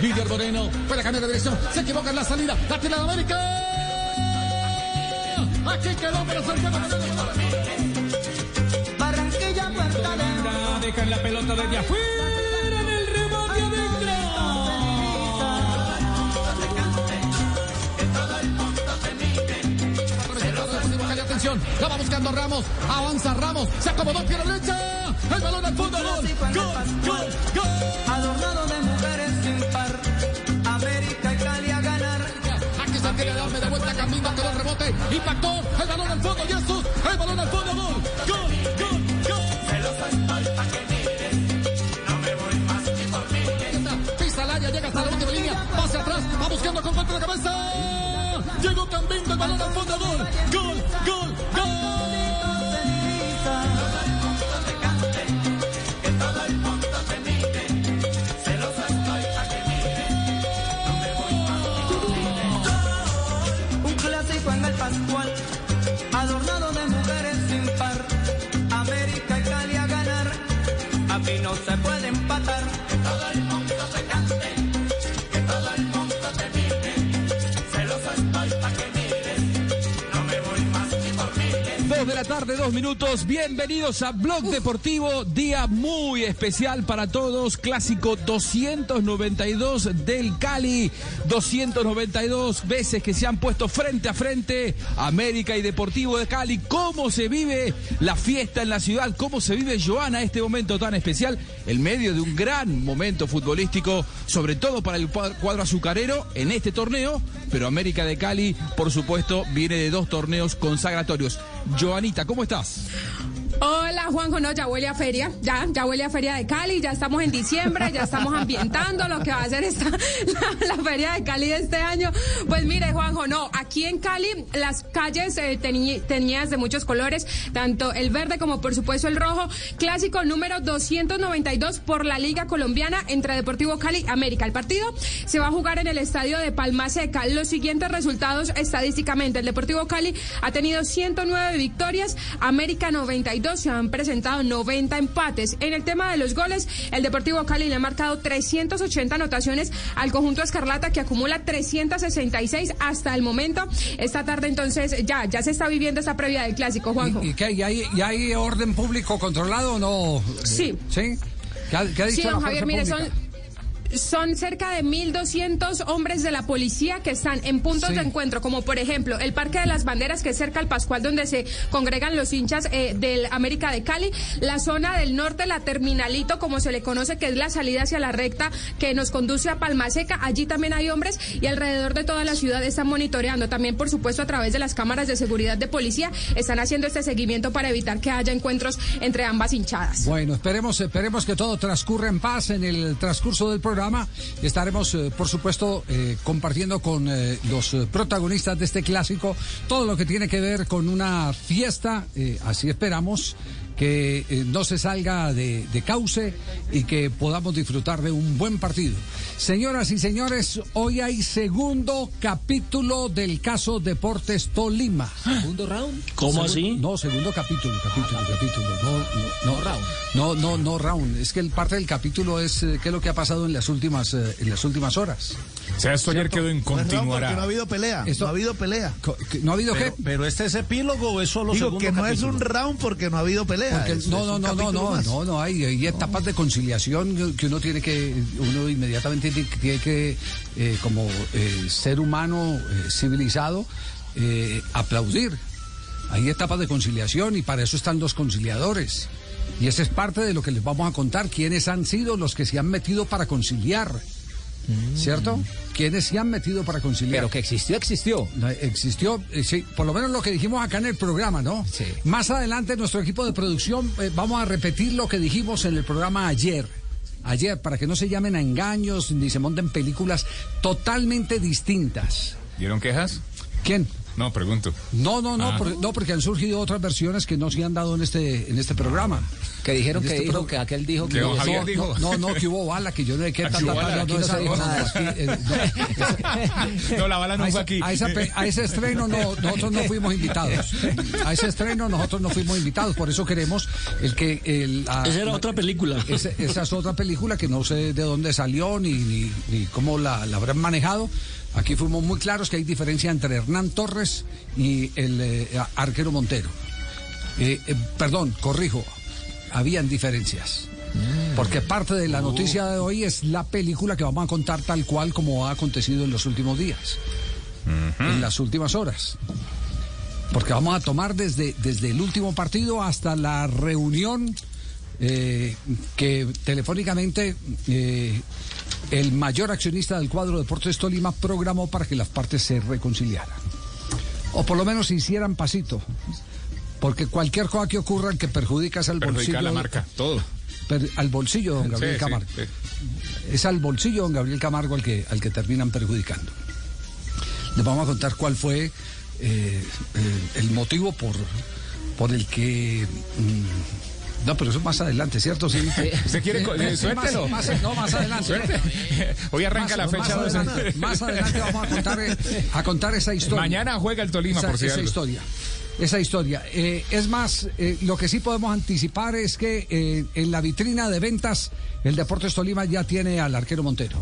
Lidia Moreno, fuera cambio de dirección, se equivoca en la salida, la tira de América. Aquí quedó para Santiago Barranquilla, Puerta de Dejan la pelota desde afuera en el rebote adentro. Atención, la va buscando Ramos, avanza Ramos, se acomodó pie derecha, el balón al fondo, gol, gol, gol, gol. Adornado de quiere darme de vuelta, camino, quedó el rebote, impactó, el balón al fondo, Jesús, el balón al fondo, gol, gol, gol, gol. Pisa el llega hasta la última línea, pase atrás, va buscando con golpe de cabeza. Llegó Cambindo, el balón al fondo, gol, gol. Tarde, dos minutos. Bienvenidos a Blog Deportivo. Día muy especial para todos. Clásico 292 del Cali. 292 veces que se han puesto frente a frente América y Deportivo de Cali. ¿Cómo se vive la fiesta en la ciudad? ¿Cómo se vive Joana este momento tan especial? En medio de un gran momento futbolístico, sobre todo para el cuadro azucarero en este torneo. Pero América de Cali, por supuesto, viene de dos torneos consagratorios. Joanita, ¿cómo estás? Hola Juanjo, no, ya huele a feria, ya, ya huele a feria de Cali, ya estamos en diciembre, ya estamos ambientando lo que va a ser esta, la, feria de Cali de este año. Pues mire Juanjo, no, aquí en Cali las calles eh, de muchos colores, tanto el verde como por supuesto el rojo, clásico número 292 por la Liga Colombiana entre Deportivo Cali América. El partido se va a jugar en el estadio de Palma Seca. Los siguientes resultados estadísticamente, el Deportivo Cali ha tenido 109 victorias, América 92, se han presentado 90 empates. En el tema de los goles, el Deportivo Cali le ha marcado 380 anotaciones al conjunto Escarlata que acumula 366 hasta el momento. Esta tarde entonces ya, ya se está viviendo esta previa del clásico, Juanjo. ¿Y, y qué? ¿Y hay, y hay orden público controlado o no? Sí. ¿Sí? ¿Qué ha, qué ha dicho Sí, don Javier, mire, pública? son, son cerca de 1.200 hombres de la policía que están en puntos Sí. de encuentro, como por ejemplo el Parque de las Banderas, que es cerca al Pascual, donde se congregan los hinchas eh, del América de Cali, la zona del norte, la Terminalito, como se le conoce, que es la salida hacia la recta que nos conduce a Palma Seca. Allí también hay hombres y alrededor de toda la ciudad están monitoreando. También, por supuesto, a través de las cámaras de seguridad de policía, están haciendo este seguimiento para evitar que haya encuentros entre ambas hinchadas. Bueno, esperemos, esperemos que todo transcurra en paz en el transcurso del programa. Estaremos, eh, por supuesto, eh, compartiendo con eh, los protagonistas de este clásico todo lo que tiene que ver con una fiesta, así esperamos, que eh, no se salga de, de cauce y que podamos disfrutar de un buen partido. Señoras y señores, hoy hay segundo capítulo del caso Deportes Tolima. ¿Segundo round? ¿Cómo Segu- así? No, segundo capítulo, capítulo, capítulo. No, no, no, round. No, no, no round. Es que el parte del capítulo es eh, qué es lo que ha pasado en las últimas, eh, en las últimas horas. O sea, esto ayer quedó en continuará. no ha habido pelea. Esto- No ha habido pelea. ¿No ha habido Pero, qué? pero este es epílogo o es solo Digo segundo que no es un round porque no ha habido pelea. Porque- es- no, es no, no, no, no, no, no, hay, hay etapas de conciliación que- uno tiene que, uno inmediatamente tiene que- tiene que, eh, como eh, ser humano eh, civilizado, eh, aplaudir. Hay etapas de conciliación y para eso están los conciliadores. Y esa es parte de lo que les vamos a contar, quiénes han sido los que se han metido para conciliar. ¿Cierto? ¿Quiénes se han metido para conciliar? Pero que existió, existió. No, Existió, eh, sí, por lo menos lo que dijimos acá en el programa, ¿no? Sí. Más adelante nuestro equipo de producción eh, vamos a repetir lo que dijimos en el programa ayer. Ayer, para que no se llamen a engaños ni se monten películas totalmente distintas. ¿Dieron quejas? ¿Quién? No, pregunto. No, no, no, Ah. por- no, porque han surgido otras versiones que no se han dado en este, en este programa. Que dijeron que este dijo, pro- que aquel dijo Que que... no, dijo. no, no, que hubo bala, que yo no sé qué tanta bala, no, aquí no, no se esa- dijo nada. aquí, eh, no. No, la bala no a, fue esa- aquí. a esa a ese estreno no, nosotros no fuimos invitados. A ese estreno nosotros no fuimos invitados, por eso queremos el que el, la- Esa era otra película. esa, esa es otra película que no sé de dónde salió ni, ni, ni cómo la, la habrán manejado. Aquí fuimos muy claros que hay diferencia entre Hernán Torres y el eh, arquero Montero. Eh, eh, perdón, corrijo, habían diferencias. Porque parte de la noticia de hoy es la película que vamos a contar tal cual como ha acontecido en los últimos días, en las últimas horas. Porque vamos a tomar desde, desde el último partido hasta la reunión eh, que telefónicamente eh, el mayor accionista del cuadro Deportes Tolima programó para que las partes se reconciliaran. O por lo menos se hicieran pasito. Porque cualquier cosa que ocurra que perjudica es al Perjudica bolsillo. la marca, todo. per- al bolsillo don Gabriel Sí, Camargo. sí. Es al bolsillo don Gabriel Camargo al que, al que terminan perjudicando. Les vamos a contar cuál fue eh, eh, el motivo por, por el que. mm, no, pero eso más adelante, ¿cierto? Sí. ¿Usted quiere eh, suéltelo? Más, más- no, más adelante. Suerte. Hoy arranca la fecha más 12. adelante, más adelante vamos a contar, eh, a contar esa historia. Mañana juega el Tolima, esa, por si esa historia. Esa historia. Eh, es más, eh, lo que sí podemos anticipar es que eh, en la vitrina de ventas, el Deportes Tolima ya tiene al arquero Montero.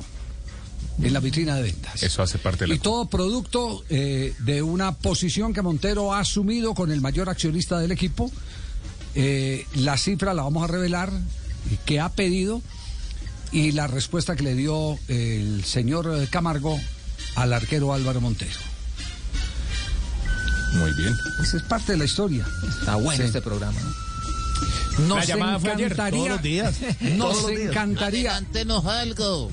En la vitrina de ventas. Eso hace parte de la... Y todo producto eh, de una posición que Montero ha asumido con el mayor accionista del equipo. Eh, la cifra la vamos a revelar que ha pedido y la respuesta que le dio el señor Camargo al arquero Álvaro Montero. Muy bien. Esa es parte de la historia. Está bueno Sí. este programa. ¿no? Nos La llamada fue ayer. encantaría, Todos los días. Todos nos los días. encantaría, algo.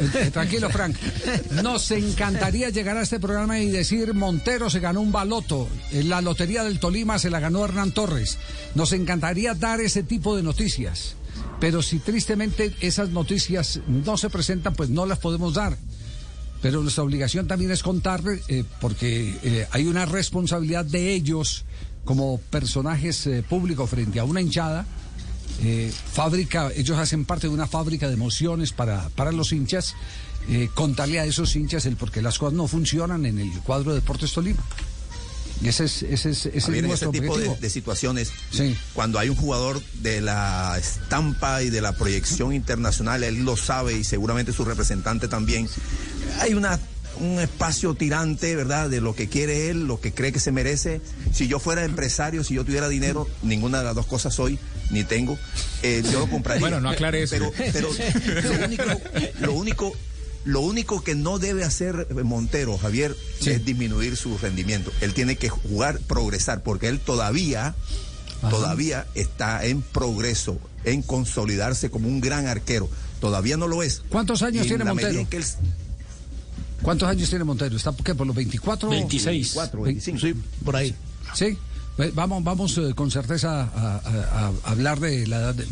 Eh, eh, tranquilo Frank, nos encantaría llegar a este programa y decir Montero se ganó un baloto, en la lotería del Tolima se la ganó Hernán Torres. Nos encantaría dar ese tipo de noticias, pero si tristemente esas noticias no se presentan, pues no las podemos dar. Pero nuestra obligación también es contar, eh, porque eh, hay una responsabilidad de ellos como personajes eh, públicos frente a una hinchada. eh, fábrica, ellos hacen parte de una fábrica de emociones para, para los hinchas. eh, contarle a esos hinchas el por qué las cosas no funcionan en el cuadro de Deportes Tolima. Y ese es, ese es, ese Javier, es en nuestro este tipo de, situaciones, Sí. cuando hay un jugador de la estampa y de la proyección internacional, él lo sabe y seguramente su representante también, hay una un espacio tirante, ¿verdad? De lo que quiere él, lo que cree que se merece. Si yo fuera empresario, si yo tuviera dinero, ninguna de las dos cosas soy, ni tengo, eh, yo lo compraría. Bueno, no aclare eso. Pero, pero lo único, lo único, lo único que no debe hacer Montero, Javier, es disminuir su rendimiento. Él tiene que jugar, progresar, porque él todavía, todavía está en progreso, en consolidarse como un gran arquero. Todavía no lo es. ¿Cuántos años Y tiene Montero? ¿Cuántos años tiene Montero? ¿Está por qué? ¿Por los 24? 26. 24, 25. Sí, por ahí. Sí. Vamos, vamos eh, con certeza a, a- a hablar de la edad de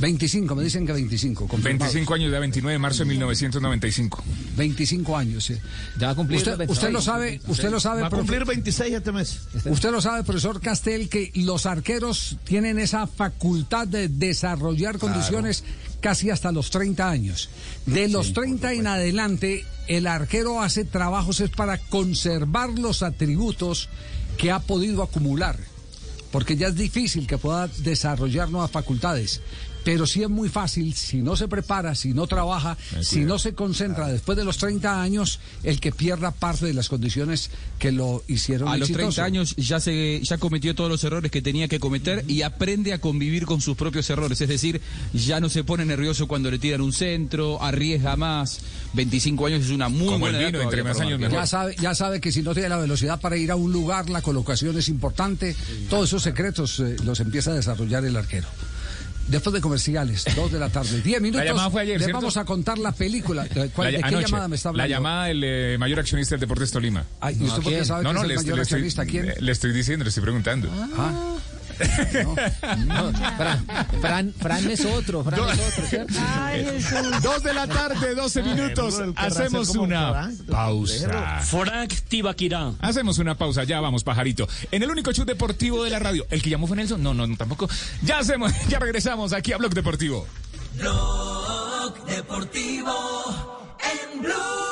25, me dicen que 25. confirmado. 25 años, de 29 de marzo de 1995. 25 años, sí. Ya va a cumplir Usted, los 26. usted lo sabe, usted lo sabe, Va a cumplir 26 este mes. usted lo sabe, profesor Castel, que los arqueros tienen esa facultad de desarrollar condiciones casi hasta los 30 años. De los 30 en adelante, el arquero hace trabajos es para conservar los atributos que ha podido acumular. Porque ya es difícil que pueda desarrollar nuevas facultades. Pero sí es muy fácil, si no se prepara, si no trabaja, si no se concentra después de los 30 años, el que pierda parte de las condiciones que lo hicieron A los exitoso. 30 años ya se ya cometió todos los errores que tenía que cometer y aprende a convivir con sus propios errores. Es decir, ya no se pone nervioso cuando le tiran un centro, arriesga más. 25 años es una muy Como el buena edad vino, entre más años. Ya sabe, ya sabe que si no tiene la velocidad para ir a un lugar, la colocación es importante. Todos esos secretos eh, los empieza a desarrollar el arquero. Después de comerciales, dos de la tarde, 10 minutos. llamada fue ayer, les ¿cierto? vamos a contar la película. Eh, ¿cuál- La- ¿De qué anoche, llamada me está hablando? La llamada del eh, mayor accionista del Deportes Tolima. Ay, ¿y usted por qué sabe que es el le estoy- mayor estoy- accionista? ¿Quién? Le estoy diciendo, le estoy preguntando. Ah. No, Fran, Fran, Fran es otro, Fran es otro, ¿cierto? Dos de la tarde, 12 minutos. Hacemos una Frank, pausa. Frank Tibaquirá. Hacemos una pausa, ya vamos, pajarito. En el único show deportivo de la radio. ¿El que llamó fue Nelson? No, no, no, tampoco. Ya hacemos, ya regresamos aquí a Blog Deportivo. Blog Deportivo en Blue.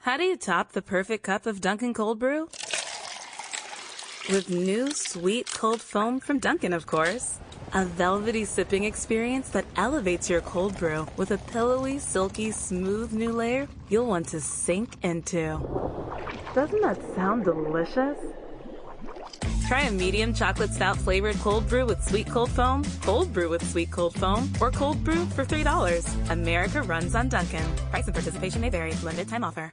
How do you top the perfect cup of Dunkin' Cold Brew? With new sweet cold foam from Dunkin', of course. A velvety sipping experience that elevates your cold brew with a pillowy, silky, smooth new layer you'll want to sink into. Doesn't that sound delicious? Try a medium chocolate stout flavored cold brew with sweet cold foam, cold brew with sweet cold foam, or cold brew for $3. America runs on Dunkin'. Price and participation may vary. Limited time offer.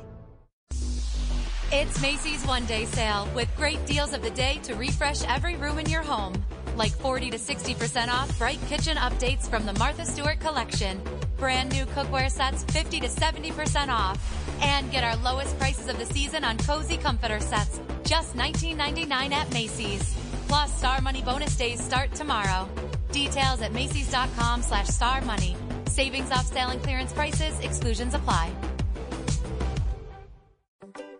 It's Macy's one day sale with great deals of the day to refresh every room in your home. Like 40 to 60% off bright kitchen updates from the Martha Stewart collection. Brand new cookware sets 50 to 70% off. And get our lowest prices of the season on cozy comforter sets. Just $19.99 at Macy's. Plus, Star Money bonus days start tomorrow. Details at Macy's.com slash Star Money. Savings off sale and clearance prices, exclusions apply.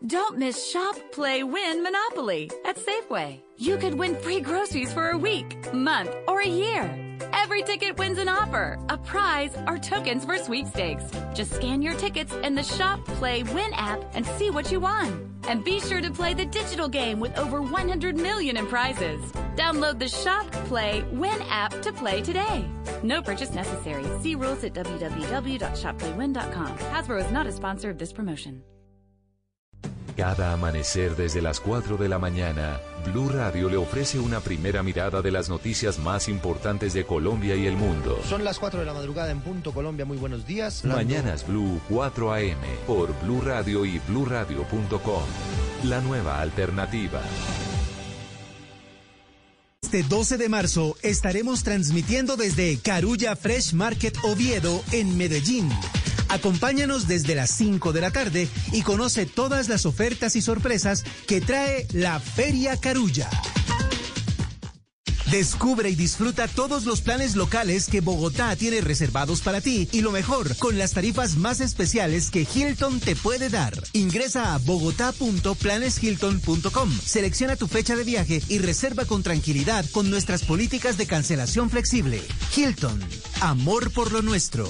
Don't miss Shop, Play, Win Monopoly at Safeway. You could win free groceries for a week, month, or a year. Every ticket wins an offer, a prize, or tokens for sweepstakes. Just scan your tickets in the Shop, Play, Win app and see what you won. And be sure to play the digital game with over 100 million in prizes. Download the Shop, Play, Win app to play today. No purchase necessary. See rules at www.shopplaywin.com. Hasbro is not a sponsor of this promotion. Cada amanecer desde las 4 de la mañana, Blue Radio le ofrece una primera mirada de las noticias más importantes de Colombia y el mundo. Son las 4 de la madrugada en punto Colombia. Muy buenos días. Mañanas Blue 4 AM por Blue Radio y bluradio.com. La nueva alternativa. Este 12 de marzo estaremos transmitiendo desde Carulla Fresh Market Oviedo en Medellín. Acompáñanos desde las 5 de la tarde y conoce todas las ofertas y sorpresas que trae la Feria Carulla. Descubre y disfruta todos los planes locales que Bogotá tiene reservados para ti y lo mejor, con las tarifas más especiales que Hilton te puede dar. Ingresa a bogotá.planeshilton.com, selecciona tu fecha de viaje y reserva con tranquilidad con nuestras políticas de cancelación flexible. Hilton, amor por lo nuestro.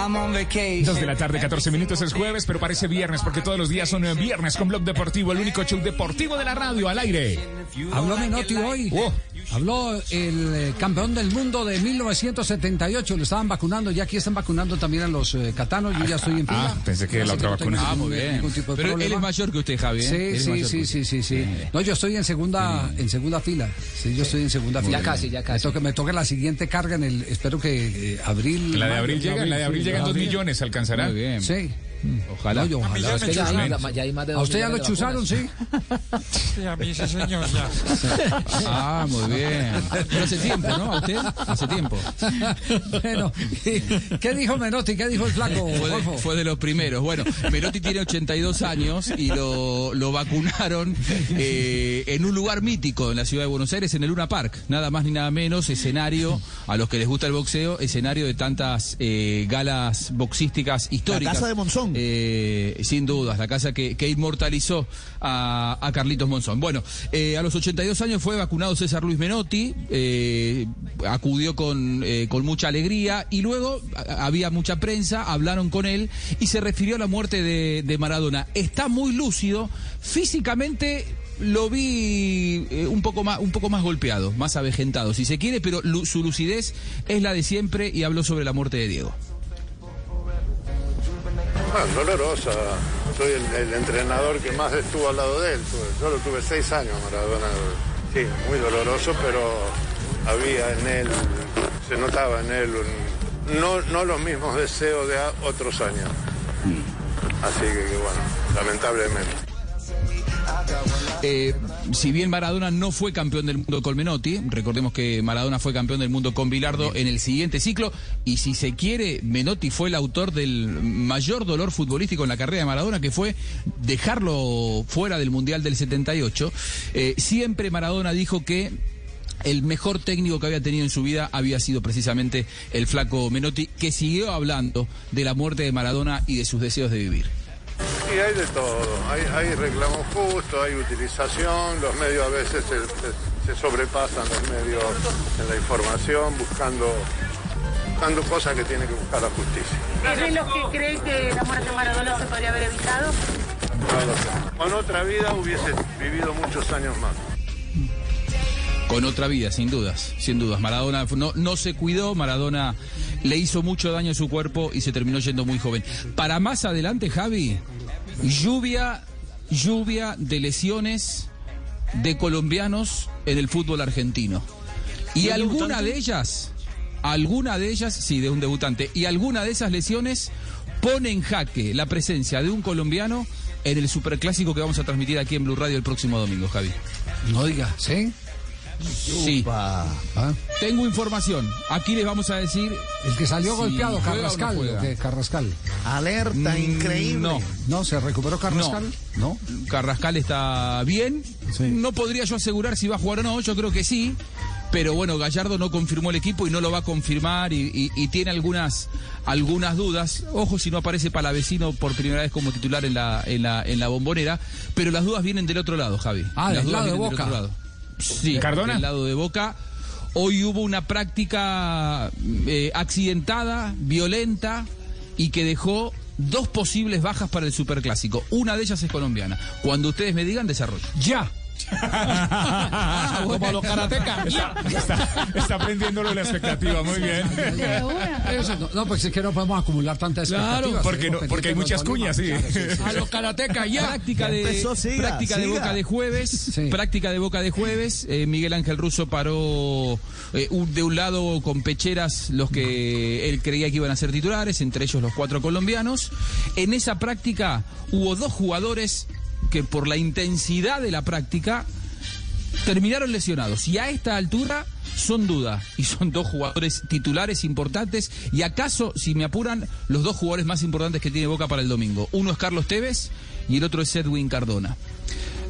Dos de la tarde, 14 minutos es jueves, pero parece viernes porque todos los días son eh, viernes con Blog Deportivo, el único show deportivo de la radio al aire. Habló Menotti hoy. Habló el eh, campeón del mundo de 1978. Lo estaban vacunando. Ya aquí están vacunando también a los eh, catanos. Yo ya estoy en fila. Ah, pensé que la otra vacuna. Ah, muy bien. ningún tipo de Pero él es mayor que usted, Javi. ¿eh? Sí, Él sí, sí, que sí, sí, sí. No, yo estoy en segunda, en segunda fila. Sí, yo estoy en segunda fila. Ya casi, ya casi. Me toca, me toca la siguiente carga en el, espero que eh, abril. La de abril llega, la de abril sí, llegan dos millones, alcanzará. Muy bien. Sí. Ojalá. No, yo, ojalá. Es que ya hay, ya hay más de ¿A usted ya lo chuzaron, sí? Sí, a mí sí, señor, ya. Ah, muy bien. Pero hace tiempo, ¿no? ¿A usted? Hace tiempo. bueno, ¿qué dijo Menotti? ¿Qué dijo el flaco? Fue de, fue de los primeros. Bueno, Melotti tiene 82 años y lo, lo vacunaron eh, en un lugar mítico en la ciudad de Buenos Aires, en el Luna Park. Nada más ni nada menos, escenario, a los que les gusta el boxeo, escenario de tantas eh, galas boxísticas históricas. casa de Monzón. Eh, sin dudas, la casa que, inmortalizó a, a Carlitos Monzón. Bueno, eh, a los 82 años fue vacunado César Luis Menotti, eh, acudió con, eh, con mucha alegría y luego había mucha prensa, hablaron con él y se refirió a la muerte de, de Maradona. Está muy lúcido, físicamente lo vi eh, un poco más un poco más golpeado, más avejentado, si se quiere, pero lu- su lucidez es la de siempre y habló sobre la muerte de Diego. Bueno, dolorosa. Soy el, el entrenador que más estuvo al lado de él. Yo lo tuve seis años, Maradona. Sí, muy doloroso, pero había en él, se notaba en él un- no, no los mismos deseos de otros años. Así que, que bueno, lamentablemente. Eh, si bien Maradona no fue campeón del mundo con Menotti, recordemos que Maradona fue campeón del mundo con Bilardo en el siguiente ciclo, y si se quiere, Menotti fue el autor del mayor dolor futbolístico en la carrera de Maradona, que fue dejarlo fuera del Mundial del 78. Eh, siempre Maradona dijo que el mejor técnico que había tenido en su vida había sido precisamente el flaco Menotti, que siguió hablando de la muerte de Maradona y de sus deseos de vivir. Y hay de todo. Hay, hay reclamos justos, hay utilización. Los medios a veces se, se- se sobrepasan los medios en la información buscando, buscando cosas que tiene que buscar la justicia. ¿Es de los que cree que la muerte de Maradona se podría haber evitado? No lo sé. Con otra vida hubiese vivido muchos años más. Con otra vida, sin dudas, sin dudas. Maradona no, no se cuidó, Maradona le hizo mucho daño a su cuerpo y se terminó yendo muy joven. Para más adelante, Javi, lluvia, lluvia de lesiones de colombianos en el fútbol argentino. Y ¿Un alguna debutante? de ellas, alguna de ellas, sí, de un debutante, y alguna de esas lesiones pone en jaque la presencia de un colombiano en el superclásico que vamos a transmitir aquí en Blue Radio el próximo domingo, Javi. No diga, ¿sí? Sí. Tengo información. Aquí les vamos a decir. El que salió si golpeado, no Carrascal. Carrascal. Alerta, Mm, increíble. No. ¿No? ¿Se recuperó Carrascal? No. Carrascal está bien. No podría yo asegurar si va a jugar o no. Yo creo que sí. Pero bueno, Gallardo no confirmó el equipo y no lo va a confirmar y, y- y tiene algunas, algunas dudas. Ojo si no aparece Palavecino por primera vez como titular en la, en la, en la bombonera. Pero las dudas vienen del otro lado, Javi. Ah, las del dudas lado de Boca. otro lado. Sí, ¿Cardona? del lado de Boca. Hoy hubo una práctica eh, accidentada, violenta y que dejó dos posibles bajas para el superclásico. Una de ellas es colombiana. Cuando ustedes me digan, desarrollo. ¡Ya! Como los karatecas. Está, está, está aprendiéndolo de la expectativa, muy bien. Eso, no, no, pues es que no podemos acumular tantas Claro, expectativas. porque Tenemos no- porque hay muchas cuñas, sí. Claro, A los karatecas ya. Práctica de, empezó, siga, práctica de siga. boca de jueves. Práctica de boca de jueves. Eh, Miguel Ángel Russo paró eh, un- de un lado con pecheras los que él creía que iban a ser titulares, entre ellos los cuatro colombianos. En esa práctica hubo dos jugadores que por la intensidad de la práctica terminaron lesionados y a esta altura son duda y son dos jugadores titulares importantes y acaso, si me apuran, los dos jugadores más importantes que tiene Boca para el domingo. Uno es Carlos Tevez y el otro es Edwin Cardona.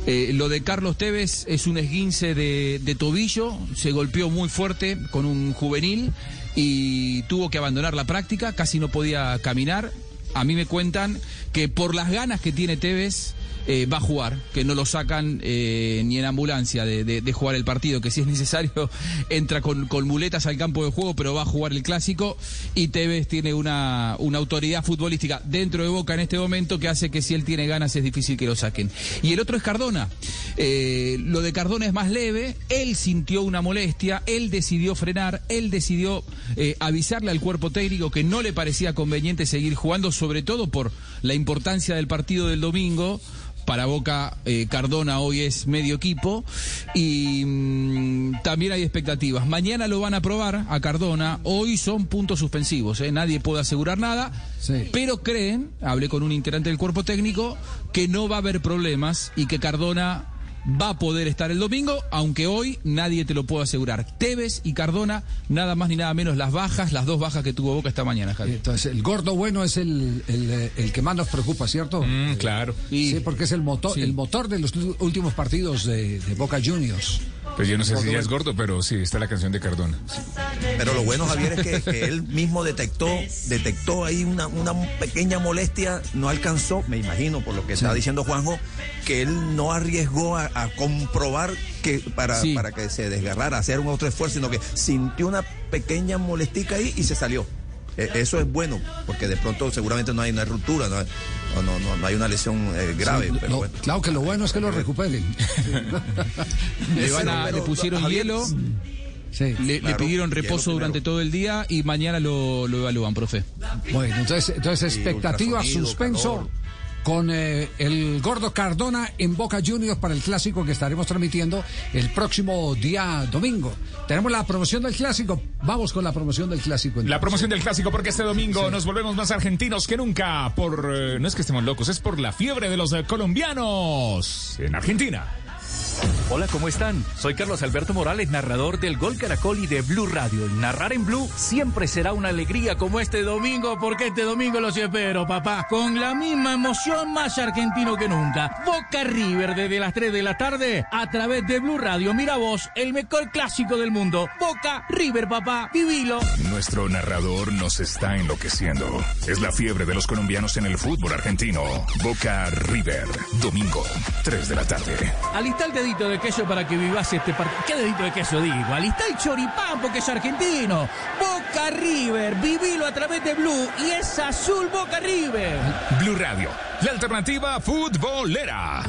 Eh, lo de Carlos Tevez es un esguince de, de tobillo, se golpeó muy fuerte con un juvenil y tuvo que abandonar la práctica, casi no podía caminar. A mí me cuentan que por las ganas que tiene Tevez, eh, va a jugar, que no lo sacan eh, ni en ambulancia de, jugar el partido, que si es necesario entra con, muletas al campo de juego, pero va a jugar el clásico y Tevez tiene una, autoridad futbolística dentro de Boca en este momento que hace que si él tiene ganas es difícil que lo saquen. Y el otro es Cardona. Eh, lo de Cardona es más leve, él sintió una molestia, él decidió frenar, él decidió avisarle al cuerpo técnico que no le parecía conveniente seguir jugando, sobre todo por la importancia del partido del domingo. Para Boca, eh, Cardona hoy es medio equipo y mm, también hay expectativas. Mañana lo van a probar a Cardona. Hoy son puntos suspensivos. eh, Nadie puede asegurar nada. Pero creen, hablé con un integrante del cuerpo técnico, que no va a haber problemas y que Cardona va a poder estar el domingo, aunque hoy nadie te lo puede asegurar. Tevez y Cardona, nada más ni nada menos las bajas, las dos bajas que tuvo Boca esta mañana, Javi. Entonces, el gordo bueno es el, el, eh, el que más nos preocupa, ¿cierto? Mm, claro. Sí, porque es el motor, el motor de los últimos partidos de, de Boca Juniors. Pues yo no sé si ya es gordo, pero sí, está la canción de Cardona. Pero lo bueno, Javier, es que, que él mismo detectó, detectó ahí una, una pequeña molestia, no alcanzó, me imagino, por lo que está diciendo Juanjo, que él no arriesgó a, a comprobar que para, Sí. para que se desgarrara, hacer un otro esfuerzo, sino que sintió una pequeña molestica ahí y se salió. E- Eso es bueno, porque de pronto seguramente no hay una ruptura, no hay, no, no, no- hay una lesión eh, grave. Sí, pero lo- bueno. Claro que lo bueno es que lo recuperen. Le, van a- Pero- le pusieron Javier, hielo, Sí. le, pidieron reposo durante todo el día y mañana lo, lo evalúan, profe. Bueno, entonces, entonces expectativa, suspenso calor. Con eh, el gordo Cardona en Boca Juniors para el clásico que estaremos transmitiendo el próximo día domingo. Tenemos la promoción del clásico. Vamos con la promoción del clásico. La promoción del clásico, porque este domingo nos volvemos más argentinos que nunca. Por eh, no es que estemos locos, es por la fiebre de los eh, colombianos en Argentina. Hola, ¿cómo están? Soy Carlos Alberto Morales, narrador del Gol Caracol y de Blue Radio. Y narrar en Blue siempre será una alegría como este domingo, porque este domingo los espero, papá. Con la misma emoción, más argentino que nunca. Boca River desde las 3 de la tarde a través de Blue Radio. Mira vos, el mejor clásico del mundo. Boca River, papá. Vivilo. Nuestro narrador nos está enloqueciendo. Es la fiebre de los colombianos en el fútbol argentino. Boca River, domingo, 3 de la tarde. Alista el dedito de queso para que vivas este partido. ¿Qué dedito de queso digo? Alista el choripán porque es argentino. Boca River, vivilo a través de Blue y es azul Boca River. Blue Radio, la alternativa futbolera.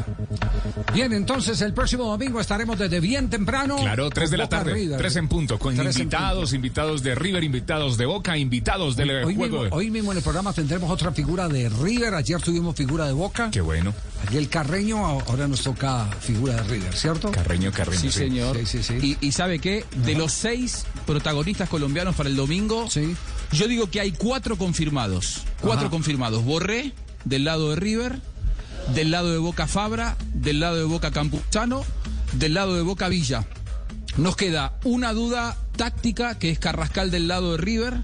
Bien, entonces el próximo domingo estaremos desde bien temprano. Claro, 3 de la tarde, River. 3 en punto, con Tres invitados, invitados de River, invitados de Boca, invitados del Hoy juego. mismo, de- hoy mismo en el programa tendremos otra figura de River. Ayer tuvimos figura de Boca. Qué bueno. Ariel Carreño, ahora nos toca figura de River, ¿cierto? Carreño, Carreño. Sí, señor. Sí, sí, sí. Y, y sabe qué, de los seis protagonistas colombianos para el domingo, yo digo que hay cuatro confirmados. Cuatro Ajá. confirmados. Borré, del lado de River, del lado de Boca Fabra, del lado de Boca Campuzano, del lado de Boca Villa. Nos queda una duda táctica que es Carrascal del lado de River.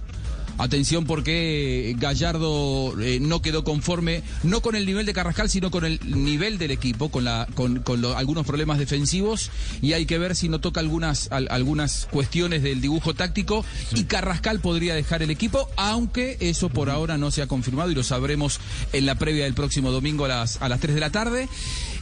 Atención porque Gallardo eh, no quedó conforme, no con el nivel de Carrascal, sino con el nivel del equipo, con, la, con, con lo- algunos problemas defensivos. Y hay que ver si no toca algunas, al- algunas cuestiones del dibujo táctico. Y Carrascal podría dejar el equipo, aunque eso por ahora no se ha confirmado y lo sabremos en la previa del próximo domingo a las, a las 3 de la tarde.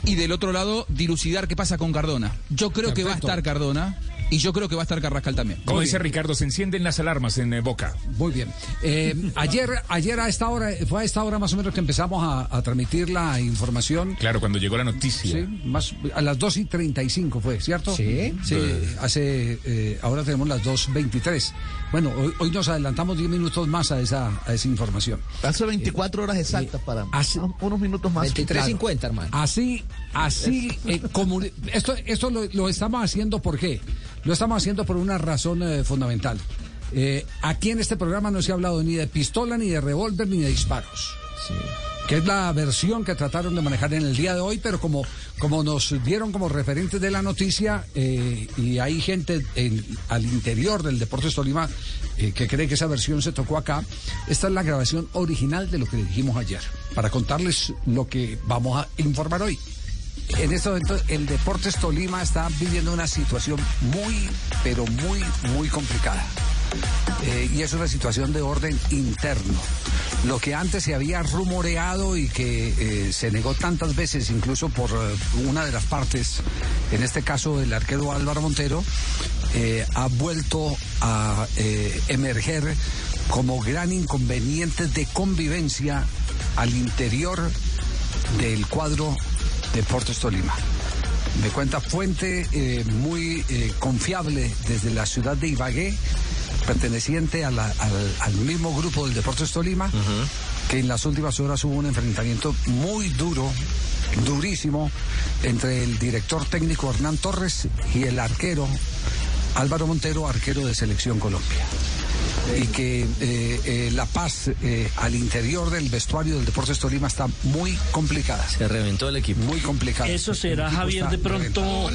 Y del otro lado, dilucidar qué pasa con Cardona. Yo creo que va a estar Cardona y yo creo que va a estar Carrascal también. Como dice. Ricardo, se encienden las alarmas en eh, Boca. Muy bien. Eh, ayer, ayer a esta hora, fue a esta hora más o menos que empezamos a, a transmitir la información. Claro, cuando llegó la noticia. Sí, más, a las 2 y 35 fue, ¿cierto? Sí. Sí, hace, eh, ahora tenemos las 2.23. Bueno, hoy, hoy nos adelantamos 10 minutos más a esa, a esa información. Hace 24 horas exactas para unos minutos más. 23.50, hermano. Así, así, eh, comuni- esto, esto lo, lo estamos haciendo ¿por qué? Lo estamos haciendo por una razón eh, fundamental. Eh, aquí en este programa no se ha hablado ni de pistola, ni de revólver, ni de disparos. Que es la versión que trataron de manejar en el día de hoy, pero como, como nos dieron como referentes de la noticia, eh, y hay gente en- al interior del Deportes Tolima eh, que cree que esa versión se tocó acá, esta es la grabación original de lo que dijimos ayer, para contarles lo que vamos a informar hoy. En este momento el Deportes Tolima está viviendo una situación muy, pero muy, muy complicada. Eh, y es una situación de orden interno. lo que antes se había rumoreado y que eh, se negó tantas veces, incluso por eh, una de las partes, en este caso el arquero Álvaro Montero, ha vuelto a emerger como gran inconveniente de convivencia al interior del cuadro Deportes Tolima. Me cuenta fuente eh, muy eh, confiable desde la ciudad de Ibagué, perteneciente a la- al, al mismo grupo del Deportes Tolima, que en las últimas horas hubo un enfrentamiento muy duro, durísimo, entre el director técnico Hernán Torres y el arquero Álvaro Montero, arquero de Selección Colombia. Y que eh, eh, la paz eh, al interior del vestuario del Deportes Tolima está muy complicada. Se reventó el equipo. Muy complicada. Eso será Javier de pronto,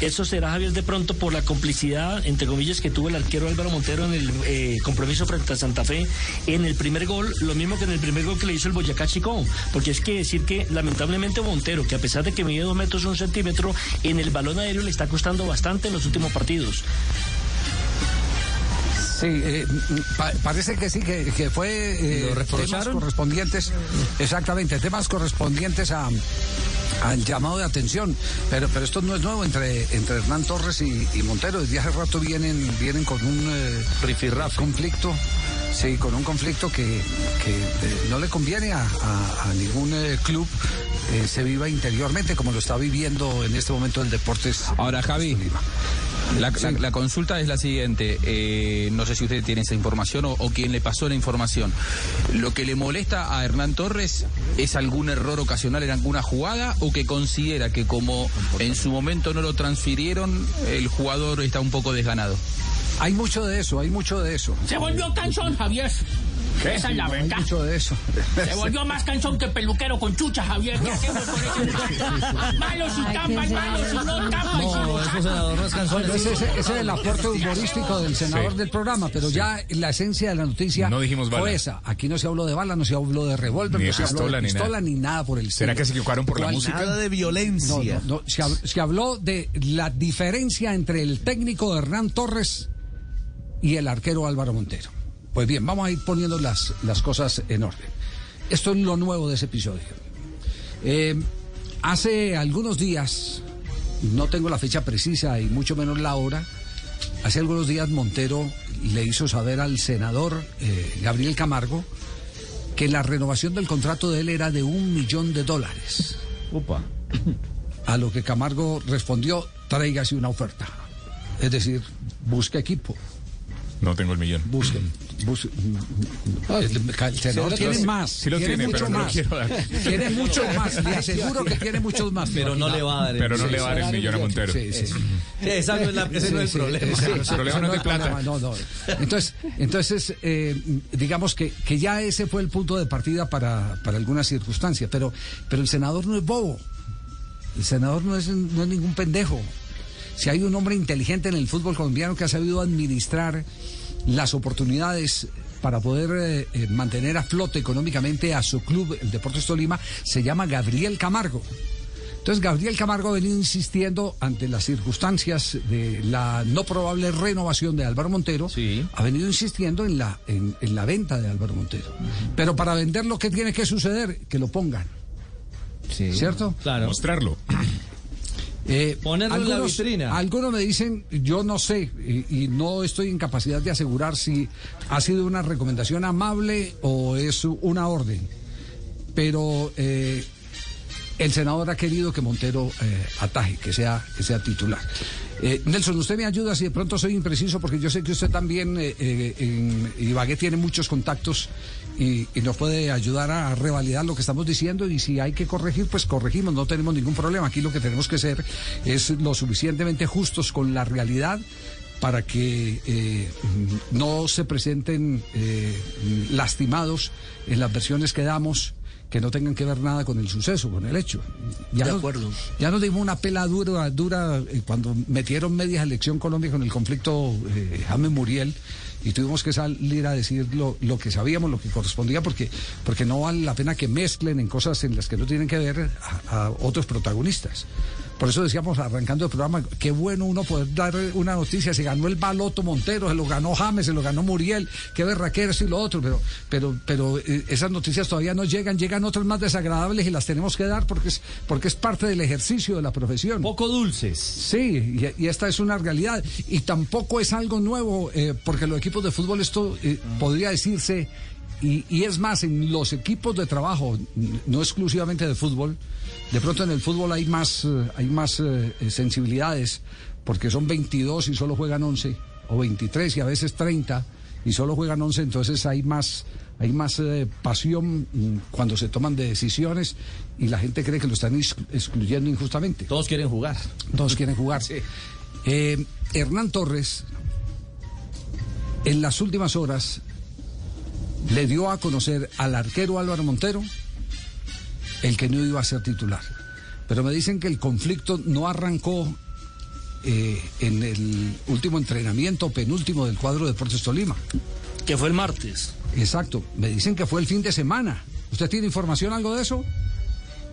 eso será Javier de pronto por la complicidad entre comillas que tuvo el arquero Álvaro Montero en el eh, compromiso frente a Santa Fe en el primer gol, lo mismo que en el primer gol que le hizo el Boyacá Chico, porque es que decir que lamentablemente Montero, que a pesar de que mide dos metros un centímetro, en el balón aéreo le está costando bastante en los últimos partidos. Sí, eh, pa- parece que sí, que, que fue eh, temas correspondientes, exactamente, temas correspondientes a al llamado de atención, pero pero esto no es nuevo entre entre Hernán Torres y, y Montero, desde hace rato vienen vienen con un eh, conflicto, sí, con un conflicto que, que eh, no le conviene a, a- a ningún eh, club eh, se viva interiormente como lo está viviendo en este momento el Deportes. Ahora, Javi, la, la- la consulta es la siguiente. eh, no sé si usted tiene esa información o, o quién le pasó la información. ¿Lo que le molesta a Hernán Torres es algún error ocasional en alguna jugada o que considera que como en su momento no lo transfirieron, el jugador está un poco desganado? Hay mucho de eso, hay mucho de eso. Se volvió cansón, Javier. Esa es la verdad. mucho de eso. Se volvió más cansón que peluquero con chucha, Javier. ¿Qué hacemos con muchacho? Malos y tapas, malos y no tapas. No, senador no es cansón. Ese, es el aporte humorístico del senador Sí. del programa, pero ya la esencia de la noticia No dijimos bala. fue esa. Aquí no se habló de bala, no se habló de revólver, no se habló pistola, de ni pistola, nada. ni nada por el ¿Será estilo. que se equivocaron por la música? Nada de violencia. No, no, se habló de la diferencia entre el técnico Hernán Torres y el arquero Álvaro Montero. Pues bien, vamos a ir poniendo las, las cosas en orden. Esto es lo nuevo de ese episodio. Eh, hace algunos días, no tengo la fecha precisa y mucho menos la hora, hace algunos días Montero le hizo saber al senador eh, Gabriel Camargo que la renovación del contrato de él era de un millón de dólares. A lo que Camargo respondió, tráigase una oferta. Es decir, busque equipo. No tengo el millón. Busque. busque. El, el senador tiene más. Sí lo tiene, tiene, mucho no más. quiero dar. Tiene mucho más. Le aseguro que tiene muchos más. Pero no le va a dar el Pero no le va a dar el millón a Montero. Sí, sí. Sí, esa no es la- ese no es el problema. sí, El problema no es de plata. no, no. Entonces, entonces eh, digamos que, que ya ese fue el punto de partida para, para algunas circunstancias. Pero, pero el senador no es bobo. El senador no es, no es ningún pendejo. Si hay un hombre inteligente en el fútbol colombiano que ha sabido administrar las oportunidades para poder eh, eh, mantener a flote económicamente a su club, el Deportes Tolima, se llama Gabriel Camargo. Entonces Gabriel Camargo ha venido insistiendo ante las circunstancias de la no probable renovación de Álvaro Montero, ha venido insistiendo en la, en, en la venta de Álvaro Montero. Pero para vender lo que tiene que suceder, que lo pongan. ¿Cierto? Claro. Mostrarlo. Eh, Ponerlo en la vitrina. Algunos me dicen, yo no sé, y, y no estoy en capacidad de asegurar si ha sido una recomendación amable o es una orden. Pero eh, el senador ha querido que Montero eh, ataje, que sea, que sea titular. Eh, Nelson, usted me ayuda si de pronto soy impreciso, porque yo sé que usted también eh, en Ibagué tiene muchos contactos y, y nos puede ayudar a revalidar lo que estamos diciendo y si hay que corregir, pues corregimos, no tenemos ningún problema. Aquí lo que tenemos que ser es lo suficientemente justos con la realidad para que eh, no se presenten eh, lastimados en las versiones que damos que no tengan que ver nada con el suceso, con el hecho. Ya De nos- acuerdo. ya nos dimos una pela dura, dura eh, cuando metieron media elección Colombia con el conflicto eh, James Muriel y tuvimos que salir a decir lo, lo que sabíamos, lo que correspondía, porque, porque no vale la pena que mezclen en cosas en las que no tienen que ver a, a otros protagonistas. Por eso decíamos arrancando el programa, qué bueno uno poder dar una noticia, se ganó el baloto Montero, se lo ganó James, se lo ganó Muriel, qué berraquero y lo otro, pero, pero, pero eh, esas noticias todavía no llegan, llegan otras más desagradables y las tenemos que dar porque es, porque es parte del ejercicio de la profesión. Poco dulces. Sí, y, y esta es una realidad. Y tampoco es algo nuevo, eh, porque los equipos de fútbol esto eh, podría decirse, y, y es más, en los equipos de trabajo, no exclusivamente de fútbol, de pronto en el fútbol hay más, eh, hay más eh, eh, sensibilidades, porque son 22 y solo juegan 11, o 23 y a veces 30 y solo juegan 11, entonces hay más, hay más eh, pasión mm, cuando se toman decisiones y la gente cree que lo están ex- excluyendo injustamente. Todos quieren jugar. Todos quieren jugar. Eh, Hernán Torres, en las últimas horas, le dio a conocer al arquero Álvaro Montero el que no iba a ser titular. Pero me dicen que el conflicto no arrancó eh, en el último entrenamiento, penúltimo del cuadro de Deportes Tolima. Que fue el martes. Exacto. Me dicen que fue el fin de semana. ¿Usted tiene información algo de eso?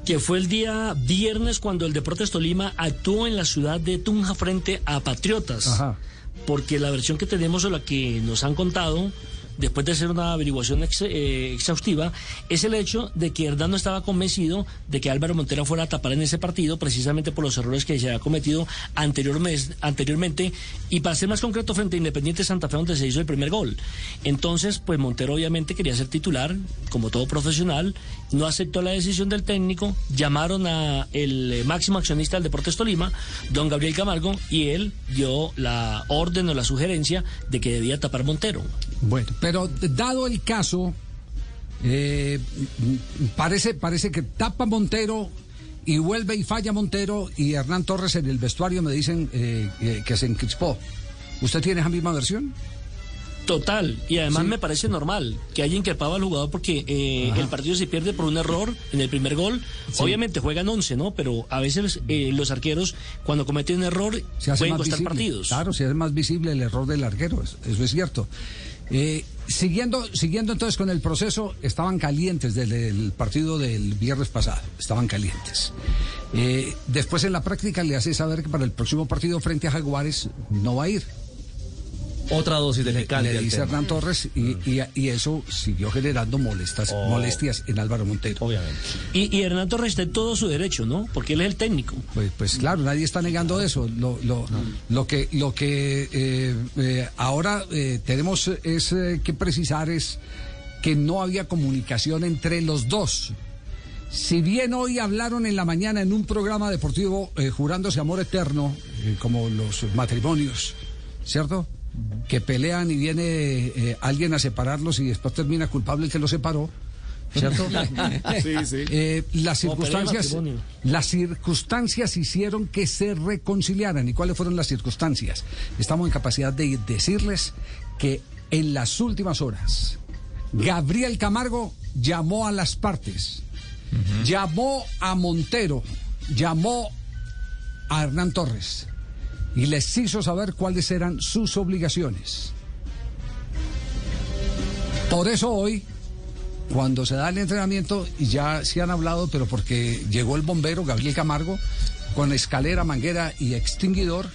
que fue el día viernes cuando el Deportes Tolima actuó en la ciudad de Tunja frente a Patriotas. Ajá. Porque la versión que tenemos o la que nos han contado, después de hacer una averiguación eh, exhaustiva, es el hecho de que Hernán no estaba convencido de que Álvaro Montero fuera a tapar en ese partido, precisamente por los errores que se había cometido anteriormente, y para ser más concreto, frente a Independiente Santa Fe, donde se hizo el primer gol. Entonces, pues Montero obviamente quería ser titular, como todo profesional, no aceptó la decisión del técnico, llamaron a el eh, máximo accionista del Deportes Tolima, don Gabriel Camargo, y él dio la orden o la sugerencia de que debía tapar Montero. Bueno, pero dado el caso, eh, parece, parece que tapa Montero y vuelve y falla Montero y Hernán Torres en el vestuario me dicen eh, eh, que se encrispó. ¿Usted tiene esa misma versión? Total, y además Sí. me parece normal que haya increpado al jugador porque eh, el partido se pierde por un error en el primer gol. Sí. Obviamente juegan 11, ¿no? Pero a veces eh, los arqueros, cuando cometen un error, Se pueden costar visible. partidos. Claro, se hace más visible el error del arquero, es- eso es cierto. Eh, siguiendo, siguiendo entonces con el proceso, estaban calientes desde el partido del viernes pasado, estaban calientes. Eh, después en la práctica le hace saber que para el próximo partido frente a Jaguares no va a ir. Otra dosis de Le, picante le dice. Hernán Torres y, y- y eso siguió generando molestas, Oh. molestias en Álvaro Montero. Obviamente. Y, y Hernán Torres está en todo su derecho, ¿no? Porque él es el técnico. Pues, pues claro, nadie está negando eso. Lo, lo, lo que, lo que eh, eh, ahora eh, tenemos es eh, que precisar es que no había comunicación entre los dos. Si bien hoy hablaron en la mañana en un programa deportivo eh, jurándose amor eterno, eh, como los matrimonios, ¿cierto? Que pelean y viene eh, alguien a separarlos y después termina culpable el que los separó, ¿cierto? Sí, sí. Eh, las circunstancias, las circunstancias hicieron que se reconciliaran. ¿Y cuáles fueron las circunstancias? Estamos en capacidad de decirles que en las últimas horas, Gabriel Camargo llamó a las partes, llamó a Montero, llamó a Hernán Torres y les hizo saber cuáles eran sus obligaciones. Por eso hoy, cuando se da el entrenamiento, y ya se han hablado, pero porque llegó el bombero Gabriel Camargo con escalera, manguera y extinguidor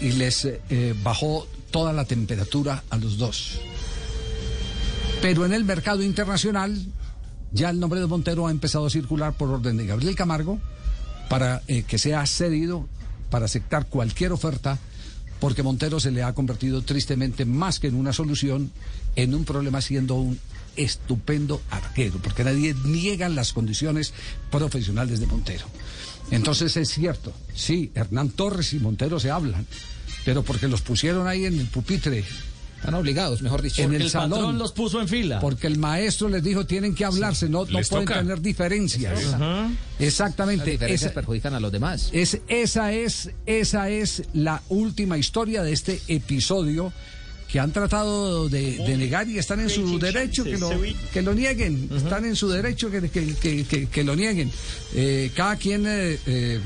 y les eh, bajó toda la temperatura a los dos. Pero en el mercado internacional, ya el nombre de Montero ha empezado a circular por orden de Gabriel Camargo para eh, que sea cedido para aceptar cualquier oferta, porque Montero se le ha convertido tristemente más que en una solución, en un problema siendo un estupendo arquero, porque nadie niega las condiciones profesionales de Montero. Entonces es cierto, sí, Hernán Torres y Montero se hablan, pero porque los pusieron ahí en el pupitre. Están obligados, mejor dicho. En Porque el, el salón. patrón los puso en fila. Porque el maestro les dijo tienen que hablarse, no, no pueden toca. tener diferencias. Exactamente. Las diferencias Esa- perjudican a los demás. es, esa, es, esa es la última historia de este episodio que han tratado de, de negar y están en su derecho que lo, que lo nieguen. Están en su derecho que, que- que- que- que lo nieguen. Eh, cada quien eh, eh,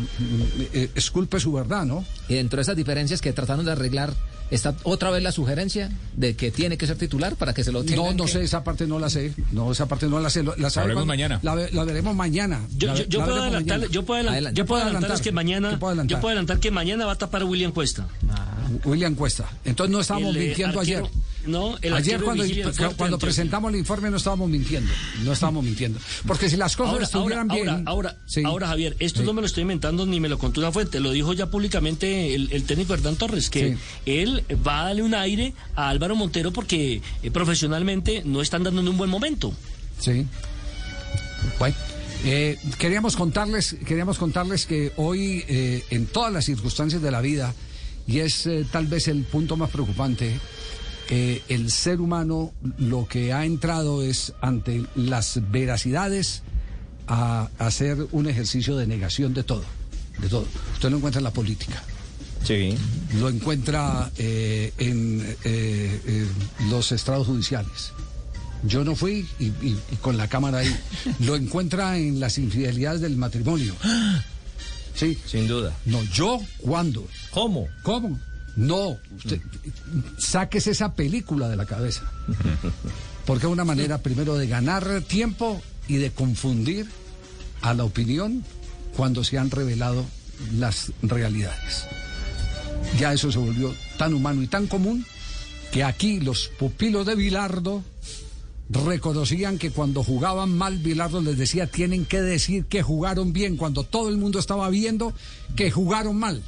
eh, esculpe su verdad, ¿no? Y dentro de esas diferencias que trataron de arreglar ¿Está otra vez la sugerencia de que tiene que ser titular para que se lo tengan No, no que- sé, esa parte no la sé. No, esa parte no la sé. La, sabe veremos cuando- mañana. La, ve- la veremos mañana. Yo, La- yo- yo la puedo adelantar, mañana. yo puedo Adelante. yo puedo adelantar que mañana, ¿Qué puedo adelantar? yo puedo adelantar que mañana va a tapar a William Cuesta. William Cuesta. Entonces no eh, mintiendo arquero- ayer. No, el ayer cuando, Fuerte cuando presentamos el informe no estábamos mintiendo. No estábamos mintiendo. Porque si las cosas Ahora, estuvieran ahora, bien. ahora, ahora, Sí. ahora, Javier, esto no me lo estoy inventando ni me lo contó una fuente, lo dijo ya públicamente el, el técnico Hernán Torres, que él va a darle un aire a Álvaro Montero porque eh, profesionalmente no están dando en un buen momento. Sí. Bueno, eh, queríamos contarles, queríamos contarles que hoy, eh, en todas las circunstancias de la vida, y es tal vez el punto más preocupante, eh, el ser humano lo que ha entrado es ante las veracidades a hacer un ejercicio de negación de todo, de todo. Usted lo encuentra en la política. Sí. Lo encuentra eh, en eh, eh, los estrados judiciales. Yo no fui y, y- y con la cámara ahí. Lo encuentra en las infidelidades del matrimonio. Sí. Sin duda. No, yo, ¿cuándo? ¿Cómo? ¿Cómo? No, sáquese esa película de la cabeza. Porque es una manera primero de ganar tiempo y de confundir a la opinión cuando se han revelado las realidades. Ya eso se volvió tan humano y tan común que aquí los pupilos de Bilardo reconocían que cuando jugaban mal, Bilardo les decía, tienen que decir que jugaron bien, cuando todo el mundo estaba viendo que jugaron mal.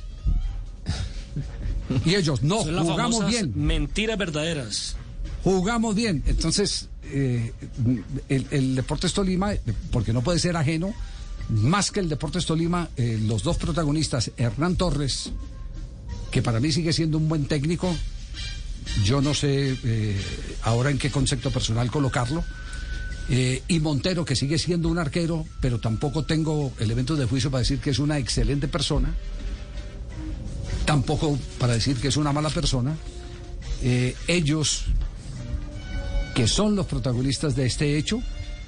Y ellos, no, jugamos bien. Mentiras verdaderas. Jugamos bien. Entonces, eh, el, el Deportes Tolima, porque no puede ser ajeno, más que el Deportes Tolima, eh, los dos protagonistas, Hernán Torres, que para mí sigue siendo un buen técnico, yo no sé eh, ahora en qué concepto personal colocarlo, eh, y Montero, que sigue siendo un arquero, pero tampoco tengo elementos de juicio para decir que es una excelente persona, tampoco para decir que es una mala persona. Eh, ellos que son los protagonistas de este hecho,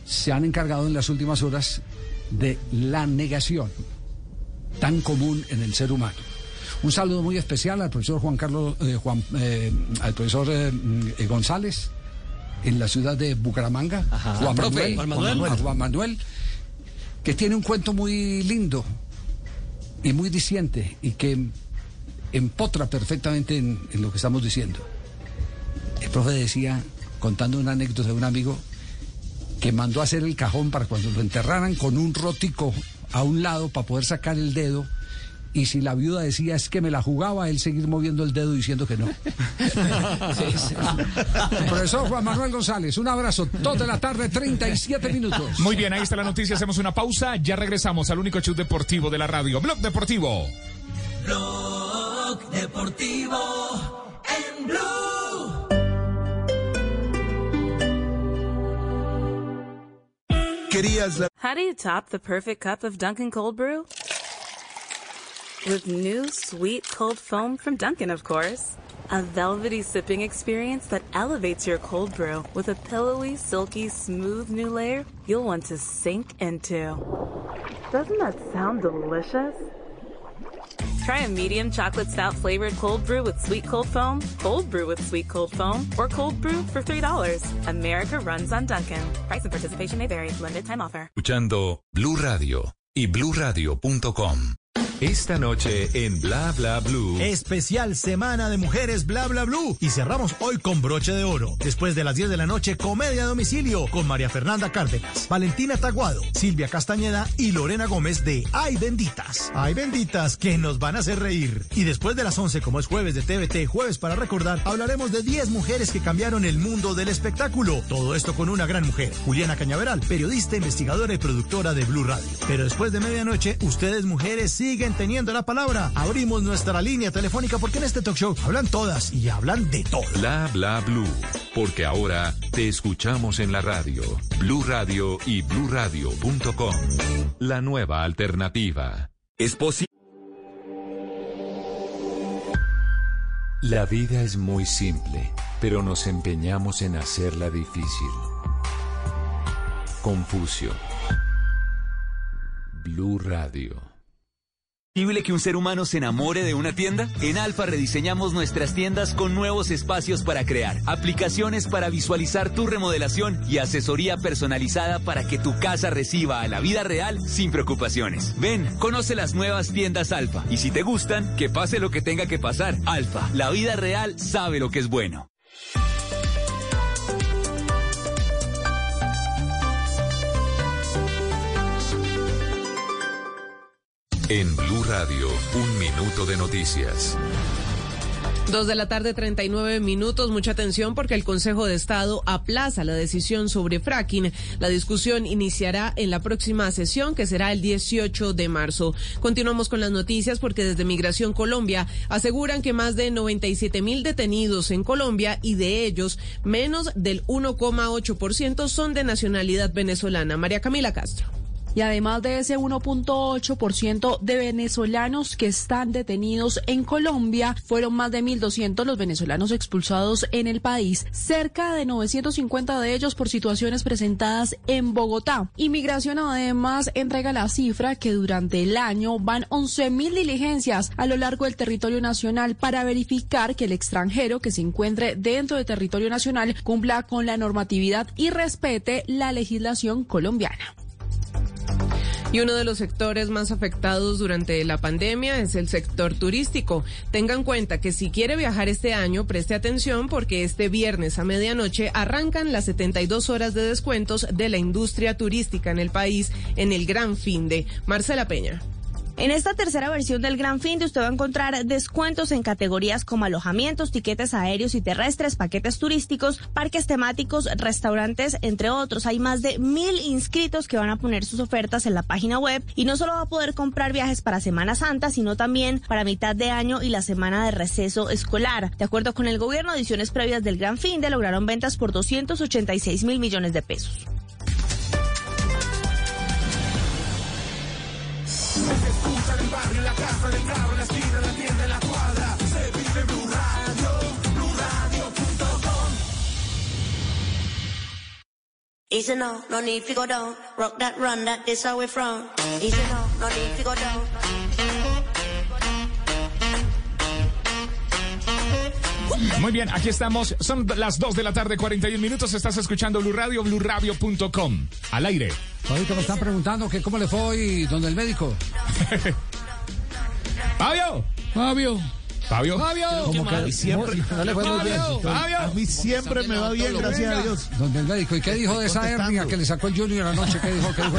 se han encargado en las últimas horas de la negación tan común en el ser humano. Un saludo muy especial al profesor Juan Carlos, eh, Juan, eh, al profesor mm, González en la ciudad de Bucaramanga, Juan, Profe. Manuel, Juan. Manuel, Juan Manuel, que tiene un cuento muy lindo y muy diciente y que empotra perfectamente en, en lo que estamos diciendo. El profe decía, contando una anécdota de un amigo, que mandó a hacer el cajón para cuando lo enterraran con un rótico a un lado para poder sacar el dedo. Y si la viuda decía es que me la jugaba, él seguir moviendo el dedo diciendo que no. Profesor Juan Manuel González, un abrazo. Dos de la tarde, 37 minutos. Muy bien, ahí está la noticia. Hacemos una pausa. Ya regresamos al único show deportivo de la radio. Blog Deportivo. Blog Deportivo en Blue. How do you top the perfect cup of Dunkin' Cold Brew? With new sweet cold foam from Dunkin', of course. A velvety sipping experience that elevates your cold brew with a pillowy, silky, smooth new layer you'll want to sink into. Doesn't that sound delicious? Try a medium chocolate stout flavored cold brew with sweet cold foam, cold brew with sweet cold foam, or cold brew for $3. America runs on Dunkin'. Price and participation may vary. Limited time offer. Escuchando Blue Radio y bluradio.com. Esta noche en Bla Bla Blue. Especial Semana de Mujeres Bla Bla Blue. Y cerramos hoy con broche de oro. Después de las 10 de la noche, comedia a domicilio con María Fernanda Cárdenas, Valentina Taguado, Silvia Castañeda y Lorena Gómez de Ay Benditas. Ay Benditas que nos van a hacer reír. Y después de las 11, como es jueves de TVT, jueves para recordar, hablaremos de 10 mujeres que cambiaron el mundo del espectáculo. Todo esto con una gran mujer, Juliana Cañaveral, periodista, investigadora y productora de Blue Radio. Pero después de medianoche, ustedes mujeres siguen teniendo la palabra. Abrimos nuestra línea telefónica porque en este talk show hablan todas y hablan de todo. Bla Bla Blue. Porque ahora te escuchamos en la radio. Blue Radio y bluradio.com. La nueva alternativa. Es posible. La vida es muy simple, pero nos empeñamos en hacerla difícil. Confucio. Blue Radio. ¿Posible que un ser humano se enamore de una tienda? En Alfa rediseñamos nuestras tiendas con nuevos espacios para crear, aplicaciones para visualizar tu remodelación y asesoría personalizada para que tu casa reciba a la vida real sin preocupaciones. Ven, conoce las nuevas tiendas Alfa y si te gustan, que pase lo que tenga que pasar. Alfa, la vida real sabe lo que es bueno. En Blue Radio, un minuto de noticias. Dos de la tarde, 39 minutos. Mucha atención porque el Consejo de Estado aplaza la decisión sobre fracking. La discusión iniciará en la próxima sesión, que será el 18 de marzo. Continuamos con las noticias porque desde Migración Colombia aseguran que más de 97 mil detenidos en Colombia y de ellos menos del 1,8% son de nacionalidad venezolana. María Camila Castro. Y además de ese 1.8% de venezolanos que están detenidos en Colombia, fueron más de 1.200 los venezolanos expulsados en el país, cerca de 950 de ellos por situaciones presentadas en Bogotá. Inmigración además entrega la cifra que durante el año van 11.000 diligencias a lo largo del territorio nacional para verificar que el extranjero que se encuentre dentro del territorio nacional cumpla con la normatividad y respete la legislación colombiana. Y uno de los sectores más afectados durante la pandemia es el sector turístico. Tengan cuenta que si quiere viajar este año, preste atención porque este viernes a medianoche arrancan las 72 horas de descuentos de la industria turística en el país en el Gran Fin de Marcela Peña. En esta tercera versión del Gran Fin usted va a encontrar descuentos en categorías como alojamientos, tiquetes aéreos y terrestres, paquetes turísticos, parques temáticos, restaurantes, entre otros. Hay más de mil inscritos que van a poner sus ofertas en la página web y no solo va a poder comprar viajes para Semana Santa, sino también para mitad de año y la semana de receso escolar. De acuerdo con el gobierno, ediciones previas del Gran Fin de lograron ventas por 286 mil millones de pesos. Easy no, no need to go down. Rock that, run that, this how we from. Easy no, no need to go down. Muy bien, aquí estamos. Son las 2 de la tarde, 41 minutos. Estás escuchando Blue Radio, BlueRadio.com. Al aire. Ahorita me están preguntando que cómo le fue hoy donde el médico. Fabio. Fabio. Fabio. Fabio. Como que siempre, no le fue muy bien. Fabio. A mí siempre me va bien, gracias a Dios. Donde el médico. ¿Y qué dijo de esa hernia que le sacó el Junior anoche? ¿Qué dijo? ¿Qué dijo?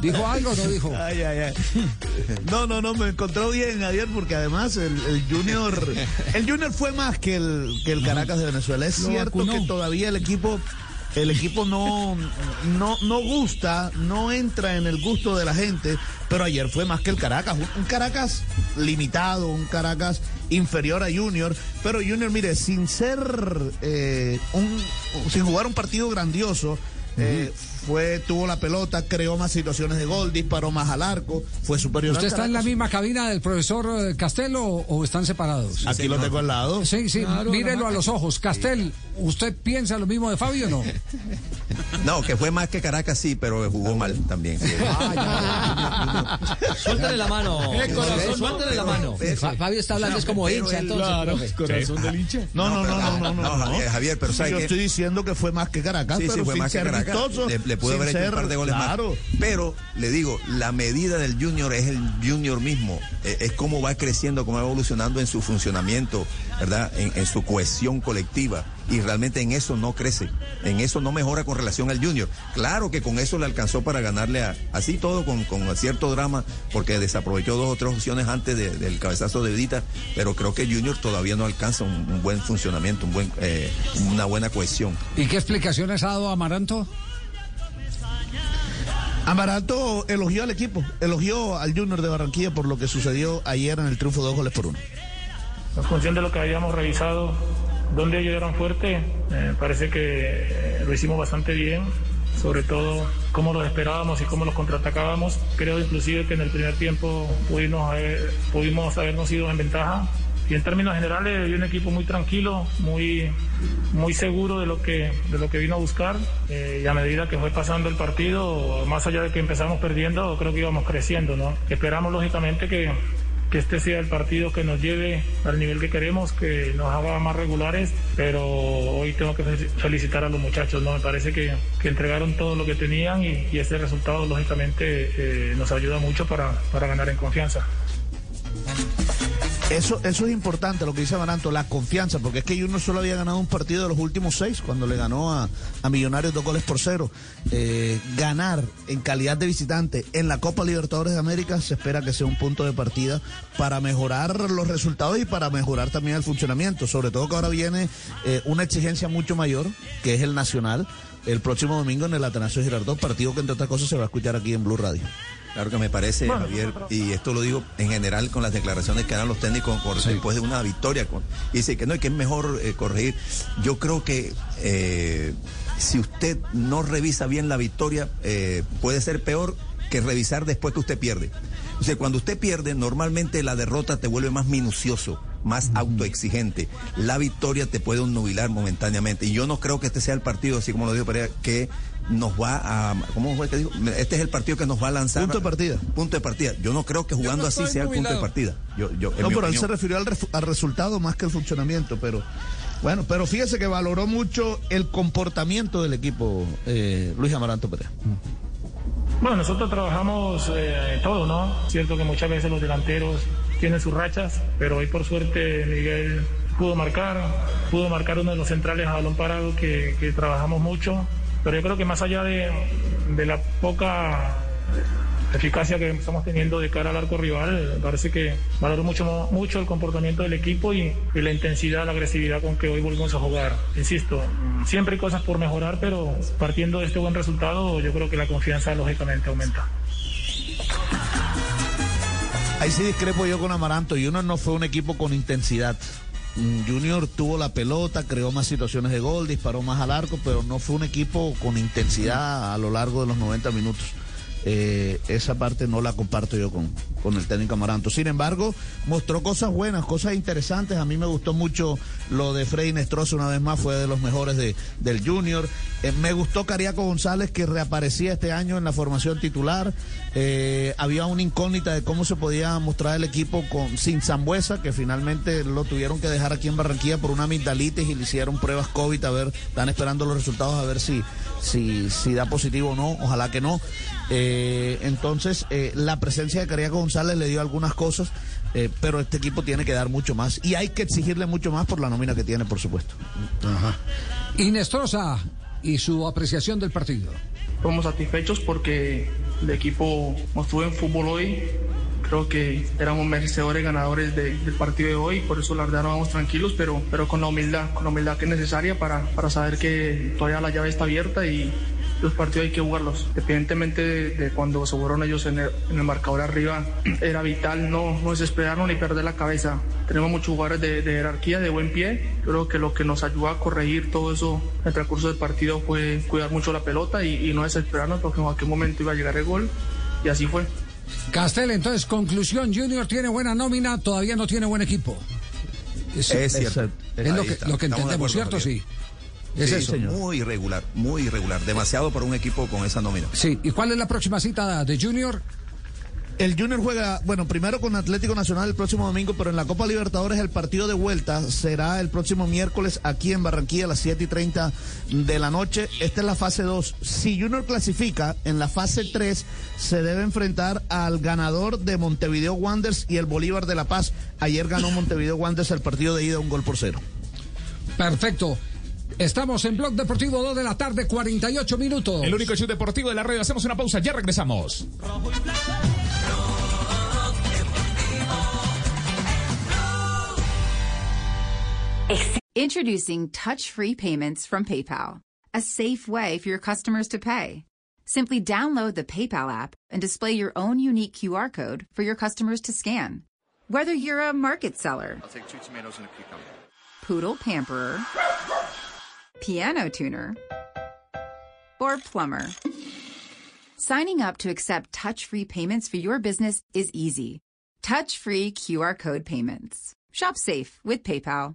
¿Dijo algo o no dijo? Ay, ay, ay. No, no, no, me encontró bien ayer porque además el, el Junior el Junior fue más que el, que el Caracas de Venezuela. Es Lo cierto vacunó. que todavía el equipo el equipo no, no, no gusta, no entra en el gusto de la gente, pero ayer fue más que el Caracas. Un Caracas limitado, un Caracas inferior a Junior, pero Junior, mire, sin ser eh, un, sin jugar un partido grandioso, eh, fue, tuvo la pelota, creó más situaciones de gol, disparó más al arco, fue superior ¿Usted al está en la misma cabina del profesor eh, Castelo o, están separados? Aquí lo tengo al lado. Sí, sí, Claro, mírelo a los ojos. Castel, ¿usted piensa lo mismo de Fabio o no? No, que fue más que Caracas, sí, pero jugó mal también. sí. Suéltale la mano. Corazón, Suéltale la mano. Fabio está hablando, es como hincha, entonces. claro. Corazón del hincha. No, no, no, no, no, no, No, Javier, Javier, pero ¿sabe Yo estoy diciendo que fue más que Caracas, Sí, sí, pero fue sin más que Caracas. vistoso, Le, le pudo haber hecho un par de goles claro. más. Pero le digo, la medida del Junior es el Junior mismo. Eh, Es, cómo va creciendo, cómo va evolucionando en su funcionamiento, ¿verdad? En, en su cohesión colectiva. Y realmente en eso no crece. En eso no mejora con relación al Junior. Claro que con eso le alcanzó para ganarle a, así todo con, con cierto drama, porque desaprovechó dos o tres opciones antes de- del cabezazo de Vidita. Pero creo que Junior todavía no alcanza un, un buen funcionamiento, un buen, eh, una buena cohesión. ¿Y qué explicaciones ha dado Amaranto? Amaranto elogió al equipo, elogió al Junior de Barranquilla por lo que sucedió ayer en el triunfo de dos goles por uno. En función de lo que habíamos revisado, donde ellos eran fuertes, eh, parece que eh, lo hicimos bastante bien, sobre todo cómo los esperábamos y cómo los contraatacábamos. Creo inclusive que en el primer tiempo pudimos, pudimos habernos ido en ventaja, Y en términos generales, vi un equipo muy tranquilo, muy, muy seguro de lo que, de lo que vino a buscar. Eh, y a medida que fue pasando el partido, más allá de que empezamos perdiendo, creo que íbamos creciendo. ¿no? Esperamos, lógicamente, que, que este sea el partido que nos lleve al nivel que queremos, que nos haga más regulares, pero hoy tengo que fe- felicitar a los muchachos, ¿no? Me parece que, que entregaron todo lo que tenían y, y este resultado, lógicamente, eh, nos ayuda mucho para, para ganar en confianza. Eso, eso es importante, lo que dice Amaranto, la confianza, porque es que Junior solo había ganado un partido de los últimos seis cuando le ganó a, a Millonarios dos goles por cero. Eh, ganar en calidad de visitante en la Copa Libertadores de América se espera que sea un punto de partida para mejorar los resultados y para mejorar también el funcionamiento, sobre todo que ahora viene eh, una exigencia mucho mayor, que es el Nacional, el próximo domingo en el Atanasio Girardot, partido que entre otras cosas se va a escuchar aquí en Blue Radio. Claro que me parece, Bueno, Javier, y esto lo digo en general con las declaraciones que harán los técnicos por- después de una victoria. con- y dice que no, y que es mejor eh, corregir. Yo creo que eh, si usted no revisa bien la victoria, eh, puede ser peor que revisar después que usted pierde. O sea, cuando usted pierde, normalmente la derrota te vuelve más minucioso, más autoexigente. La victoria te puede nubilar momentáneamente. Y yo no creo que este sea el partido, así como lo dijo Pereira, que nos va a... ¿Cómo fue que dijo? Este es el partido que nos va a lanzar. Punto de partida. Punto de partida. Yo no creo que jugando no así sea el punto de partida. Yo, yo, No, pero él se refirió al, resultado más que al funcionamiento, pero bueno, pero fíjese que valoró mucho el comportamiento del equipo eh, Luis Amaranto Perea. Bueno, nosotros trabajamos eh, todo, ¿no? Cierto que muchas veces los delanteros tienen sus rachas, pero hoy por suerte Miguel pudo marcar, pudo marcar uno de los centrales a balón parado que, que trabajamos mucho, pero yo creo que más allá de, de la poca eficacia que estamos teniendo de cara al arco rival, parece que valoró mucho, mucho el comportamiento del equipo y, y la intensidad, la agresividad con que hoy volvimos a jugar. Insisto, siempre hay cosas por mejorar, pero partiendo de este buen resultado, yo creo que la confianza lógicamente aumenta. Ahí sí discrepo yo con Amaranto. Junior no fue un equipo con intensidad. Mm, Junior tuvo la pelota, creó más situaciones de gol, disparó más al arco, pero no fue un equipo con intensidad a lo largo de los 90 minutos. Eh, esa parte no la comparto yo con, con el técnico Amaranto. Sin embargo, mostró cosas buenas, cosas interesantes. A mí me gustó mucho lo de Freddy Nestroza, una vez más, fue de los mejores de, del Junior. Eh, me gustó Cariaco González, que reaparecía este año en la formación titular. Eh, había una incógnita de cómo se podía mostrar el equipo con sin Zambuesa, que finalmente lo tuvieron que dejar aquí en Barranquilla por una amigdalitis y le hicieron pruebas COVID. A ver, están esperando los resultados a ver si, si, si da positivo o no. Ojalá que no. Eh, entonces, eh, la presencia de Cariaco González le dio algunas cosas, eh, pero este equipo tiene que dar mucho más. Y hay que exigirle mucho más por la nómina que tiene, por supuesto. Inestrosa y su apreciación del partido. Fuimos satisfechos porque el equipo mostró en fútbol hoy. Creo que éramos merecedores ganadores de- del partido de hoy, por eso la verdad no vamos tranquilos, pero, pero con la humildad, con la humildad que es necesaria para, para saber que todavía la llave está abierta y los partidos hay que jugarlos. Independientemente de, de cuando se fueron ellos en el, en el marcador arriba, era vital no, no desesperarnos ni perder la cabeza. Tenemos muchos jugadores de, de jerarquía, de buen pie. Creo que lo que nos ayudó a corregir todo eso en el transcurso del partido fue cuidar mucho la pelota y, y no desesperarnos porque en cualquier momento iba a llegar el gol y así fue. Castel, entonces, conclusión, Junior tiene buena nómina, todavía no tiene buen equipo. Es cierto. Es lo Ahí que, lo que entendemos, acuerdo, ¿cierto? Javier. Sí. Es Sí, eso. señor. Muy irregular, muy irregular. Demasiado para un equipo con esa nómina. Sí, ¿y cuál es la próxima cita de Junior? El Junior juega, bueno, primero con Atlético Nacional el próximo domingo, pero en la Copa Libertadores el partido de vuelta será el próximo miércoles aquí en Barranquilla a las 7 y 30 de la noche. Esta es la fase 2. Si Junior clasifica en la fase 3, se debe enfrentar al ganador de Montevideo Wanderers y el Bolívar de La Paz. Ayer ganó Montevideo Wanderers el partido de ida un gol por cero. Perfecto. Estamos en Blog Deportivo 2 de la tarde, 48 minutos. El único show deportivo de la radio. Hacemos una pausa, ya regresamos. Introducing touch free payments from PayPal, a safe way for your customers to pay. Simply download the PayPal app and display your own unique QR code for your customers to scan. Whether you're a market seller, I'll take two tomatoes and a cucumber. poodle pamperer, piano tuner, or plumber. Signing up to accept touch free payments for your business is easy. Touch free QR code payments. Shop safe with PayPal.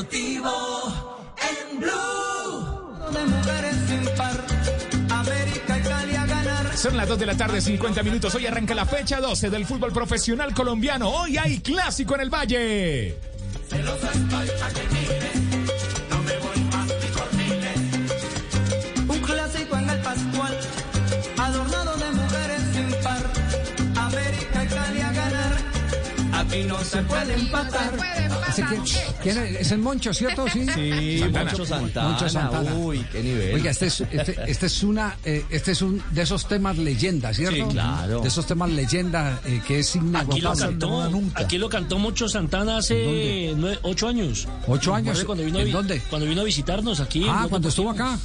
Deportivo en Blue. De mujeres sin par, América y Cali a ganar. Son las 2 de la tarde, 50 minutos. Hoy arranca la fecha 12 del fútbol profesional colombiano. Hoy hay clásico en el Valle. Celoso estoy Aquí no se puede empatar. ¿Ese quién, quién es? ¿Es el Moncho, cierto? Sí, Sí, Moncho Santana. Moncho Santana. Uy, qué nivel. Oiga, este es, este, este es una, eh, este es un de esos temas leyenda, ¿cierto? Sí, claro. De esos temas leyenda eh, que es Aquí lo inagotable. cantó, aquí lo cantó mucho Santana hace nueve- ocho años. ¿Ocho años? ¿Recuerda Cuando vino, a ¿En dónde? Cuando vino a visitarnos aquí. Ah, cuando estuvo acá.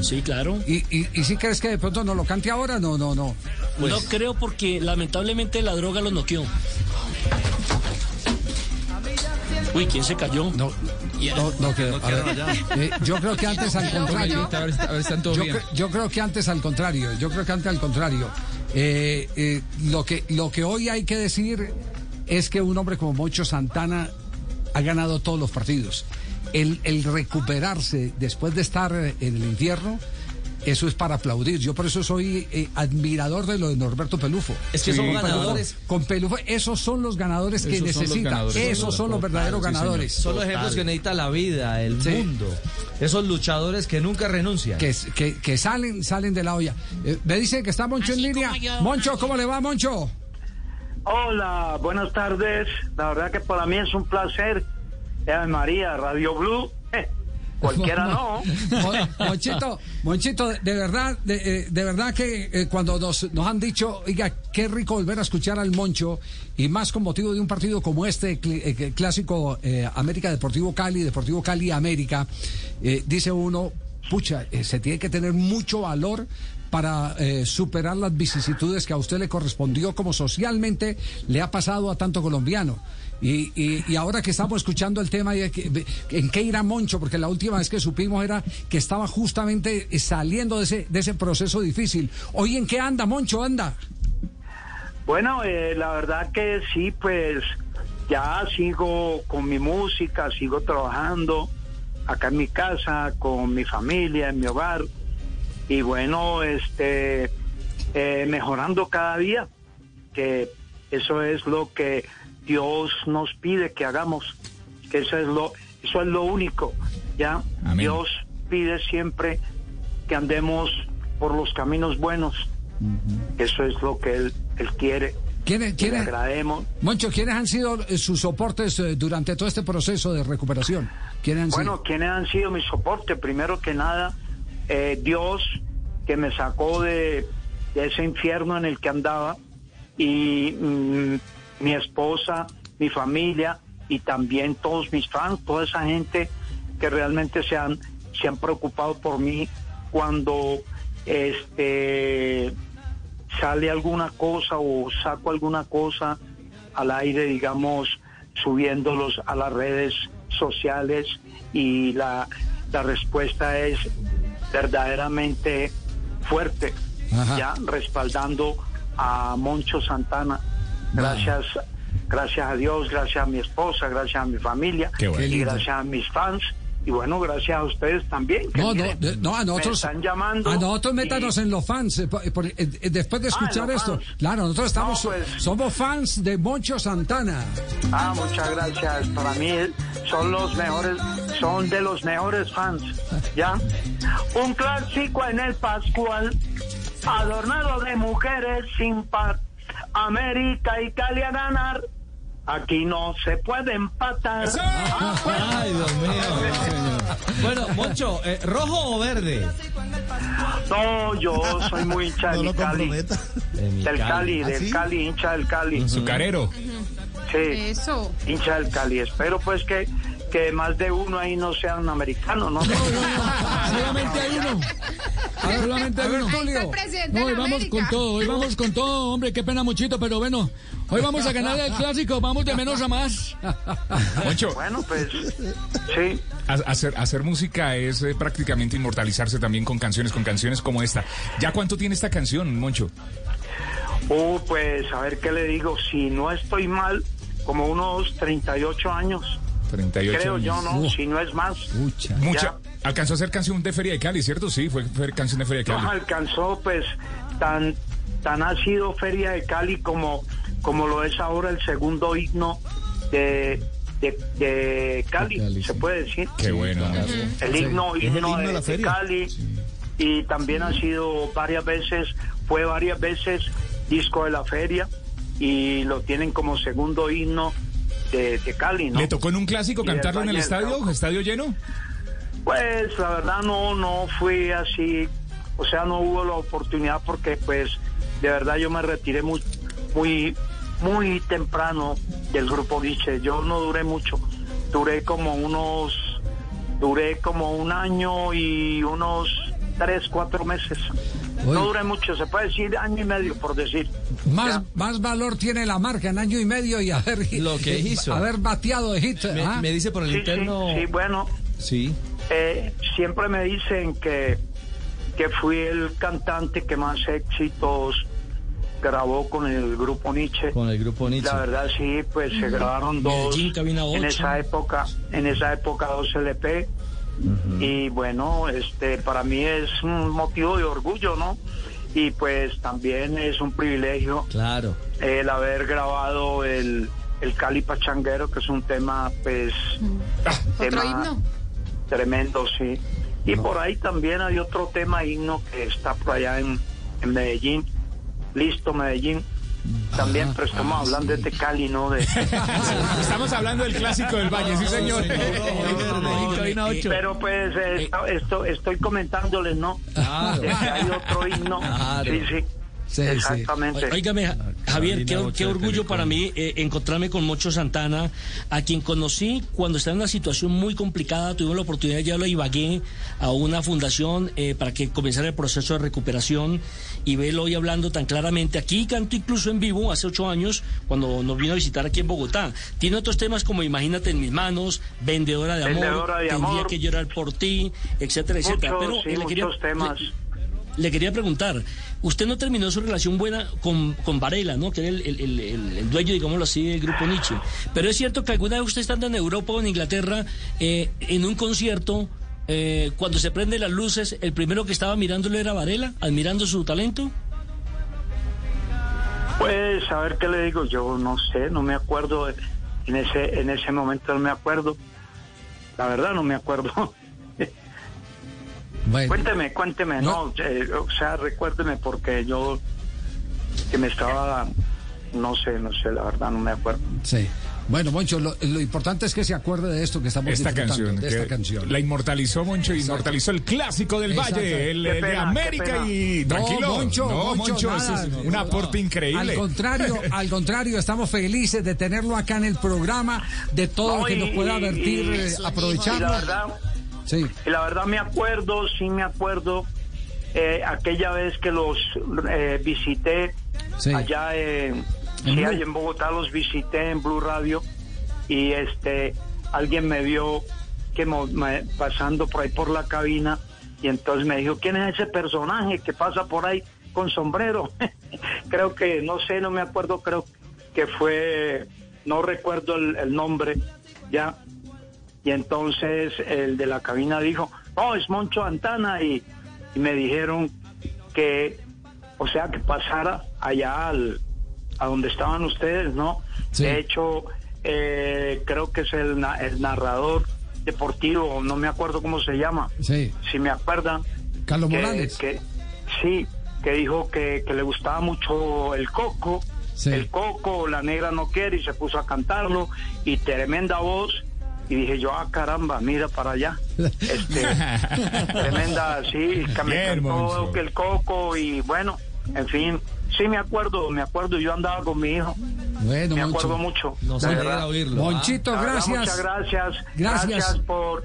Sí, claro. ¿Y, y, y si crees que de pronto no lo cante ahora? No, no, no. no creo porque lamentablemente la droga lo noqueó. Uy, ¿quién se cayó? No, no, no quedó. A ver, eh, yo creo que antes al contrario. Yo, creo que antes al contrario. Yo creo que antes al contrario. Eh, eh, lo que lo que hoy hay que decir es que un hombre como Moncho Santana ha ganado todos los partidos. El, el recuperarse después de estar en el infierno. Eso es para aplaudir. Yo por eso soy eh, admirador de lo de Norberto Pelufo. Es que son ganadores. Con Pelufo, esos son los ganadores que Esos son los necesita. ganadores. Esos son los verdaderos Total, sí, señor. ganadores. Son los ejemplos que necesita la vida, el Sí. mundo. Esos luchadores que nunca renuncian. que, que, que salen salen de la olla. Eh, me dice que está Moncho en línea. Moncho, ¿cómo le va, Moncho? Hola, buenas tardes. La verdad que para mí es un placer. Eh, María, Radio Blue. Cualquiera no. Mon- Monchito, Monchito, de verdad, de, eh, de verdad que eh, cuando nos, nos han dicho, oiga, qué rico volver a escuchar al Moncho, y más con motivo de un partido como este, cl- eh, clásico eh, América Deportivo Cali, Deportivo Cali América, dice uno, pucha, se tiene que tener mucho valor para eh, superar las vicisitudes que a usted le correspondió como socialmente le ha pasado a tanto colombiano. Y, y- ahora que estamos escuchando el tema en qué irá Moncho, porque la última vez que supimos era que estaba justamente eh, saliendo de ese, de ese proceso difícil. Hoy en qué anda, Moncho, anda. Bueno, eh, la verdad que sí, pues ya sigo con mi música, sigo trabajando acá en mi casa, con mi familia, en mi hogar. Y bueno, este, eh, mejorando cada día, que eso es lo que Dios nos pide que hagamos, que eso es lo, eso es lo único, ya. Amén. Dios pide siempre que andemos por los caminos buenos. Eso es lo que él, él quiere. ¿Quiénes, quiénes. Moncho, ¿quiénes han sido sus soportes eh, durante todo este proceso de recuperación? ¿Quiénes han Bueno, sido? ¿quiénes han sido mi soporte? Primero que nada, eh, Dios que me sacó de, de ese infierno en el que andaba y mm, mi esposa, mi familia y también todos mis fans, toda esa gente que realmente se han, se han preocupado por mí cuando este sale alguna cosa o saco alguna cosa al aire, digamos, subiéndolos a las redes sociales y la, la respuesta es verdaderamente fuerte, Ajá. ya respaldando a Moncho Santana. Gracias, gracias a Dios, gracias a mi esposa, gracias a mi familia bueno. y gracias a mis fans y bueno, gracias a ustedes también. que No, no, miren, de- no, a nosotros. Me están llamando. A nosotros y- métanos en los fans. eh, eh, eh, después de escuchar los esto. fans. Claro, nosotros estamos. No, pues. Somos fans de Moncho Santana. Ah, muchas gracias. Para mí son los mejores, son de los mejores fans. ¿Ya? Un clásico en el Pascual, adornado de mujeres sin par. América y Cali a ganar. Aquí no se puede empatar. Ay, Dios mío. Bueno, Moncho, eh, ¿rojo o verde? No, yo soy muy hincha No del lo Cali. Del Cali, ¿Ah, del sí? Cali, hincha del Cali. Azucarero. Sí, Eso. hincha del Cali. Espero pues que, que más de uno ahí no sean americanos, ¿no? Solamente hay uno. Solamente hay uno. No, hoy vamos con todo, hoy vamos con todo, hombre, qué pena muchito, pero bueno, hoy vamos a ganar el clásico, vamos de menos a más. Moncho, Bueno, pues sí. ha- hacer, hacer música es eh, prácticamente inmortalizarse también con canciones, con canciones como esta. ¿Ya cuánto tiene esta canción, Moncho? Uh, pues a ver qué le digo. Si no estoy mal, como unos 38 años. 38 Creo años. yo, ¿no? Si no es más. Mucha. Alcanzó a ser canción de Feria de Cali, ¿cierto? Sí, fue, fue canción de Feria de No Cali. alcanzó, pues, tan, tan ha sido Feria de Cali como, como lo es ahora el segundo himno de, de, de Cali, se puede decir. Qué bueno. El himno, el himno de. Cali y también ha sido varias veces, fue varias veces disco de la feria y lo tienen como segundo himno de, de Cali, ¿no? ¿Le tocó en un clásico cantarlo en el estadio? ¿Estadio lleno? Pues la verdad no, no fui así, o sea, no hubo la oportunidad porque pues de verdad yo me retiré muy, muy, muy temprano del grupo Nietzsche. Yo no duré mucho, duré como unos, duré como un año y unos tres, cuatro meses. Uy. No duré mucho, se puede decir año y medio por decir. Más, más valor tiene la marca en año y medio y haber, Lo que hizo. haber bateado de hit. Me, ¿ah? me dice por el Sí, interno. sí, bueno, Sí. Eh, siempre me dicen que, que fui el cantante que más éxitos grabó con el grupo Nietzsche. Con el grupo Nietzsche. La verdad sí, pues se grabaron dos Medellín, en esa época, en esa época dos LP. Y bueno, este para mí es un motivo de orgullo, ¿no? Y pues también es un privilegio Claro. el haber grabado el, el Cali Pachanguero, que es un tema, pues, Otro tema himno. tremendo, sí. Y por ahí también hay otro tema himno que está por allá en, en Medellín, listo Medellín. También, pero estamos hablando de Cali, ¿no? De, Estamos hablando del clásico del Valle, sí, señor. pero pues eh, esto, esto- estoy comentándoles, ¿no? Claro. De que hay otro himno. Claro. Sí, sí. Sí, sí. Exactamente. Óigame, Ja- Javier, qué, orgullo para mí eh, encontrarme con Mocho Santana, a quien conocí cuando estaba en una situación muy complicada. Tuvimos la oportunidad de llevarlo a Ibagué, a una fundación, eh, para que comenzara el proceso de recuperación y verlo hoy hablando tan claramente. Aquí canto incluso en vivo hace ocho años, cuando nos vino a visitar aquí en Bogotá. Tiene otros temas como Imagínate en mis manos, Vendedora de Amor, de Tendría Amor. que llorar por ti, etcétera, etcétera. Pero sí, eh, le quería- temas. le quería preguntar, usted no terminó su relación buena con, con Varela, ¿no? Que era el- el- el- el dueño, digámoslo así, del grupo Nietzsche. Pero es cierto que alguna vez usted estando en Europa o en Inglaterra, eh, en un concierto, eh, cuando se prenden las luces, el primero que estaba mirándolo era Varela, admirando su talento. Pues a ver qué le digo, yo no sé, no me acuerdo en ese en ese momento no me acuerdo. La verdad no me acuerdo. Bueno, cuénteme, cuénteme, no, eh, o sea, recuérdeme porque yo que me estaba no sé, no sé, la verdad no me acuerdo. sí. Bueno, Moncho, lo, lo importante es que se acuerde de esto que estamos Esta disfrutando, canción, de esta canción. la inmortalizó Moncho, inmortalizó el clásico del Exacto. Valle, el de América y No, tranquilo. Moncho, no, Moncho, Moncho, nada, es no, un no, aporte Al increíble. contrario, al contrario, estamos felices de tenerlo acá en el programa, de todo lo No, que y- nos pueda y- vertir, y- eh, aprovecharlo. Sí. y la verdad me acuerdo, sí me acuerdo eh, aquella vez que los eh, visité Sí. allá en, En sí, allá en Bogotá los visité en Blue Radio y este alguien me vio que me- pasando por ahí por la cabina y entonces me dijo quién es ese personaje que pasa por ahí con sombrero creo que no sé no me acuerdo creo que fue no recuerdo el, el nombre ya y entonces el de la cabina dijo, no, es Moncho Antana y, y me dijeron que, o sea, que pasara allá al, a donde estaban ustedes, ¿no? De hecho, eh, creo que es el, el narrador deportivo, no me acuerdo cómo se llama, Sí. si me acuerdan. Carlos que- Morales. que- sí, que dijo que, que le gustaba mucho el coco, el coco, la negra no quiere y se puso a cantarlo y tremenda voz. Y dije yo, ah, caramba, mira para allá. Este, tremenda, sí, que me cantó el coco y bueno, en fin, sí me acuerdo, me acuerdo, yo andaba con mi hijo. Bueno, me Moncho. acuerdo mucho. Nos alegra oírlo, ¿ah? Monchito, verdad, gracias. Muchas gracias. Gracias. Gracias por,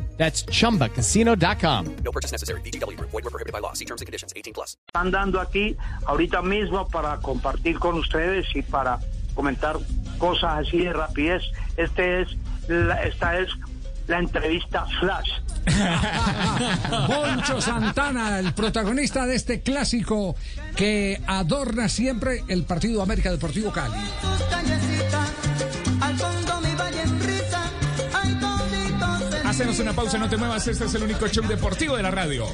That's chumbacasino.com. No purchase necessary. VGW Group. Void were prohibited by law. See terms and conditions. 18 plus. están dando aquí ahorita mismo para compartir con ustedes y para comentar cosas así de rapidez. Este es la- esta es la entrevista flash. Moncho Santana, el protagonista de este clásico que adorna siempre el partido América Deportivo Cali. Hacemos una pausa, no te muevas. Este es el único show deportivo de la radio.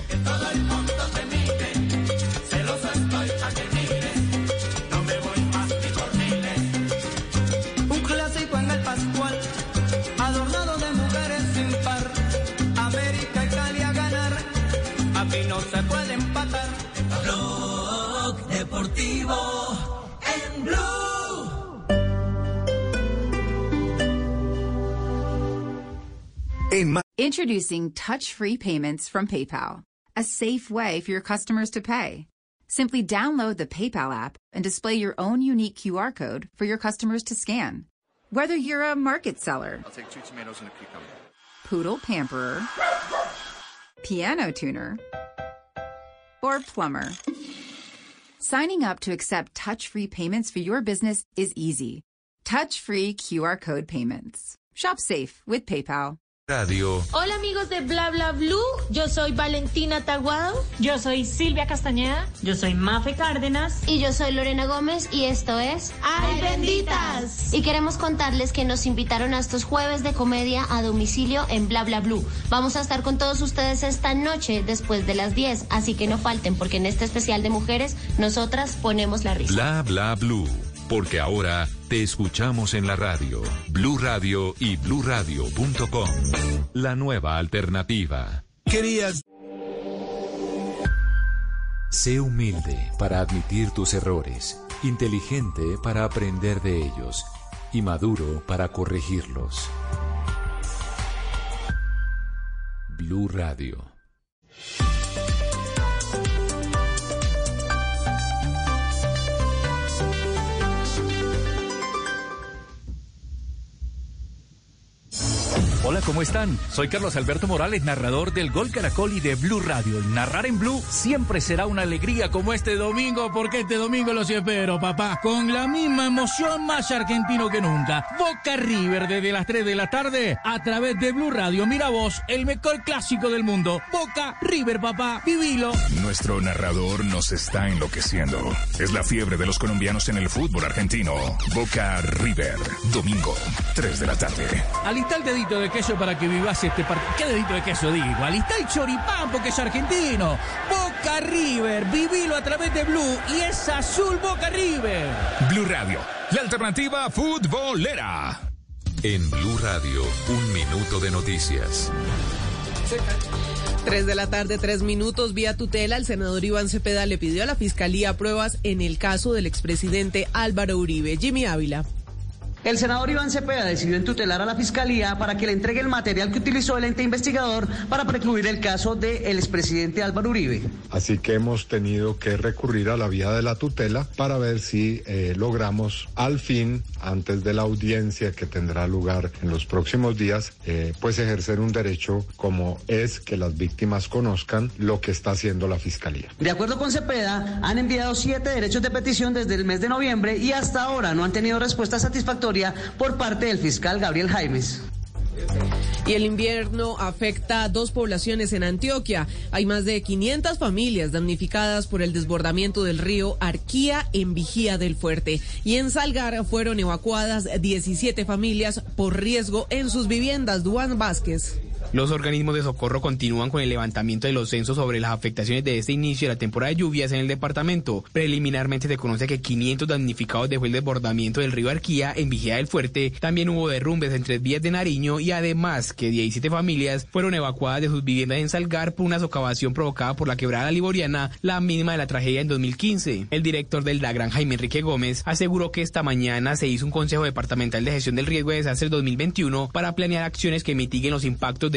Introducing touch free payments from PayPal, a safe way for your customers to pay. Simply download the PayPal app and display your own unique QR code for your customers to scan. Whether you're a market seller, I'll take two tomatoes and a cucumber. poodle pamperer, piano tuner, or plumber. Signing up to accept touch free payments for your business is easy. Touch free QR code payments. Shop safe with PayPal. Radio. Hola amigos de Bla Bla Blue, yo soy Valentina Taguado. Yo soy Silvia Castañeda. Yo soy Mafe Cárdenas. Y yo soy Lorena Gómez y esto es ¡Ay, benditas! Y queremos contarles que nos invitaron a estos jueves de comedia a domicilio en Bla Bla Blue. Vamos a estar con todos ustedes esta noche después de las 10, así que no falten porque en este especial de mujeres nosotras ponemos la risa. Bla bla blue. Porque ahora te escuchamos en la radio. Blue Radio y bluradio.com. La nueva alternativa. Querías. Sé humilde para admitir tus errores, inteligente para aprender de ellos y maduro para corregirlos. Blue Radio. Hola, ¿cómo están? Soy Carlos Alberto Morales, narrador del Gol Caracol y de Blue Radio. Narrar en Blue siempre será una alegría como este domingo, porque este domingo los espero, papá, con la misma emoción más argentino que nunca. Boca River desde las 3 de la tarde a través de Blue Radio. Mira vos, el mejor clásico del mundo. Boca River, papá, vivilo. Nuestro narrador nos está enloqueciendo. Es la fiebre de los colombianos en el fútbol argentino. Boca River, domingo, 3 de la tarde. Alista el dedito de queso para que vivas este partido. ¿Qué dedito de queso digo? Alista el choripán porque es argentino. Boca River, vivilo a través de Blue y es azul Boca River. Blue Radio, la alternativa futbolera. En Blue Radio, un minuto de noticias. 3 de la tarde, tres minutos, vía tutela, el senador Iván Cepeda le pidió a la Fiscalía pruebas en el caso del expresidente Álvaro Uribe. Jimmy Ávila. El senador Iván Cepeda decidió entutelar a la Fiscalía para que le entregue el material que utilizó el ente investigador para precluir el caso del expresidente Álvaro Uribe. Así que hemos tenido que recurrir a la vía de la tutela para ver si eh, logramos al fin, antes de la audiencia que tendrá lugar en los próximos días, eh, pues ejercer un derecho como es que las víctimas conozcan lo que está haciendo la Fiscalía. De acuerdo con Cepeda, han enviado siete derechos de petición desde el mes de noviembre y hasta ahora no han tenido respuesta satisfactoria por parte del fiscal Gabriel Jaimes. Y el invierno afecta a dos poblaciones en Antioquia. Hay más de 500 familias damnificadas por el desbordamiento del río Arquía en Vigía del Fuerte. Y en Salgar fueron evacuadas 17 familias por riesgo en sus viviendas. Duan Vázquez. Los organismos de socorro continúan con el levantamiento de los censos sobre las afectaciones de este inicio de la temporada de lluvias en el departamento. Preliminarmente se conoce que 500 damnificados dejó el desbordamiento del río Arquía en Vigía del Fuerte. También hubo derrumbes en tres vías de Nariño y además que 17 familias fueron evacuadas de sus viviendas en Salgar por una socavación provocada por la quebrada liboriana, la mínima de la tragedia en 2015. El director del DAGRAN, Jaime Enrique Gómez, aseguró que esta mañana se hizo un Consejo Departamental de Gestión del Riesgo de Desastres 2021 para planear acciones que mitiguen los impactos de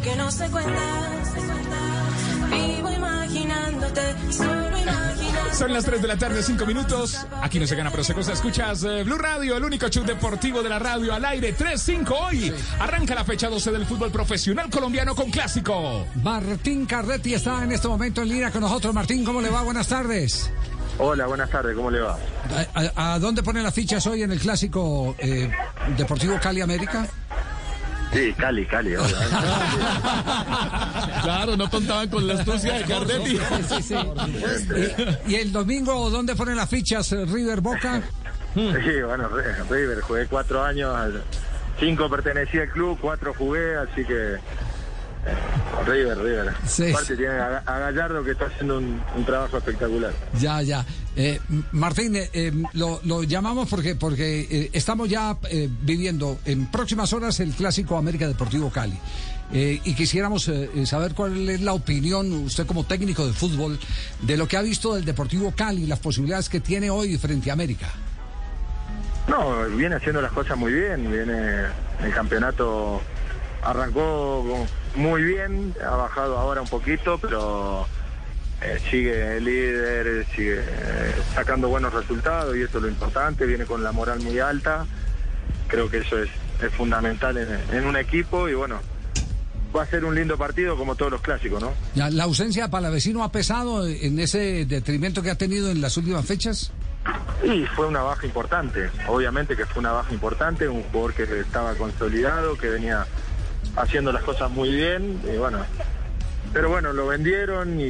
Que no se cuenta. Vivo imaginándote, solo imaginando. Son las 3 de la tarde, 5 minutos. Aquí no se gana, pero se cosa. Escuchas eh, Blue Radio, el único show deportivo de la radio al aire. 3-5 hoy. Arranca la fecha 12 del fútbol profesional colombiano con clásico. Martín Carretti está en este momento en línea con nosotros. Martín, ¿cómo le va? Buenas tardes. Hola, buenas tardes, ¿cómo le va? ¿A, a- a dónde ponen las fichas hoy en el clásico eh, Deportivo Cali América? Sí, Cali, Cali, hola. Claro, no contaban con la astucia de Cardetti. Sí, sí, sí. ¿Y, el domingo dónde ponen las fichas? ¿River Boca? Sí, bueno, River, jugué cuatro años, cinco pertenecía al club, cuatro jugué, así que... River, River. Sí. Aparte tiene a, Gallardo que está haciendo un, un trabajo espectacular. Ya, ya. Eh, Martín, eh, eh, lo, lo llamamos porque, porque eh, estamos ya viviendo en próximas horas el clásico América Deportivo Cali. Y quisiéramos saber cuál es la opinión, usted como técnico de fútbol, de lo que ha visto del Deportivo Cali, las posibilidades que tiene hoy frente a América. No, viene haciendo las cosas muy bien, viene el campeonato arrancó muy bien, ha bajado ahora un poquito, pero eh, sigue líder, sigue eh, sacando buenos resultados y eso es lo importante, viene con la moral muy alta, creo que eso es, es fundamental en, en un equipo y bueno, va a ser un lindo partido como todos los clásicos, ¿no? Ya, ¿La ausencia de Palavecino ha pesado en ese detrimento que ha tenido en las últimas fechas? Y fue una baja importante, obviamente que fue una baja importante, un jugador que estaba consolidado, que venía haciendo las cosas muy bien, y bueno, pero bueno, lo vendieron y,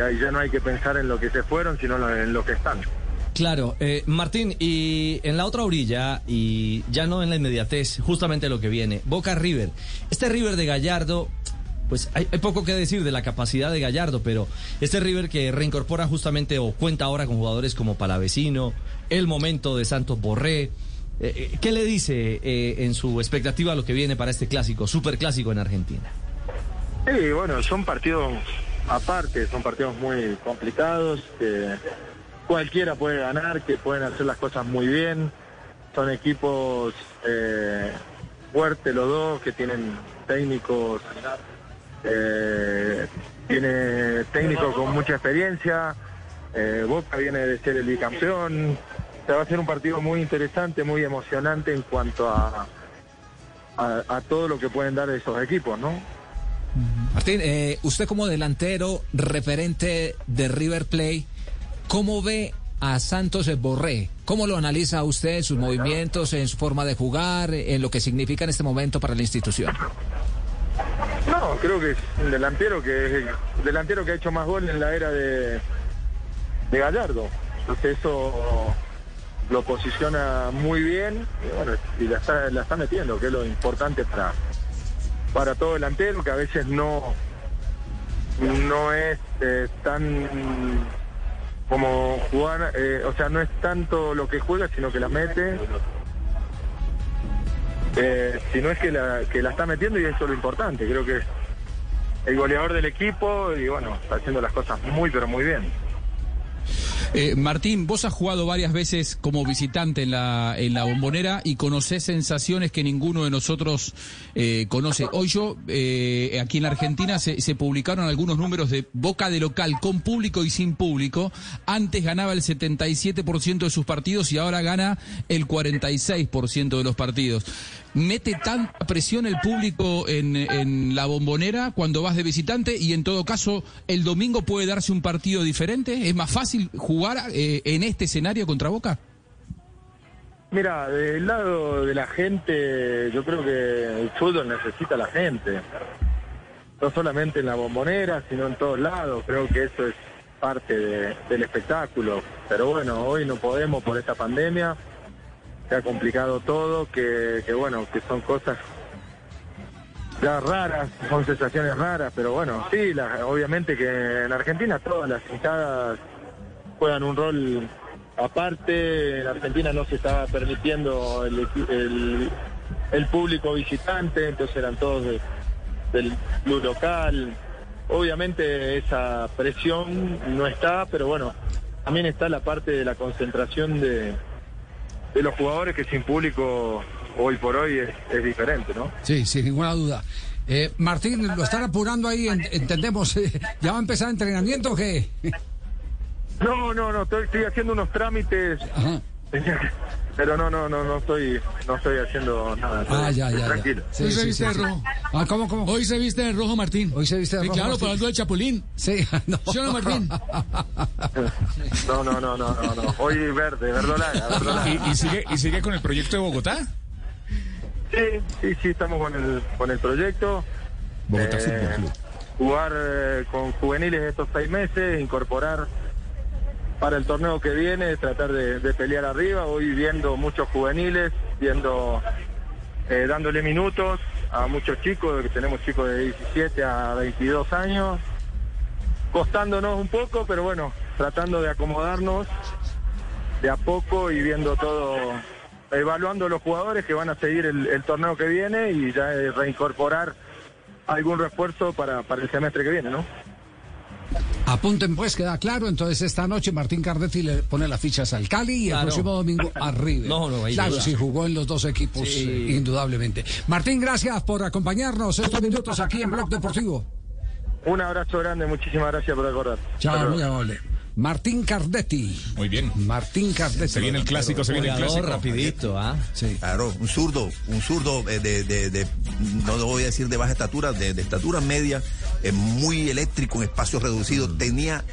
ahí ya no hay que pensar en lo que se fueron, sino en lo que están. Claro, eh, Martín, y en la otra orilla, y ya no en la inmediatez, justamente lo que viene, Boca River. Este River de Gallardo, pues hay, hay poco que decir de la capacidad de Gallardo, pero este River que reincorpora justamente o cuenta ahora con jugadores como Palavecino, el momento de Santos Borré. Eh, eh, ¿Qué le dice eh, en su expectativa a lo que viene para este clásico, super clásico en Argentina? Sí, bueno, son partidos aparte, son partidos muy complicados, que cualquiera puede ganar, que pueden hacer las cosas muy bien, son equipos fuertes los dos, que tienen técnicos, eh, tiene técnicos con mucha experiencia, eh, Boca viene de ser el bicampeón, sea, va a ser un partido muy interesante, muy emocionante en cuanto a, a, a todo lo que pueden dar esos equipos, ¿no? Martín, eh, usted como delantero, referente de River Play, ¿cómo ve a Santos Borré? ¿Cómo lo analiza usted en sus movimientos, en su forma de jugar, en lo que significa en este momento para la institución? No, creo que es un delantero que el delantero que ha hecho más goles en la era de, de Gallardo. Entonces eso lo posiciona muy bien y bueno, y la está, la está metiendo, que es lo importante para, para todo delantero, que a veces no, no es eh, tan como jugar, eh, o sea, no es tanto lo que juega, sino que la mete. Eh, sino es que la, que la está metiendo y eso es lo importante. Creo que es el goleador del equipo y bueno, está haciendo las cosas muy, pero muy bien. Eh, Martín, vos has jugado varias veces como visitante en la, en la bombonera y conocés sensaciones que ninguno de nosotros eh, conoce. Hoy yo, eh, aquí en la Argentina, se, se publicaron algunos números de boca de local con público y sin público. Antes ganaba el 77% de sus partidos y ahora gana el 46% de los partidos. ¿Mete tanta presión el público en, en la bombonera cuando vas de visitante y en todo caso el domingo puede darse un partido diferente? ¿Es más fácil jugar eh, en este escenario contra Boca? Mira, del lado de la gente, yo creo que el fútbol necesita la gente. No solamente en la bombonera, sino en todos lados. Creo que eso es parte de- del espectáculo. Pero bueno, hoy no podemos por esta pandemia. Se ha complicado todo, que, que bueno, que son cosas ya raras, son sensaciones raras, pero bueno, sí, la- obviamente que en Argentina todas las hinchadas juegan un rol aparte. En Argentina no se estaba permitiendo el, el, el público visitante, entonces eran todos de- del club local. Obviamente esa presión no está, pero bueno, también está la parte de la concentración de, de los jugadores que sin público hoy por hoy es, diferente, ¿no? Sí, sin ninguna duda. Eh, Martín, lo están apurando ahí, en- entendemos. ¿Ya va a empezar entrenamiento o qué? No, no, no, estoy, estoy haciendo unos trámites. Pero no, no, no, no estoy, no estoy haciendo nada. Ah, ya, ya, ya. Tranquilo. Sí, sí, sí, sí. Ah, ¿cómo, cómo? Hoy se viste de rojo Martín. Hoy se viste de rojo, claro, Martín. para algo del Chapulín. Sí, no. ¿Sí o no, Martín? No, no, no, no, no, no. Hoy verde, verdolaga, verdolaga. ¿Y, y sigue, ¿Y sigue con el proyecto de Bogotá? Sí, sí, sí, estamos con el, con el proyecto. Bogotá Eh, Fútbol Club. Jugar eh, con juveniles estos seis meses, incorporar para el torneo que viene, tratar de, pelear arriba. Hoy viendo muchos juveniles, viendo, eh, dándole minutos a muchos chicos, que tenemos chicos de 17 a 22 años, costándonos un poco, pero bueno, tratando de acomodarnos de a poco y viendo todo, evaluando los jugadores que van a seguir el, el torneo que viene y ya reincorporar algún refuerzo para, para el semestre que viene, ¿no? Apunten pues, queda claro. Entonces esta noche Martín Cardetti le pone las fichas al Cali y el Claro. próximo domingo a River. No, no, Claro, duda. sí, jugó en los dos equipos, Sí. eh, indudablemente. Martín, gracias por acompañarnos estos minutos aquí en Blog Deportivo. Un abrazo grande, muchísimas gracias por acordar. Chao, muy amable. Martín Cardetti. Muy bien. Martín Cardetti. Se viene el clásico, se viene el clásico. rapidito, ¿ah? Sí. Claro, un zurdo, un zurdo eh, de, de- de- no lo voy a decir de baja estatura, de, de estatura media, eh, muy eléctrico en espacios reducidos. Tenía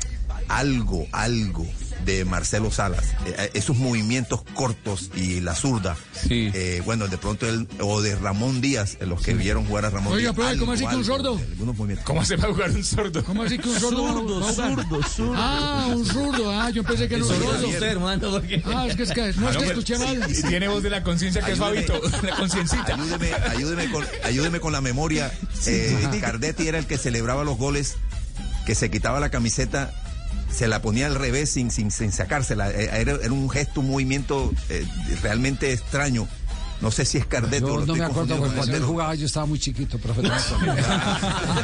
algo, algo de Marcelo Salas. Eh, eh, esos movimientos cortos y la zurda. Eh, bueno, de pronto él, o de Ramón Díaz, los que vieron jugar a Ramón Oiga, Díaz. profe, ¿cómo así que un sordo? algunos movimientos. ¿Cómo se va a jugar un sordo? ¿Cómo así que un sordo? Zurdo, zurdo, zurdo. Ah, un zurdo. Ah, yo pensé que era un sordo. es usted, hermano, porque- Ah, es que es que no, Ah, es que pues, escuché mal. y Tiene voz de la conciencia que es Ayúdeme. Fabito, la conciencita. Ayúdeme, ayúdeme con, ayúdeme con la memoria. Eh, Cardetti era el que celebraba los goles, que se quitaba la camiseta, se la ponía al revés sin, sin, sin sacársela. Eh, Era, era un gesto, un movimiento eh, realmente extraño. No sé si es Cardetti o Yo lo no me acuerdo porque con cuando él jugaba yo estaba muy chiquito, profe.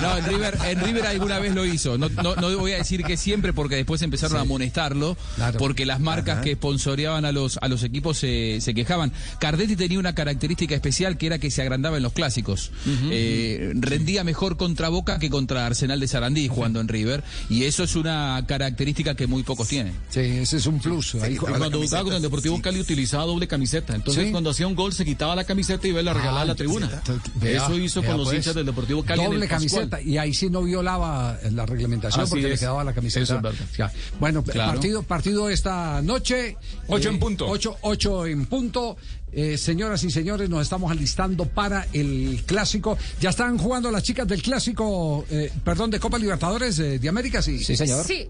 no en River, en River alguna vez lo hizo. No, no, no voy a decir que siempre, porque después empezaron a amonestarlo, Claro. porque las marcas Ajá. que sponsoreaban a los, a los equipos se, se quejaban. Cardetti tenía una característica especial que era que se agrandaba en los clásicos. Eh, rendía mejor contra Boca que contra Arsenal de Sarandí jugando en River, y eso es una característica que muy pocos tienen. Sí, ese es un plus. Ahí Cuando jugaba con el Deportivo sí. Cali utilizaba doble camiseta. Entonces Sí. cuando hacía un gol se quitaba la camiseta y iba la regalaba Ah, a la tribuna. entonces, vea, Eso hizo vea, con los pues. hinchas del Deportivo Cali Doble camiseta y ahí sí no violaba la reglamentación Así porque le es. quedaba la camiseta. Eso es verdad. Ya. Bueno, Claro. partido partido esta noche. Ocho en punto. Ocho, ocho en punto. Eh, señoras y señores, nos estamos alistando para el clásico. Ya están jugando las chicas del clásico, eh, perdón, de Copa Libertadores eh, de América, sí. Sí,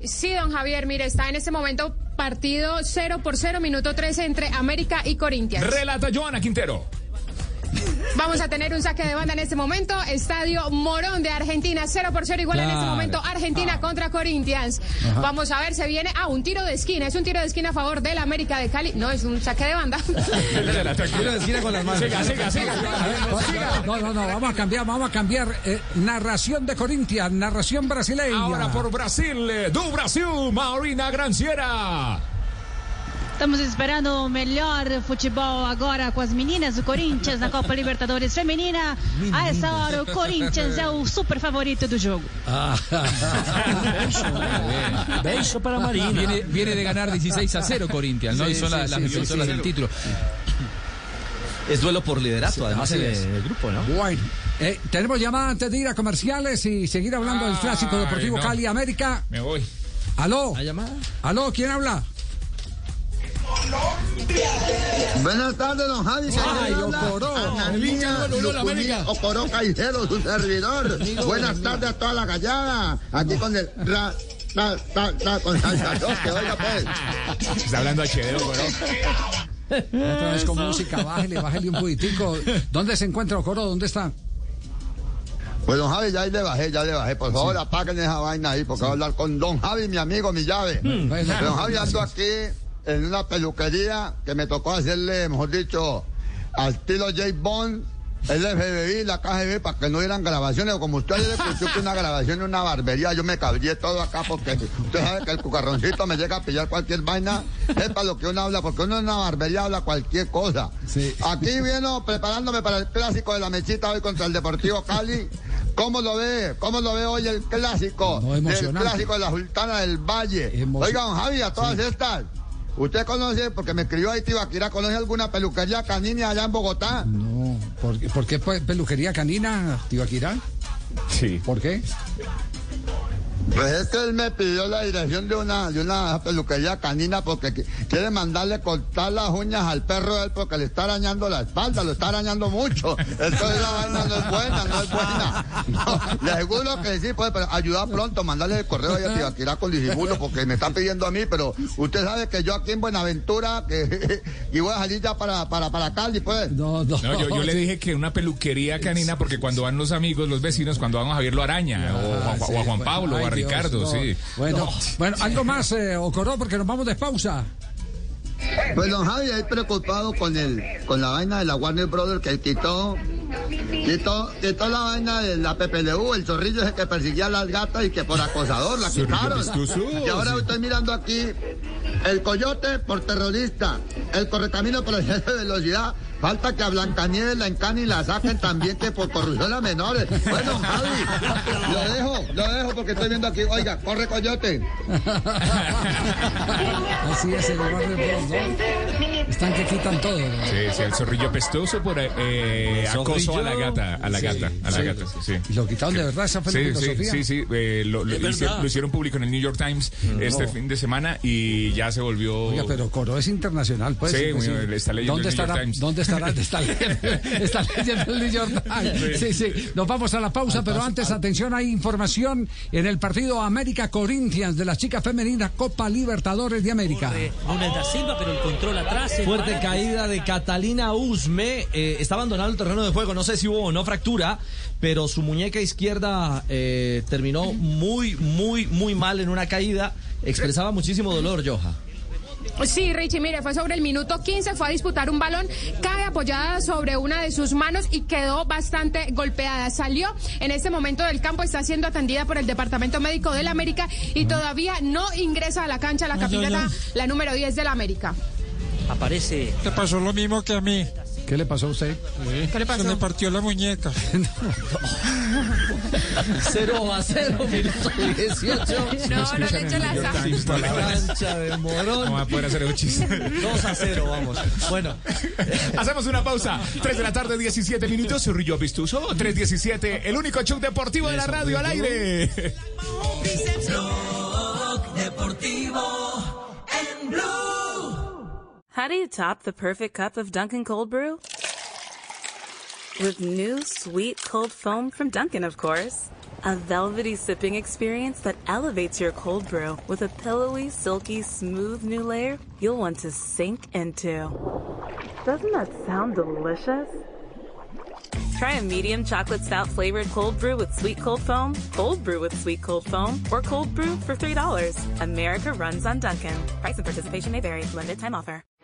sí, don Javier, mire, está en este momento partido 0 por 0, minuto 13 entre América y Corinthians. Relata Joana Quintero. Vamos a tener un saque de banda en este momento. Estadio Morón de Argentina, 0 por 0 igual en este momento. Argentina contra Corinthians. Ajá. Vamos a ver, se viene. Ah, un tiro de esquina. Es un tiro de esquina a favor del América de Cali. No, es un saque de banda. Tiro de esquina con las manos. Siga, siga, siga. No, no, no, vamos a cambiar, vamos a cambiar. eh, narración de Corinthians, narración brasileña. Ahora por Brasil, eh, do Brasil, Marina Granciera. Estamos esperando o melhor futebol agora com as meninas do Corinthians na Copa Libertadores Feminina. A essa hora, o Corinthians é o super favorito do jogo. Ah. Beso para Marina. Viene, viene de ganar 16 a 0 Corinthians, ¿no? Sí, y son sí, la- las sí, sí, defensoras sí. del título. Es duelo por liderato, además, en es. el grupo, ¿no? Bueno, eh, tenemos llamada antes de ir a comerciales y seguir hablando del clásico deportivo no. Cali América. Me voy. ¿Aló? ¿Aló? ¿Quién habla? Buenas tardes, don Javi. Ay. Ocoró. Ananía Lulo, Lucuní. Ocoró Caicedo, su servidor. Buenas tardes a toda la gallada. Aquí con el ra, ra, ra, ra, con sacerdote, oiga pues. Está hablando HD, Ocoró. Otra vez con música, bájele, bájele un poquitico. ¿Dónde se encuentra Ocoro? ¿Dónde está? Pues don Javi, ya ahí le bajé, ya le bajé. Por favor, apaguen esa vaina ahí, porque voy a hablar con don Javi, mi amigo, mi llave. Mm, don Javi, ando gracias. aquí en una peluquería que me tocó hacerle, mejor dicho, al estilo J. Bond, el FBI, la KGB, para que no hubieran grabaciones. Como ustedes le que una grabación en una barbería, yo me cabré todo acá porque usted sabe que el cucarroncito me llega a pillar cualquier vaina. Sepa lo que uno habla, porque uno en una barbería habla cualquier cosa. Aquí viene preparándome para el clásico de la mechita hoy contra el Deportivo Cali. ¿Cómo lo ve? ¿Cómo lo ve hoy el clásico? el emocionante. clásico de la Sultana del Valle. Oiga, don Javi, a todas estas. ¿Usted conoce, porque me escribió ahí Tibaquira, conoce alguna peluquería canina allá en Bogotá? No, ¿por, qué- por qué pe- peluquería canina, Tibaquirá? Sí. ¿Por qué? Pues es que él me pidió la dirección de una, de una peluquería canina porque qui- quiere mandarle cortar las uñas al perro de él porque le está arañando la espalda, lo está arañando mucho. Entonces la vaina no es buena, no es buena. No, le aseguro que sí, pues, pero ayuda pronto, mandarle el correo ahí a Tibaquirá con disimulo porque me están pidiendo a mí, pero usted sabe que yo aquí en Buenaventura, que, y voy a salir ya para, para, para Cali, pues. No, no. No, yo, yo le dije que una peluquería canina, porque cuando van los amigos, los vecinos, cuando van a Javier lo araña, o, a- o a Juan Pablo, o a Ricardo, no. sí. Bueno, bueno, algo más, eh, Ocoró, porque nos vamos de pausa. Pues don Javi, ahí preocupado con el, con la vaina de la Warner Brothers que quitó, quitó, quitó la vaina de la PPLU, el zorrillo ese que perseguía a las gatas y que por acosador la quitaron. Y ahora estoy mirando aquí el coyote por terrorista, el correcamino por exceso de velocidad. Falta que a Blancanieves la encanen y la saquen también que por corrupción a menores. Bueno, Javi, lo dejo, lo dejo porque estoy viendo aquí. Oiga, corre coyote. Así es, el Warner Bros. ¿no? Están que quitan todo. ¿no? Sí, sí, el zorrillo pestoso por eh, acoso a la gata, a la Sí, gata, a la sí. gata, sí. Y lo quitaron de verdad, esa fue la Sí, sí, filosofía. sí, sí, eh, lo, hicieron, verdad. lo hicieron público en el New York Times este No. fin de semana y ya se volvió... Oiga, pero Coro es internacional, pues. Sí, está leyendo ¿Dónde el New York estará, Times. ¿Dónde estará? Está leyendo, está leyendo el New York Times. Sí, sí. Nos vamos a la pausa, pero antes, atención, hay información en el partido América Corinthians de las chicas femeninas Copa Libertadores de América. Da Silva, pero el control atrás. Fuerte caída de Catalina Usme. eh, está abandonando el terreno de juego. No sé si hubo o no fractura, pero su muñeca izquierda eh, terminó muy, muy, muy mal en una caída. Expresaba muchísimo dolor, Joja. Sí, Richie, mire, fue sobre el minuto 15, fue a disputar un balón, cae apoyada sobre una de sus manos y quedó bastante golpeada. Salió en este momento del campo, está siendo atendida por el Departamento Médico del América y todavía no ingresa a la cancha la capitana, la número 10 del América. Aparece. Le pasó lo mismo que a mí. ¿Qué le pasó a usted? ¿Qué le pasó? Se le partió la muñeca. 0 a 0, minuto 18. No, no le echo la sal. Cancha de Morón. No va a poder hacer un chiste. 2 a 0, vamos. Bueno. Hacemos una pausa. 3 de la tarde, 17 minutos. Zorrillo Vistuso. 3.17. El único show deportivo de la radio al aire. Deportivo en Blue. How do you top the perfect cup of Dunkin' Cold Brew? With new sweet cold foam from Dunkin', of course. A velvety sipping experience that elevates your cold brew with a pillowy, silky, smooth new layer you'll want to sink into. Doesn't that sound delicious? Try a medium chocolate stout flavored cold brew with sweet cold foam, cold brew with sweet cold foam, or cold brew for $3. America runs on Dunkin'. Price and participation may vary. Limited time offer.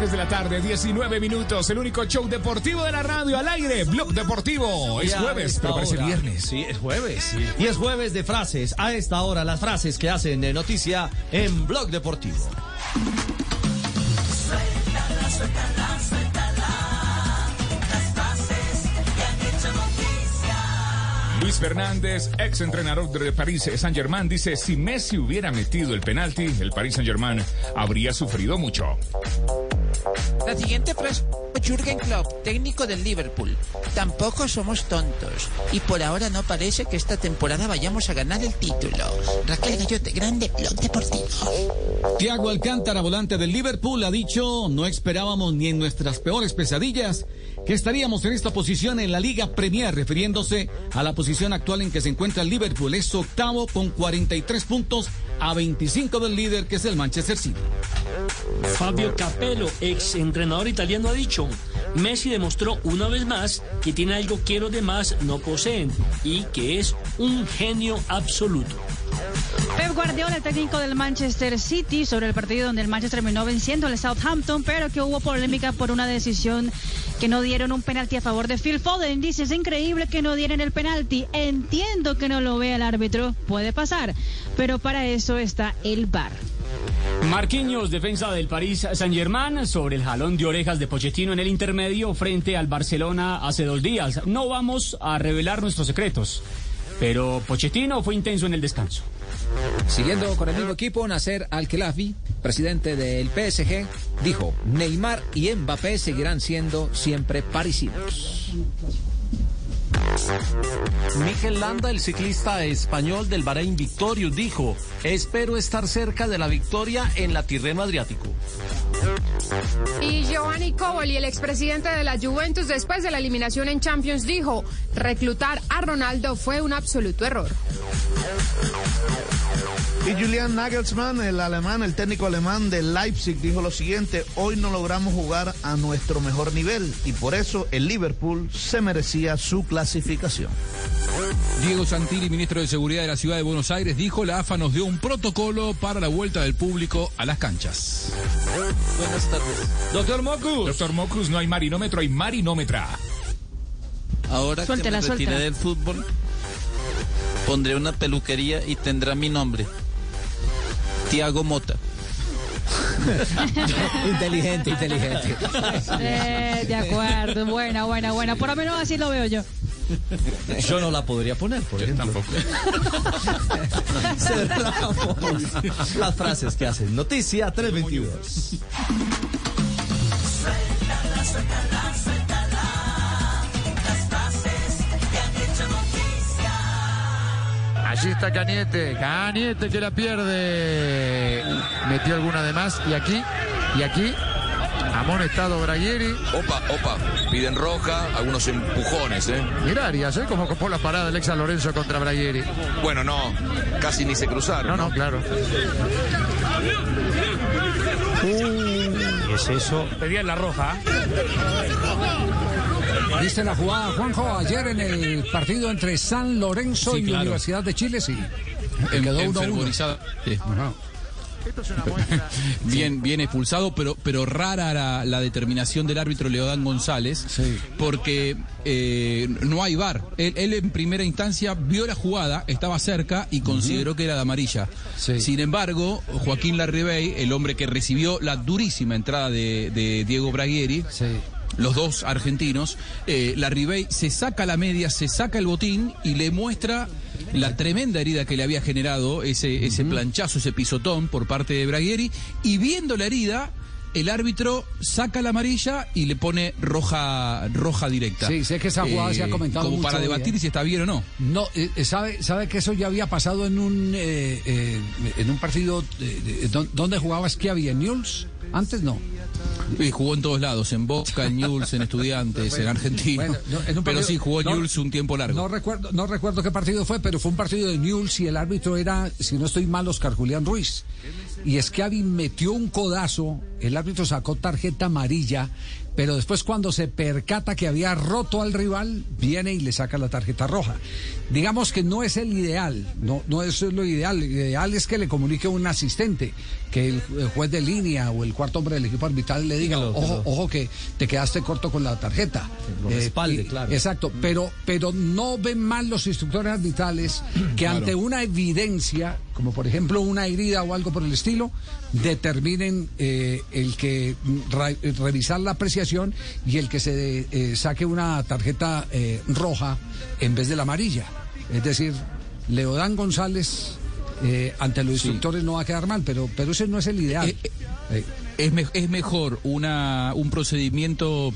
3 de la tarde, 19 minutos, el único show deportivo de la radio al aire, Blog Deportivo. Es jueves, pero parece hora- viernes. Sí, es jueves. Y es jueves de frases. A esta hora, las frases que hacen de noticia en Blog Deportivo. Suéltala, suéltala, suéltala. Las frases que han hecho noticia. Luis Fernández, ex entrenador de París Saint-Germain, dice, si Messi hubiera metido el penalti, el Paris Saint-Germain habría sufrido mucho. La siguiente frase Jürgen Klopp, técnico del Liverpool. Tampoco somos tontos. Y por ahora no parece que esta temporada vayamos a ganar el título. Raquel Gallote, grande blog deportivo. Tiago Alcántara, volante del Liverpool, ha dicho, no esperábamos ni en nuestras peores pesadillas que estaríamos en esta posición en la Liga Premier, refiriéndose a la posición actual en que se encuentra el Liverpool. Es octavo con 43 puntos a 25 del líder, que es el Manchester City. Fabio Capello, ex entrenador italiano, ha dicho, Messi demostró una vez más que tiene algo que los demás no poseen y que es un genio absoluto. Pep Guardiola, el técnico del Manchester City, sobre el partido donde el Manchester terminó venciendo al Southampton, pero que hubo polémica por una decisión que no dieron un penalti a favor de Phil Foden. Dice, es increíble que no dieran el penalti. Entiendo que no lo vea el árbitro, puede pasar, pero para eso está el VAR. Marquinhos, defensa del París Saint-Germain, sobre el jalón de orejas de Pochettino en el intermedio frente al Barcelona hace dos días. No vamos a revelar nuestros secretos, pero Pochettino fue intenso en el descanso. Siguiendo con el mismo equipo, Nasser Al-Khelaifi, presidente del PSG, dijo, Neymar y Mbappé seguirán siendo siempre parisinos. Mikel Landa, el ciclista español del Bahrein Victorious, dijo, espero estar cerca de la victoria en la Tirreno Adriático. Y Giovanni Coboli, el expresidente de la Juventus, después de la eliminación en Champions, dijo, reclutar a Ronaldo fue un absoluto error. Y Julian Nagelsmann, el alemán, el técnico alemán de Leipzig, dijo lo siguiente, hoy no logramos jugar a nuestro mejor nivel y por eso el Liverpool se merecía su clasificación. Diego Santilli, ministro de Seguridad de la Ciudad de Buenos Aires, dijo la AFA nos dio un protocolo para la vuelta del público a las canchas. Buenas tardes. Doctor Mocus. Doctor Mocus, no hay marinómetro, hay marinómetra. Ahora Suéltela, que me retiré suéltela. del fútbol, pondré una peluquería y tendrá mi nombre. Tiago Mota. inteligente, inteligente. Eh, de acuerdo, buena, buena, buena. Por lo menos así lo veo yo. Yo no la podría poner, por ejemplo. Tampoco. Cerramos las frases que hacen. Noticia 322. Suéltala, suéltala, suéltala. Las frases que han hecho noticia. Allí está Cañete, Cañete que la pierde. Metió alguna de más y aquí, y aquí, amonestado Braguieri. Opa, opa, piden roja, algunos empujones, ¿eh? Mirá, Arias, ¿eh? Como copó la parada del ex San Lorenzo contra Braguieri. Bueno, no, casi ni se cruzaron. No, no, claro. Y es eso? Pedía la roja. ¿Viste la jugada, Juanjo, ayer en el partido entre San Lorenzo Sí, y claro. Universidad de Chile? Sí. En- quedó 1-1. enfervorizado. Sí. bien, bien expulsado, pero, pero rara la, la determinación del árbitro Leodán González, porque eh, no hay VAR. Él, él en primera instancia vio la jugada, estaba cerca y consideró que era de amarilla. Sin embargo, Joaquín Larribey, el hombre que recibió la durísima entrada de, de Diego Braguieri, los dos argentinos, eh, Larribey se saca la media, se saca el botín y le muestra la tremenda herida que le había generado ese, ese planchazo, ese pisotón por parte de Braguieri, y viendo la herida, el árbitro saca la amarilla y le pone roja, roja directa. Sí, sé que esa jugada se ha comentado Como mucho para hoy, debatir ¿eh? si está bien o no. No, eh, eh, sabe, sabe que eso ya había pasado en un eh, eh, en un partido eh, eh, don- donde jugaba Schiavi en Newell's. Antes no. Y jugó en todos lados, en Boca, en Newell's, en Estudiantes, en Argentina. Bueno, no, en un pero sí, jugó no- Newell's un tiempo largo. No recuerdo, no recuerdo qué partido fue, pero fue un partido de Newell's y el árbitro era, si no estoy mal, Oscar Julián Ruiz. Y Schiavi metió un codazo, el árbitro sacó tarjeta amarilla, pero después cuando se percata que había roto al rival, viene y le saca la tarjeta roja. Digamos que no es el ideal, no, no es lo ideal. Lo ideal es que le comunique un asistente, que el, el juez de línea o el cuarto hombre del equipo arbitral le diga, ojo, ojo que te quedaste corto con la tarjeta. lo Eh, respalde, y- claro. Exacto, pero, pero no ven mal los instructores arbitrales que Claro. ante una evidencia, como por ejemplo una herida o algo por el estilo, determinen eh, el que mm, eh, revisar la apreciación y el que se eh, saque una tarjeta roja en vez de la amarilla. Es decir, Leodán González eh, ante los instructores no va a quedar mal, pero, pero ese no es el ideal. Eh, es, me- es mejor una, un procedimiento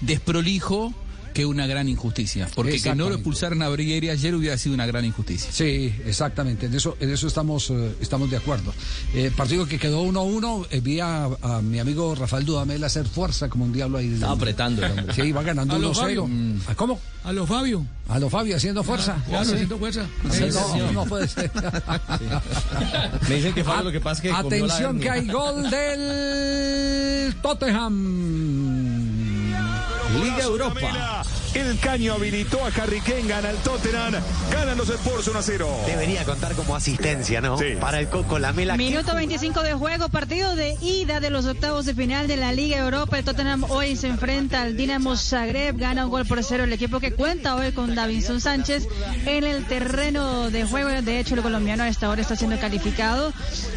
desprolijo que una gran injusticia. Porque que no lo expulsaran a Brigueri ayer hubiera sido una gran injusticia. Sí, exactamente, en eso, en eso estamos, eh, estamos de acuerdo. Eh, partido que quedó 1-1, eh, vi a, a mi amigo Rafael Dudamel hacer fuerza como un diablo ahí. Estaba apretando el hombre. Sí, va ganando A lo 1-0. Fabio. ¿Ah, ¿Cómo? A los Fabio. A lo Fabio haciendo fuerza. Claro, Ah, sí. haciendo fuerza. Sí, no, no puede ser. Me dicen que Fabio lo que pasa es que comió la Atención que hay gol del Tottenham. Liga Europa. El caño habilitó a Harry Kane, gana el Tottenham, ganan los Spurs 1 a 0. Debería contar como asistencia, ¿no? Para el Coco Lamela. Minuto 25 de juego, partido de ida de los octavos de final de la Liga Europa. El Tottenham hoy se enfrenta al Dinamo Zagreb, gana un gol por cero el equipo que cuenta hoy con Davinson Sánchez en el terreno de juego. De hecho, el colombiano a esta hora está siendo calificado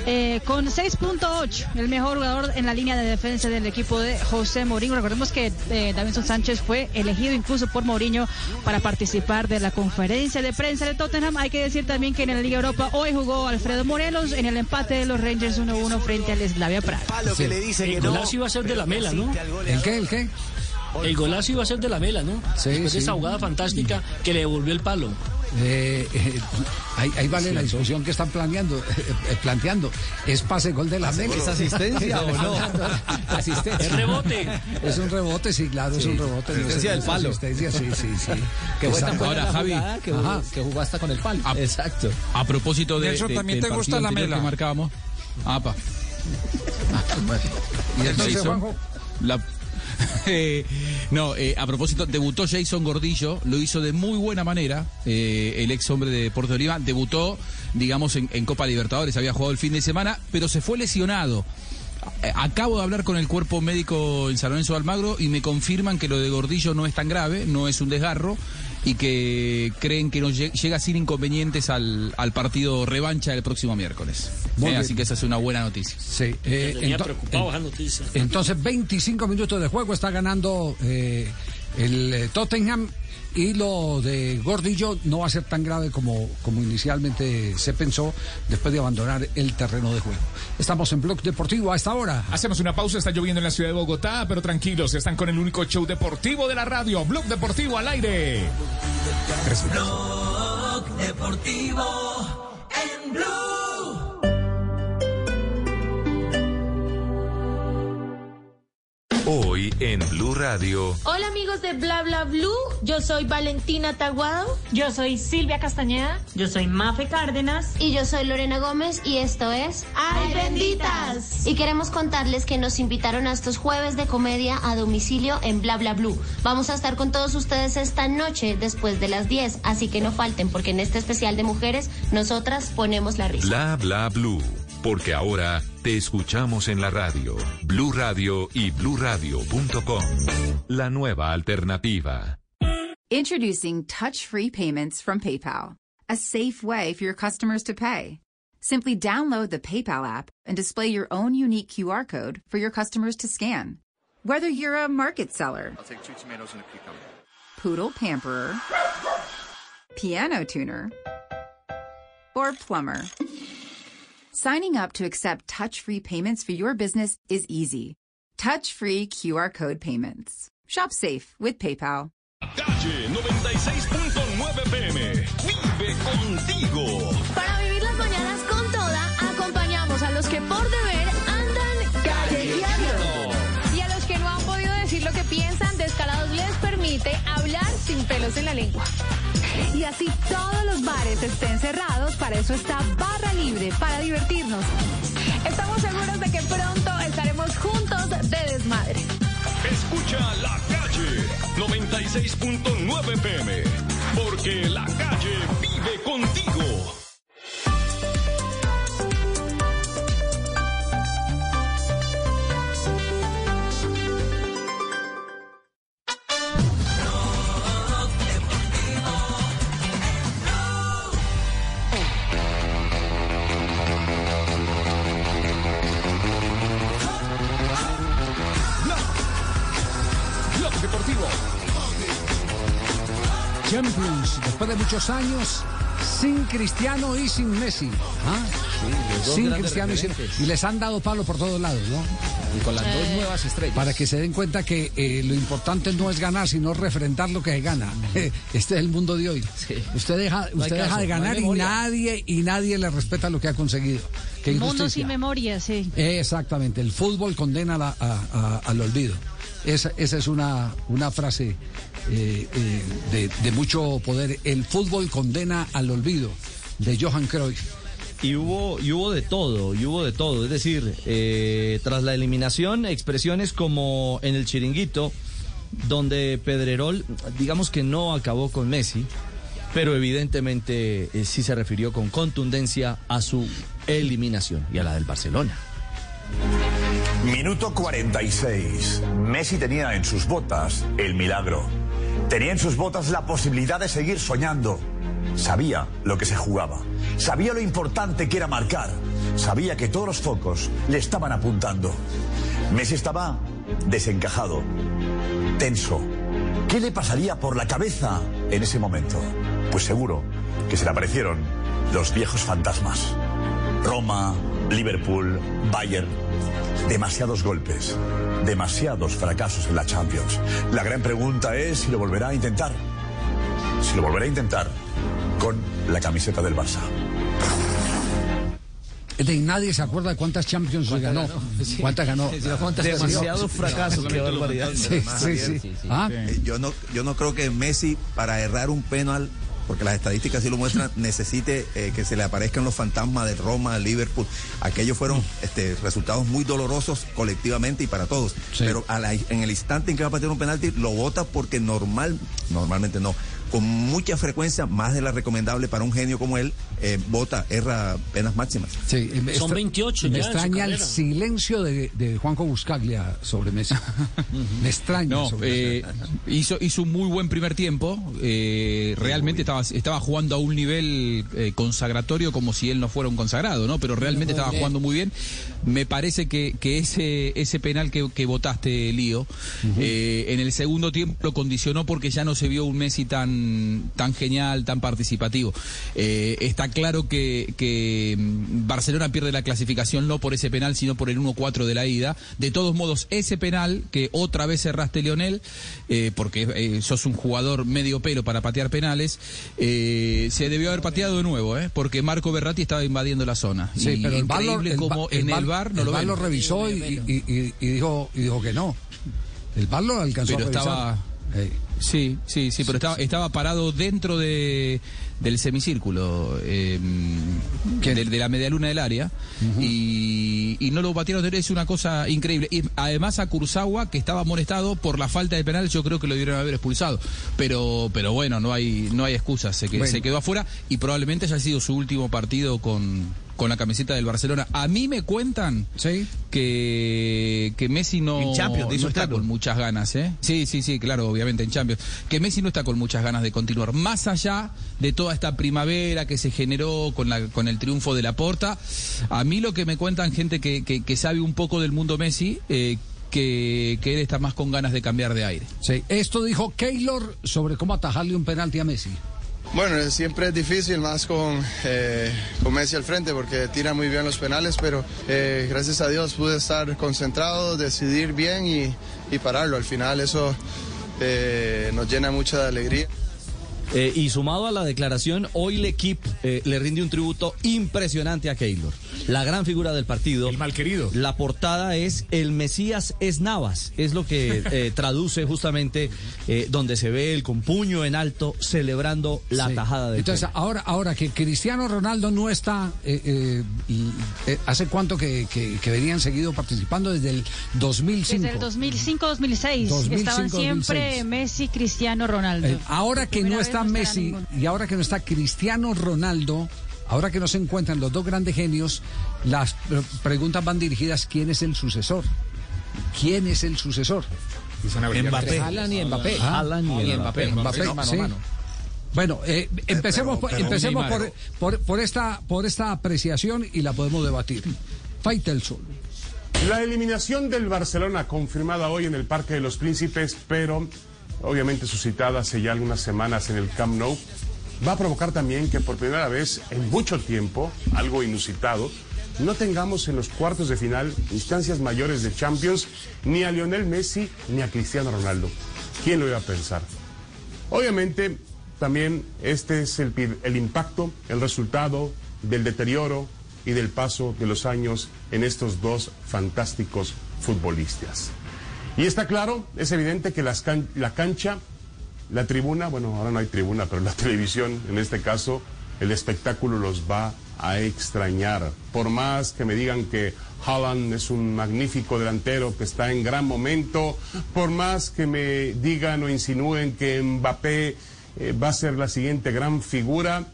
eh, con 6.8, el mejor jugador en la línea de defensa del equipo de José Mourinho. Recordemos que eh, Davinson Sánchez fue elegido incluso por Mourinho para participar de la conferencia de prensa de Tottenham. Hay que decir también que en la Liga Europa hoy jugó Alfredo Morelos en el empate de los Rangers 1-1 frente al Slavia Praga. que le dice el golazo iba a ser de la mela, ¿no? ¿El qué? ¿El qué? El golazo iba a ser de la mela, ¿no? Sí, Después sí. de esa jugada fantástica que le devolvió el palo. Eh, eh, ahí, ahí vale la discusión que están planeando, eh, eh, planteando. ¿Es pase gol de la Mela? ¿Es asistencia o no? Asistencia. Es rebote. Es un rebote, sí, claro, es un rebote. Asistencia del no es palo. Asistencia, sí, sí, sí. Que Ahora, Javi. jugada que, Ajá. que jugó hasta con el palo. Exacto. A propósito de, Nelson, de- ¿también del te gusta la mela? que marcábamos. Apa. Y entonces, Juanjo, la- Eh, no, eh, a propósito, debutó Jason Gordillo, lo hizo de muy buena manera, eh, el ex hombre de Puerto Oliva, debutó, digamos, en, en Copa Libertadores, había jugado el fin de semana, pero se fue lesionado. Acabo de hablar con el cuerpo médico en San Lorenzo de Almagro y me confirman que lo de Gordillo no es tan grave, no es un desgarro y que creen que no lle- llega sin inconvenientes al, al partido revancha del próximo miércoles. Eh, así que esa es una buena noticia. Sí, eh, Tenía ento- esa noticia. entonces 25 minutos de juego está ganando eh, el eh, Tottenham y lo de Gordillo no va a ser tan grave como, como inicialmente se pensó después de abandonar el terreno de juego. Estamos en Blog Deportivo a esta hora. Hacemos una pausa, está lloviendo en la ciudad de Bogotá, pero tranquilos, están con el único show deportivo de la radio, Blog Deportivo al aire. Blog Deportivo en Blue. Hoy en Blue Radio. Hola amigos de Bla Bla Blue, yo soy Valentina Taguado. Yo soy Silvia Castañeda. Yo soy Mafe Cárdenas. Y yo soy Lorena Gómez y esto es ¡Ay benditas! Y queremos contarles que nos invitaron a estos jueves de comedia a domicilio en Bla Bla Blue. Vamos a estar con todos ustedes esta noche después de las 10, así que no falten porque en este especial de mujeres nosotras ponemos la risa. Bla bla blue. Porque ahora te escuchamos en la radio. Blue Radio y bluradio.com. La nueva alternativa. Introducing touch-free payments from PayPal, a safe way for your customers to pay. Simply download the PayPal app and display your own unique QR code for your customers to scan. Whether you're a market seller, I'll take two tomatoes and a cucumber. poodle pamperer, piano tuner, or plumber. Signing up to accept touch-free payments for your business is easy. Touch-free QR code payments. Shop safe with PayPal. Calle 96.9 PM. Vive contigo. Para vivir las mañanas con en la lengua. Y así todos los bares estén cerrados, para eso está Barra Libre, para divertirnos. Estamos seguros de que pronto estaremos juntos de desmadre. Escucha la calle 96.9 PM. Porque la calle vive contigo. Champions, después de muchos años, sin Cristiano y sin Messi. ¿Ah? sin Cristiano y sin... Y les han dado palo por todos lados, ¿no? Y con las dos nuevas estrellas. Para que se den cuenta que eh, lo importante no es ganar, sino refrentar lo que se gana. Este es el mundo de hoy. Usted deja, No usted deja caso, de no ganar y nadie y nadie le respeta lo que ha conseguido. Qué Mundo sin memoria, sí. Exactamente, el fútbol condena la- a- a- al olvido. Esa, esa es una, una frase eh, eh, de, de mucho poder. El fútbol condena al olvido, de Johan Cruyff. Y hubo, y hubo de todo, y hubo de todo. Es decir, eh, tras la eliminación, expresiones como en el chiringuito, donde Pedrerol, digamos que no acabó con Messi, pero evidentemente sí se refirió con contundencia a su eliminación y a la del Barcelona. Minuto 46. Messi tenía en sus botas el milagro. Tenía en sus botas la posibilidad de seguir soñando. Sabía lo que se jugaba. Sabía lo importante que era marcar. Sabía que todos los focos le estaban apuntando. Messi estaba desencajado, tenso. ¿Qué le pasaría por la cabeza en ese momento? Pues seguro que se le aparecieron los viejos fantasmas. Roma, Liverpool, Bayern. Demasiados golpes, demasiados fracasos en la Champions. La gran pregunta es si lo volverá a intentar. Si lo volverá a intentar con la camiseta del Barça. De nadie se acuerda de cuántas Champions se ganó. ¿Cuántas ganó? Demasiados fracasos, qué barbaridad. Sí, sí, sí. Ah, Eh, Yo no, yo no creo que Messi, para errar un penal, porque las estadísticas sí lo muestran, necesite eh, que se le aparezcan los fantasmas de Roma, Liverpool. Aquellos fueron este, resultados muy dolorosos colectivamente y para todos. Pero a la- en el instante en que va a patear un penalti, lo vota porque normal, normalmente no. Con mucha frecuencia, más de la recomendable para un genio como él, eh, vota, erra penas máximas. Sí, Son extra- 28 Me ya extraña el silencio de, de Juanjo Buscaglia sobre Messi. me extraña. No, sobre eh, hizo, hizo un muy buen primer tiempo. eh, realmente estaba, estaba jugando a un nivel eh, consagratorio como si él no fuera un consagrado, ¿no? Pero realmente estaba bien. jugando muy bien. Me parece que, que ese, ese penal que, que votaste, Lío, eh, en el segundo tiempo lo condicionó porque ya no se vio un Messi tan, tan genial, tan participativo. Eh, está claro que, que mm, Barcelona pierde la clasificación no por ese penal, sino por el 1-4 de la ida. De todos modos, ese penal que otra vez cerraste, Leonel, eh, porque eh, sos un jugador medio pelo para patear penales, eh, se debió haber pateado de nuevo, ¿eh? porque Marco Berratti estaba invadiendo la zona. Sí, Y pero el increíble el como en el bar no el lo lo revisó y, y- y- y dijo, y dijo que no. El bar lo alcanzó pero a revisar. estaba sí sí sí pero estaba estaba parado dentro de del semicírculo eh, de, de la media luna del área y, y no lo batieron es una cosa increíble. Y además a Kurzawa que estaba molestado por la falta de penal yo creo que lo debieron haber expulsado. Pero pero bueno no hay no hay excusas se, que- Bueno. se quedó afuera y probablemente haya sido su último partido con con la camiseta del Barcelona. A mí me cuentan que, que Messi no, En Champions, no está con muchas ganas, ¿eh? Sí, sí, sí, claro, obviamente en Champions. Que Messi no está con muchas ganas de continuar. Más allá de toda esta primavera que se generó con, la, con el triunfo de la Porta, a mí lo que me cuentan gente que, que, que sabe un poco del mundo Messi, eh, que, que él está más con ganas de cambiar de aire. Sí, esto dijo Keylor sobre cómo atajarle un penalti a Messi. Bueno, siempre es difícil, más con, eh, con Messi al frente, porque tira muy bien los penales, pero eh, gracias a Dios pude estar concentrado, decidir bien y, y pararlo. Al final eso eh, nos llena mucha alegría. Eh, y sumado a la declaración, hoy el equipo eh, le rinde un tributo impresionante a Keylor. La gran figura del partido. El mal querido. La portada es El Mesías es Navas. Es lo que eh, traduce justamente eh, donde se ve el con puño en alto celebrando la Sí. tajada del Entonces, ahora, ahora que Cristiano Ronaldo no está, eh, eh, y, eh, ¿hace cuánto que, que- que venían seguido participando? Desde el 2005. Desde el 2005-2006 2005, estaban siempre 2006. Messi, Cristiano, Ronaldo. Eh, ahora que no vez está Messi y ahora que no está Cristiano Ronaldo, ahora que no se encuentran los dos grandes genios, las eh, preguntas van dirigidas ¿quién es el sucesor? ¿Quién es el sucesor? Entre Haaland y Mbappé. Haaland y Mbappé. Mbappé, Mano a sí. mano. Bueno, eh, empecemos, por- pero empecemos Neymar. por, por- por esta, por esta apreciación y la podemos debatir. Faitelson. La eliminación del Barcelona confirmada hoy en el Parque de los Príncipes, pero obviamente suscitada hace ya algunas semanas en el Camp Nou, va a provocar también que por primera vez en mucho tiempo, algo inusitado, no tengamos en los cuartos de final instancias mayores de Champions ni a Lionel Messi ni a Cristiano Ronaldo. ¿Quién lo iba a pensar? Obviamente, también este es el, el impacto, el resultado del deterioro y del paso de los años en estos dos fantásticos futbolistas. Y está claro, es evidente que la cancha, la tribuna, bueno, ahora no hay tribuna, pero la televisión, en este caso, el espectáculo los va a extrañar. Por más que me digan que Haaland es un magnífico delantero que está en gran momento, por más que me digan o insinúen que Mbappé eh, va a ser la siguiente gran figura,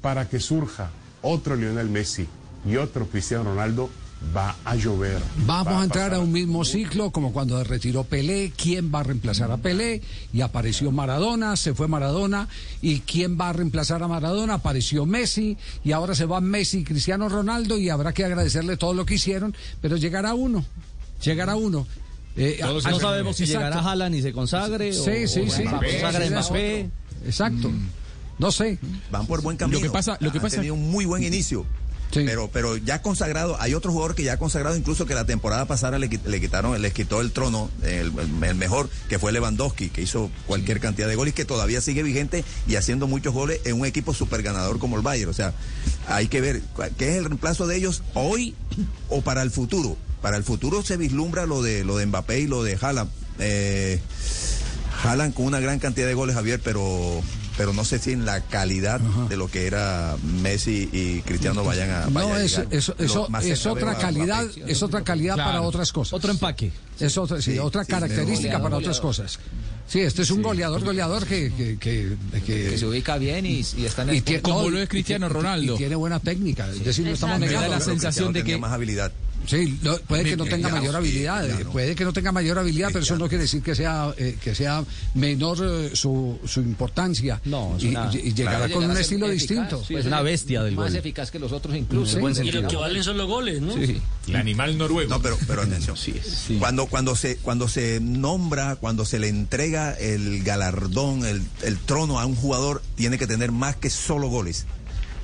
para que surja otro Lionel Messi y otro Cristiano Ronaldo, va a llover. Vamos Va a entrar a un mismo ciclo como cuando retiró Pelé, quién va a reemplazar a Pelé y apareció Maradona, se fue Maradona y quién va a reemplazar a Maradona, apareció Messi y ahora se va Messi y Cristiano Ronaldo y habrá que agradecerle todo lo que hicieron, pero llegará uno, llegará uno. Eh, Todos a- no sabemos si Exacto. llegará Haaland y se consagre o, Sí, sí, o sí. se consagre Sí, Mbappé. Exacto. No sé. Van por buen camino. Lo que pasa- lo que Han pasa- tenido un muy buen inicio. Pero, pero ya consagrado, hay otro jugador que ya ha consagrado, incluso que la temporada pasada le, le quitaron, les quitó el trono, el, mejor, que fue Lewandowski, que hizo cualquier cantidad de goles, que todavía sigue vigente y haciendo muchos goles en un equipo super ganador como el Bayern. O sea, hay que ver qué es el reemplazo de ellos hoy o para el futuro. Para el futuro se vislumbra lo de lo de Mbappé y lo de Haaland. Eh, Haaland con una gran cantidad de goles, Javier, pero pero no sé si en la calidad de lo que era Messi y Cristiano vayan a. vayan No, es, eso, eso es otra calidad, es otra calidad Claro. para otras cosas. Otro empaque. Es otra, sí, Sí, otra sí, característica goleador, para goleador. otras cosas. Sí, este es un goleador, goleador que, que, que, que- Que se ubica bien y, y está en el y tiene- Como no, lo es Cristiano y- y- Ronaldo. Y tiene buena técnica, es decir, no estamos Me da negando. la sensación de que más habilidad. Sí, no, puede que no tenga mayor habilidad, eh, claro. puede que no tenga mayor habilidad, pero eso no quiere decir que sea eh, que sea menor eh, su, su importancia. No, es y, una- y- y llegará con llegar un estilo eficaz, distinto. sí, Es una bestia del Más gol. eficaz que los otros incluso. Sí. Y lo que valen son los goles, ¿no? Sí. El animal noruego. No, pero, pero atención. Cuando, cuando, se, cuando se nombra, cuando se le entrega el galardón, el, el trono a un jugador, tiene que tener más que solo goles.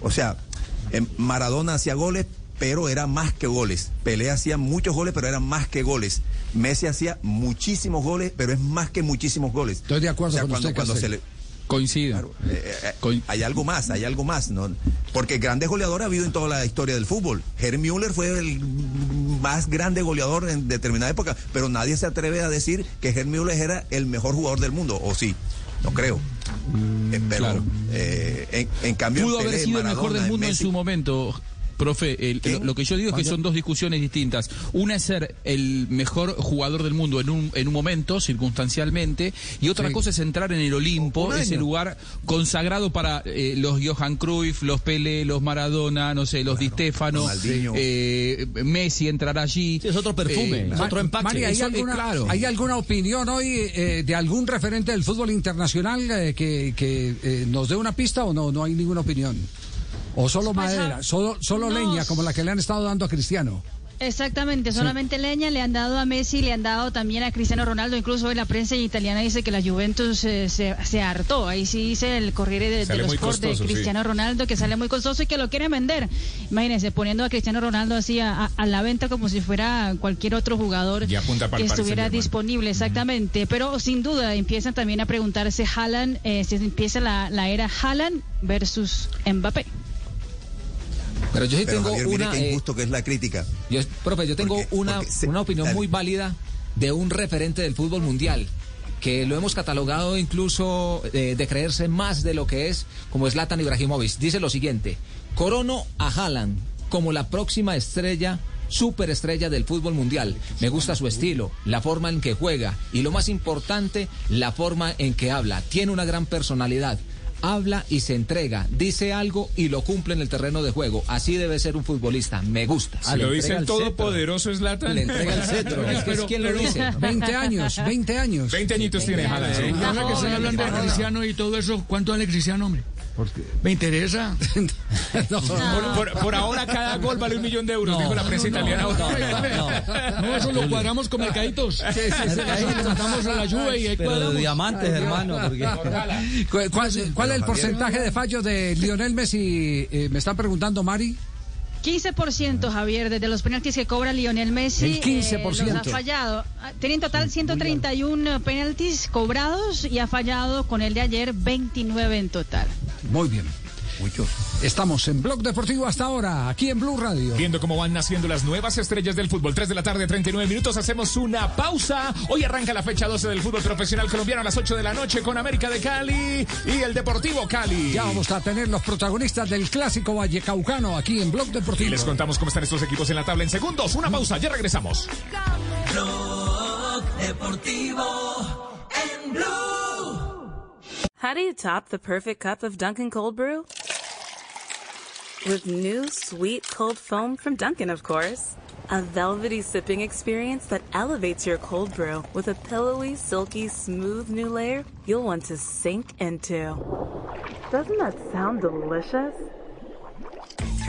O sea, em, Maradona hacía goles, pero era más que goles. Pelé hacía muchos goles, pero eran más que goles. Messi hacía muchísimos goles, pero es más que muchísimos goles. Estoy de acuerdo O sea, con cuando, usted, cuando se le Coincido. Eh, eh, hay algo más, hay algo más, ¿no? Porque grandes goleadores ha habido en toda la historia del fútbol. Herr Müller fue el más grande goleador en determinada época, pero nadie se atreve a decir que Herr Müller era el mejor jugador del mundo, o sí, no creo. Eh, pero, claro. eh, en, en cambio, Pudo haber Pelé, sido el mejor del mundo en su momento. Profe, el- lo, lo que yo digo es que son dos discusiones distintas. Una es ser el mejor jugador del mundo en un, en un momento, circunstancialmente, y otra Sí. cosa es entrar en el Olimpo, ese lugar consagrado para eh, los Johan Cruyff, los Pele, los Maradona, no sé, los Di Stefano, eh, Messi entrar allí. Sí, es otro perfume, Eh, es otro empaque. Mari, ¿hay, Eso, eh, alguna, claro. ¿hay alguna opinión hoy eh, de algún referente del fútbol internacional eh, que, que, eh, nos dé una pista o no? No hay ninguna opinión. O solo Pues, madera, solo, solo no. leña, como la que le han estado dando a Cristiano. Exactamente, solamente leña le han dado a Messi, le han dado también a Cristiano Ronaldo, incluso hoy la prensa italiana dice que la Juventus eh, se, se hartó, ahí sí dice el Corriere de, los Sport de sí. Cristiano Ronaldo que sale muy costoso y que lo quieren vender. Imagínense, poniendo a Cristiano Ronaldo así a, a- a la venta como si fuera cualquier otro jugador que estuviera disponible, exactamente. Pero sin duda empiezan también a preguntarse Haaland, eh, si empieza la, la era Haaland versus Mbappé. Pero yo sí Pero, tengo Javier, mire una... qué eh, injusto que es la crítica. Yo, profe, yo tengo una, se- una opinión Dale. muy válida de un referente del fútbol mundial que lo hemos catalogado incluso eh, de creerse más de lo que es, como es Latan Ibrahimovic. Dice lo siguiente, corono a Haaland como la próxima estrella, superestrella del fútbol mundial. Me gusta su estilo, la forma en que juega y lo más importante, la forma en que habla. Tiene una gran personalidad. Habla y se entrega, dice algo y lo cumple en el terreno de juego. Así debe ser un futbolista. Me gusta. Ah, lo dice el todopoderoso Zlatan. Le entrega el cetro. Es que es quien lo dice. 20 años, 20 años. 20 añitos tiene Haaland, sí. Y ahora que están hablando de Cristiano y todo eso, ¿cuánto vale Cristiano, hombre? ¿Me interesa? Por, por- por ahora cada gol vale un millón de euros, dijo la prensa italiana. No, eso lo cuadramos con mercaditos. Eso le mandamos a la lluvia y ahí Pero de cuadramos. diamantes, hermano. Porque... ¿Cuál, cuál- cuál es el porcentaje de fallos de Lionel Messi? Eh, me están preguntando, Mari. 15%, Javier, desde los penaltis que cobra Lionel Messi. El 15%. eh, los ha fallado. Ah, Tiene en total 131 penaltis cobrados y ha fallado con el de ayer 29 en total. Muy bien. Estamos en Blog Deportivo hasta ahora, aquí en Blue Radio. Viendo cómo van naciendo las nuevas estrellas del fútbol. 3 de la tarde, 39 minutos. Hacemos una pausa. Hoy arranca la fecha 12 del fútbol profesional colombiano a las 8 de la noche con América de Cali y el Deportivo Cali. Ya vamos a tener los protagonistas del clásico Vallecaucano aquí en Blog Y Deportivo. les contamos cómo están estos equipos en la tabla en segundos. Una pausa, ya regresamos. Blog Deportivo en Blue. How do you top the perfect cup of Dunkin' Cold Brew? With new sweet cold foam from Dunkin', of course. A velvety sipping experience that elevates your cold brew with a pillowy, silky, smooth new layer you'll want to sink into. Doesn't that sound delicious?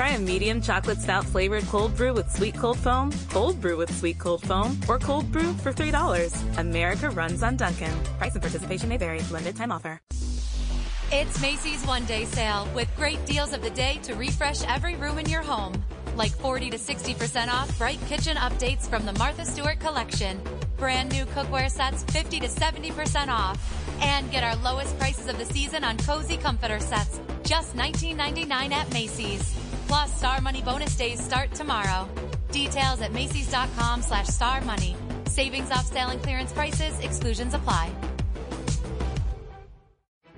Try a medium chocolate stout flavored cold brew with sweet cold foam, cold brew with sweet cold foam, or cold brew for $3. America runs on Dunkin'. Price and participation may vary. Limited time offer. It's Macy's one day sale with great deals of the day to refresh every room in your home. Like 40 to 60% off bright kitchen updates from the Martha Stewart collection. Brand new cookware sets 50 to 70% off. And get our lowest prices of the season on cozy comforter sets. Just $19.99 at Macy's. Plus, Star Money bonus days start tomorrow. Details at Macy's.com slash Star Money. Savings off sale and clearance prices. Exclusions apply.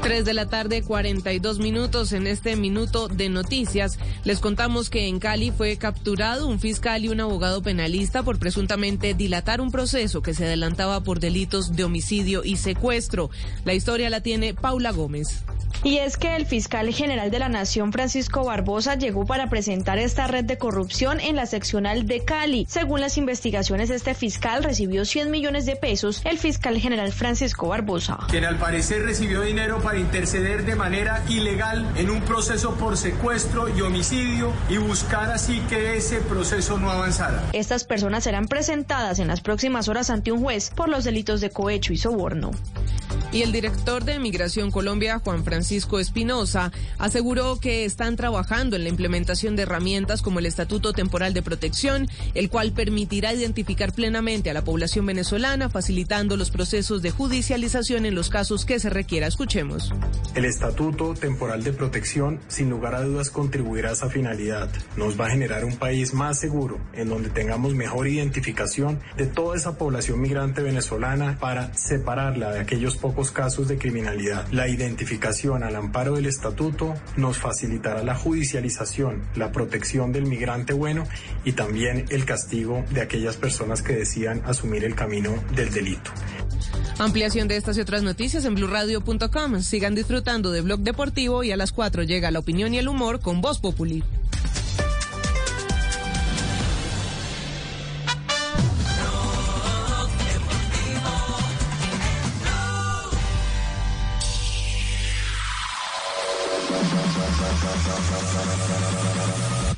3 de la tarde, 42 minutos. En este minuto de noticias, les contamos que en Cali fue capturado un fiscal y un abogado penalista por presuntamente dilatar un proceso que se adelantaba por delitos de homicidio y secuestro. La historia la tiene Paula Gómez. Y es que el fiscal general de la Nación, Francisco Barbosa, llegó para presentar esta red de corrupción en la seccional de Cali. Según las investigaciones, este fiscal recibió 100 millones de pesos, el fiscal general Francisco Barbosa. Quien al parecer recibió dinero para interceder de manera ilegal en un proceso por secuestro y homicidio y buscar así que ese proceso no avanzara. Estas personas serán presentadas en las próximas horas ante un juez por los delitos de cohecho y soborno. Y el director de Migración Colombia, Juan Francisco Espinosa, aseguró que están trabajando en la implementación de herramientas como el Estatuto Temporal de Protección, el cual permitirá identificar plenamente a la población venezolana, facilitando los procesos de judicialización en los casos que se requiera. Escuchemos. El Estatuto Temporal de Protección, sin lugar a dudas, contribuirá a esa finalidad. Nos va a generar un país más seguro, en donde tengamos mejor identificación de toda esa población migrante venezolana para separarla de aquellos pocos casos de criminalidad. La identificación al amparo del estatuto nos facilitará la judicialización, la protección del migrante bueno y también el castigo de aquellas personas que decían asumir el camino del delito. Ampliación de estas y otras noticias en blurradio.com. Sigan disfrutando de Blog Deportivo y a las 4 llega la opinión y el humor con Voz Populi.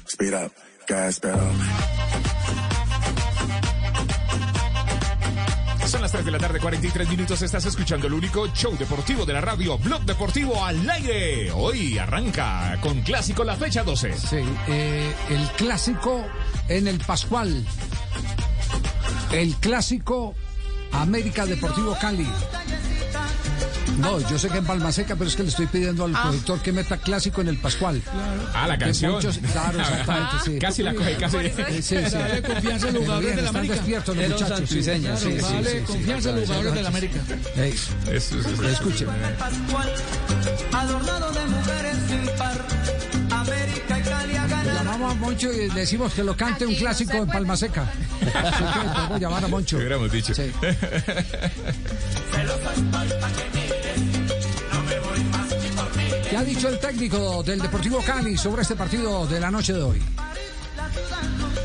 Speed up, gas pedal. 3 de la tarde, 43 minutos. Estás escuchando el único show deportivo de la radio, Blog Deportivo al aire. Hoy arranca con clásico la fecha 12. Sí, eh, el clásico en el Pascual. El clásico América Deportivo Cali. No, yo sé que en Palma Seca, pero es que le estoy pidiendo al productor que meta clásico en el Pascual. Ah, la canción. muchos- claro, exactamente, sí. Casi la coge, casi. Sí, sí. Dale confianza a los jugadores de la América. despiertos los muchachos. sí. sí, sí. confianza en los jugadores de la América. Escuchen. Adornado de mujeres sin par. América y Cali a ganar. Llamamos a Moncho y decimos que lo cante un clásico en Palma Seca. Así que podemos llamar a Moncho. Hubiéramos dicho. Sí. ¿Qué ha dicho el técnico del Deportivo Cali sobre este partido de la noche de hoy?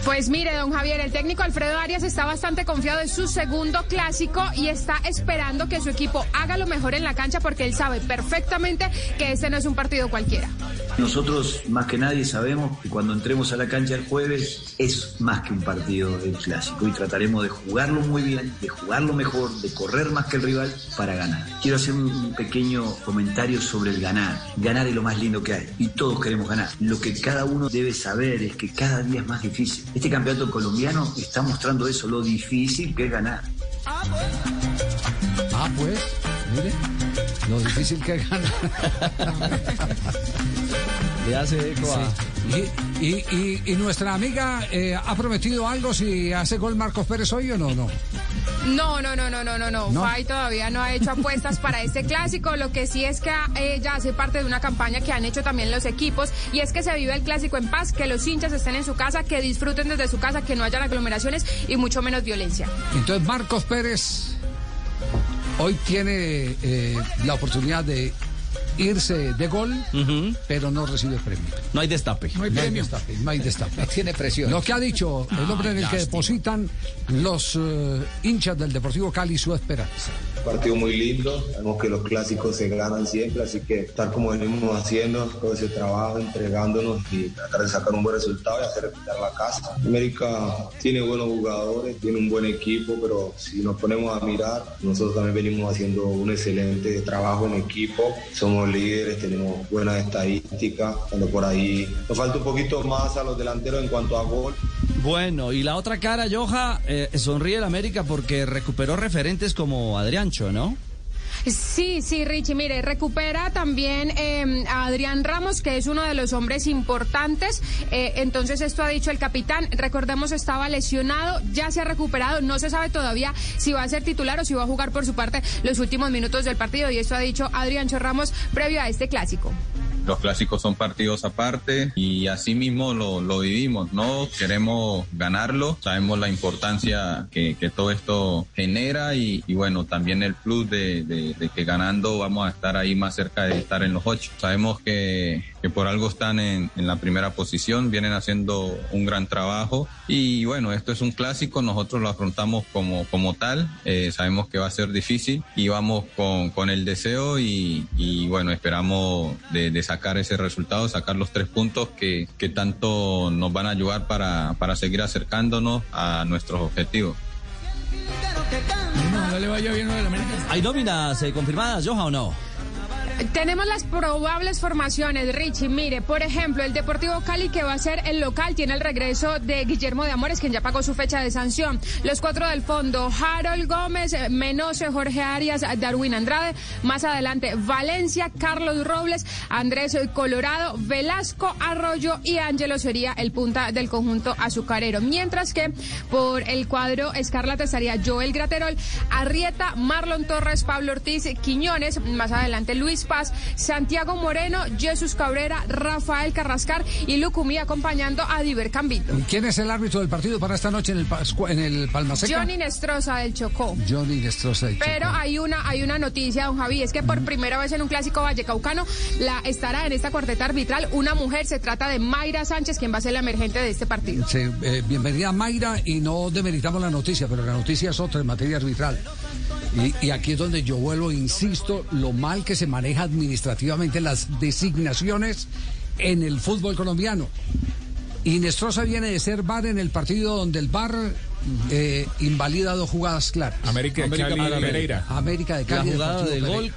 Pues mire, don Javier, el técnico Alfredo Arias está bastante confiado en su segundo clásico y está esperando que su equipo haga lo mejor en la cancha porque él sabe perfectamente que este no es un partido cualquiera. Nosotros más que nadie sabemos que cuando entremos a la cancha el jueves es más que un partido del clásico y trataremos de jugarlo muy bien, de jugarlo mejor, de correr más que el rival para ganar. Quiero hacer un pequeño comentario sobre el ganar. Ganar es lo más lindo que hay y todos queremos ganar. Lo que cada uno debe saber es que cada día es más difícil. Este campeonato colombiano está mostrando eso, lo difícil que es ganar. Ah, pues, mire, lo difícil que gana. Le hace eco a... Y, y- y- y nuestra amiga eh, ha prometido algo si hace gol Marcos Pérez hoy o no, no. No, no, no, no, no, no, no. ¿No? Fay todavía no ha hecho apuestas para este clásico. Lo que sí es que ella hace parte de una campaña que han hecho también los equipos y es que se vive el clásico en paz, que los hinchas estén en su casa, que disfruten desde su casa, que no hayan aglomeraciones y mucho menos violencia. Entonces Marcos Pérez hoy tiene eh, la oportunidad de irse de gol, pero no recibe premio. No hay destape. No hay destape, no hay destape. Tiene presión. Lo que ha dicho el hombre en el que depositan los eh, hinchas del Deportivo Cali su esperanza. partido muy lindo. Sabemos que los clásicos se ganan siempre, así que estar como venimos haciendo, todo ese trabajo, entregándonos y tratar de sacar un buen resultado y hacer respirar la casa. América tiene buenos jugadores, tiene un buen equipo, pero si nos ponemos a mirar, nosotros también venimos haciendo un excelente trabajo en equipo. Somos líderes, tenemos buenas estadísticas, cuando por ahí nos falta un poquito más a los delanteros en cuanto a gol. Bueno, y la otra cara, Joja, eh, sonríe el América porque recuperó referentes como Adriancho, ¿no? Sí, sí, Richie, mire, recupera también eh, a Adrián Ramos, que es uno de los hombres importantes. Eh, entonces, esto ha dicho el capitán. Recordemos, estaba lesionado, ya se ha recuperado. No se sabe todavía si va a ser titular o si va a jugar por su parte los últimos minutos del partido. Y esto ha dicho Adrián Ramos previo a este clásico. Los clásicos son partidos aparte y así mismo lo, lo vivimos, ¿no? Queremos ganarlo, sabemos la importancia que, que todo esto genera y, y bueno, también el plus de, de- de que ganando vamos a estar ahí más cerca de estar en los ocho. Sabemos que, que por algo están en, en la primera posición, vienen haciendo un gran trabajo y bueno, esto es un clásico, nosotros lo afrontamos como, como tal, eh, sabemos que va a ser difícil y vamos con, con el deseo y, y bueno, esperamos de, de sacar ese resultado, sacar los tres puntos que, que tanto nos van a ayudar para, para seguir acercándonos a nuestros objetivos. No, no le vaya bien a la América. ¿Hay nóminas eh, confirmadas, Joja, o no? Tenemos las probables formaciones, Richie. Mire, por ejemplo, el Deportivo Cali, que va a ser el local, tiene el regreso de Guillermo de Amores, quien ya pagó su fecha de sanción. Los cuatro del fondo, Harold Gómez, Menose, Jorge Arias, Darwin Andrade. Más adelante, Valencia, Carlos Robles, Andrés Colorado, Velasco Arroyo y Ángelo sería el punta del conjunto azucarero. Mientras que por el cuadro Escarlata estaría Joel Graterol, Arrieta, Marlon Torres, Pablo Ortiz, Quiñones. Más adelante, Luis Paz, Santiago Moreno, Jesús Cabrera, Rafael Carrascar y Lucumí acompañando a Diver Cambito. ¿Y quién es el árbitro del partido para esta noche en el, Pascua- en el Palmaseca? Johnny Nestroza del Chocó. Johnny Destroza. del Pero hay una, hay una noticia, don Javi, es que por primera vez en un clásico vallecaucano la estará en esta cuarteta arbitral una mujer, se trata de Mayra Sánchez, quien va a ser la emergente de este partido. Sí, eh, bienvenida Mayra y no demeritamos la noticia, pero la noticia es otra en materia arbitral. Y, y aquí es donde yo vuelvo, insisto, lo mal que se maneja administrativamente las designaciones en el fútbol colombiano. Inestrosa viene de ser VAR en el partido donde el VAR eh, invalida dos jugadas claras. América de Cali, Pereira. América de Cali. La jugada Pereira. gol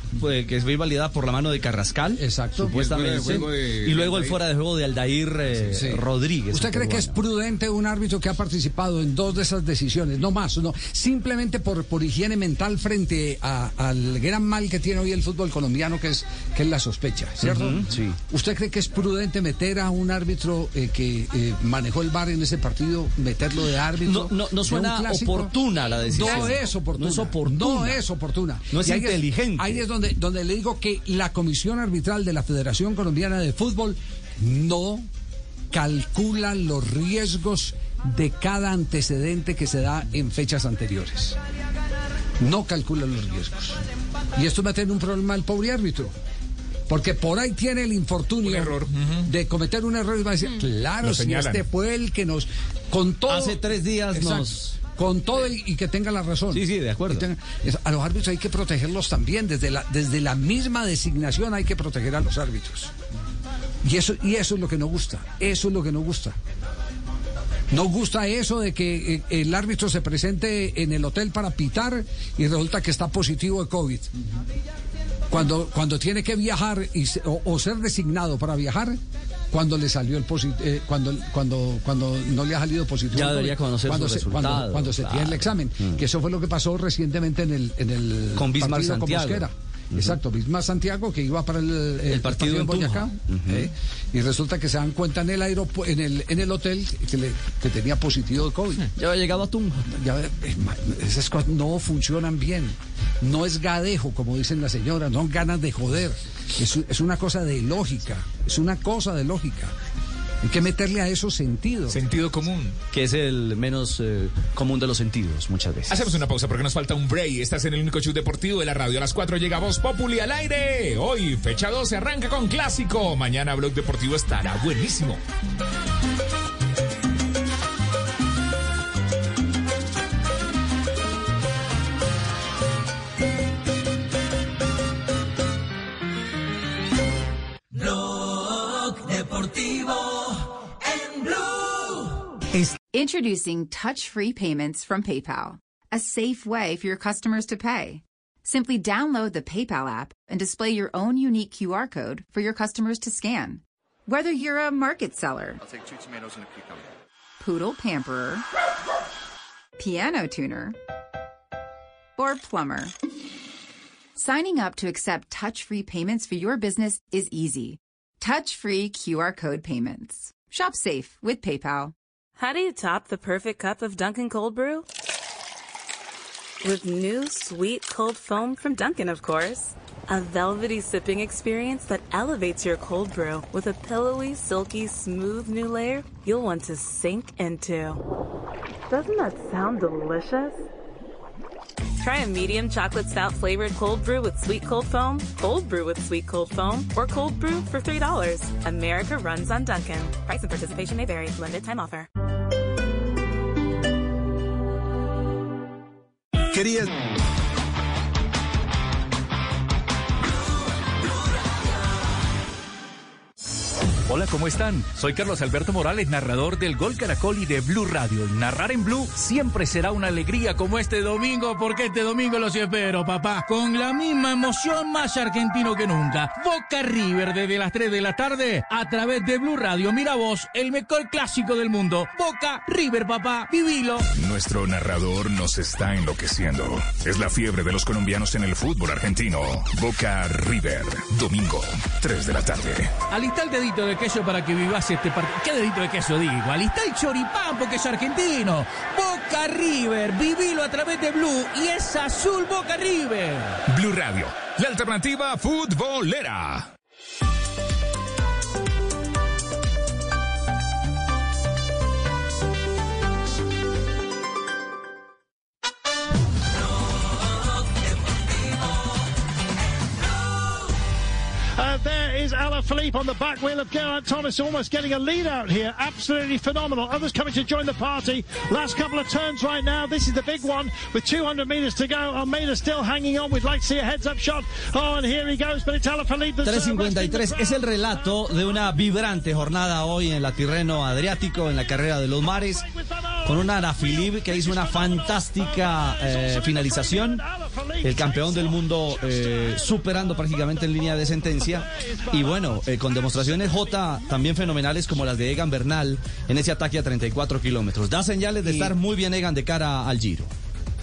que fue invalidada por la mano de Carrascal. Exacto. Supuestamente. Y el de de- luego el de fuera de juego de Aldair eh, Sí. Rodríguez. ¿Usted cree que es prudente un árbitro que ha participado en dos de esas decisiones? No más, no. Simplemente por, por higiene mental frente a- al gran mal que tiene hoy el fútbol colombiano, que es, que es la sospecha, ¿cierto? Sí. ¿Usted cree que es prudente meter a un árbitro eh, que eh, manejó el bar en ese partido, meterlo de árbitro? No, no, no un suena clásico? oportuna la decisión. No es oportuna. No es oportuna. No es oportuna. No es inteligente. ahí es donde, donde le digo que la Comisión Arbitral de la Federación Colombiana de Fútbol no calcula los riesgos de cada antecedente que se da en fechas anteriores. No calcula los riesgos. Y esto va a tener un problema al pobre árbitro. Porque por ahí tiene el infortunio de cometer un error y va a decir, claro, si este fue el que nos... Con todo... Hace tres días Exacto. nos- Con todo y, y que tenga la razón. Sí, sí, de acuerdo. Y tenga- es- a los árbitros hay que protegerlos también. Desde la, desde la misma designación hay que proteger a los árbitros. Y eso, y eso es lo que no gusta. Eso es lo que no gusta. No gusta eso de que eh, el árbitro se presente en el hotel para pitar y resulta que está positivo de COVID. Cuando, cuando tiene que viajar y o, o ser designado para viajar, cuando le salió el posi- eh, cuando, cuando, cuando no le ha salido positivo. Ya debería conocer cuando se, cuando, cuando se tiene el examen. Mm. Que eso fue lo que pasó recientemente en el, en el Con Bismarck partido Santiago. Mosquera. Exacto, Bismarck Santiago que iba para el, el, partido en. Boyacá. ¿eh? Y resulta que se dan cuenta en el aeropu- en el, en el hotel que, le- que tenía positivo de COVID. Ya había llegado a Tunja. Ya, eh, esas cosas no funcionan bien. No es gadejo, como dicen las señoras, no ganas de joder. Es, es una cosa de lógica. Es una cosa de lógica. Hay que meterle a eso sentido. Sentido común. Que es el menos eh, común de los sentidos, muchas veces. Hacemos una pausa porque nos falta un break. Estás en el único show deportivo de la radio. A las 4 llega Voz Populi al aire. Hoy, fecha 12, arranca con clásico. Mañana, Blog Deportivo estará buenísimo. Introducing touch free payments from PayPal, a safe way for your customers to pay. Simply download the PayPal app and display your own unique QR code for your customers to scan. Whether you're a market seller, I'll take two tomatoes and a cucumber. poodle pamperer, piano tuner, or plumber. Signing up to accept touch free payments for your business is easy. Touch free QR code payments. Shop safe with PayPal. How do you top the perfect cup of Dunkin' Cold Brew? With new sweet cold foam from Dunkin', of course. A velvety sipping experience that elevates your cold brew with a pillowy, silky, smooth new layer you'll want to sink into. Doesn't that sound delicious? Try a medium chocolate stout flavored cold brew with sweet cold foam, cold brew with sweet cold foam, or cold brew for $3. America runs on Duncan. Price and participation may vary. Limited time offer. Querías. Hola, ¿cómo están? Soy Carlos Alberto Morales, narrador del Gol Caracol y de Blue Radio. Narrar en Blue siempre será una alegría como este domingo, porque este domingo los espero, papá. Con la misma emoción, más argentino que nunca. Boca River desde las 3 de la tarde a través de Blue Radio. Mira vos, el mejor clásico del mundo. Boca River, papá. Vivilo. Nuestro narrador nos está enloqueciendo. Es la fiebre de los colombianos en el fútbol argentino. Boca River, domingo, 3 de la tarde. Alista el dedito de queso para que vivas este partido. ¿Qué dedito de queso digo? Alista el choripán porque es argentino. Boca River, vivilo a través de Blue y es azul Boca River. Blue Radio, la alternativa futbolera. There is Alaphilippe on the back wheel of Geraint Thomas, almost getting a lead out here. Absolutely phenomenal. Others coming to join the party. Last couple of turns right now. This is the big one with 200 metres to go. Almeida still hanging on. We'd like to see a heads-up shot. Oh, and here he goes, but it's Alaphilippe that's... uh, resting the 3.53 es el relato de una vibrante jornada hoy en la Tirreno Adriático, en la carrera de los mares, con una Ana Filip que hizo una fantástica eh, finalización, el campeón del mundo eh, superando prácticamente en línea de sentencia, y bueno, eh, con demostraciones J también fenomenales como las de Egan Bernal en ese ataque a 34 kilómetros. Da señales de Y- estar muy bien Egan de cara al Giro.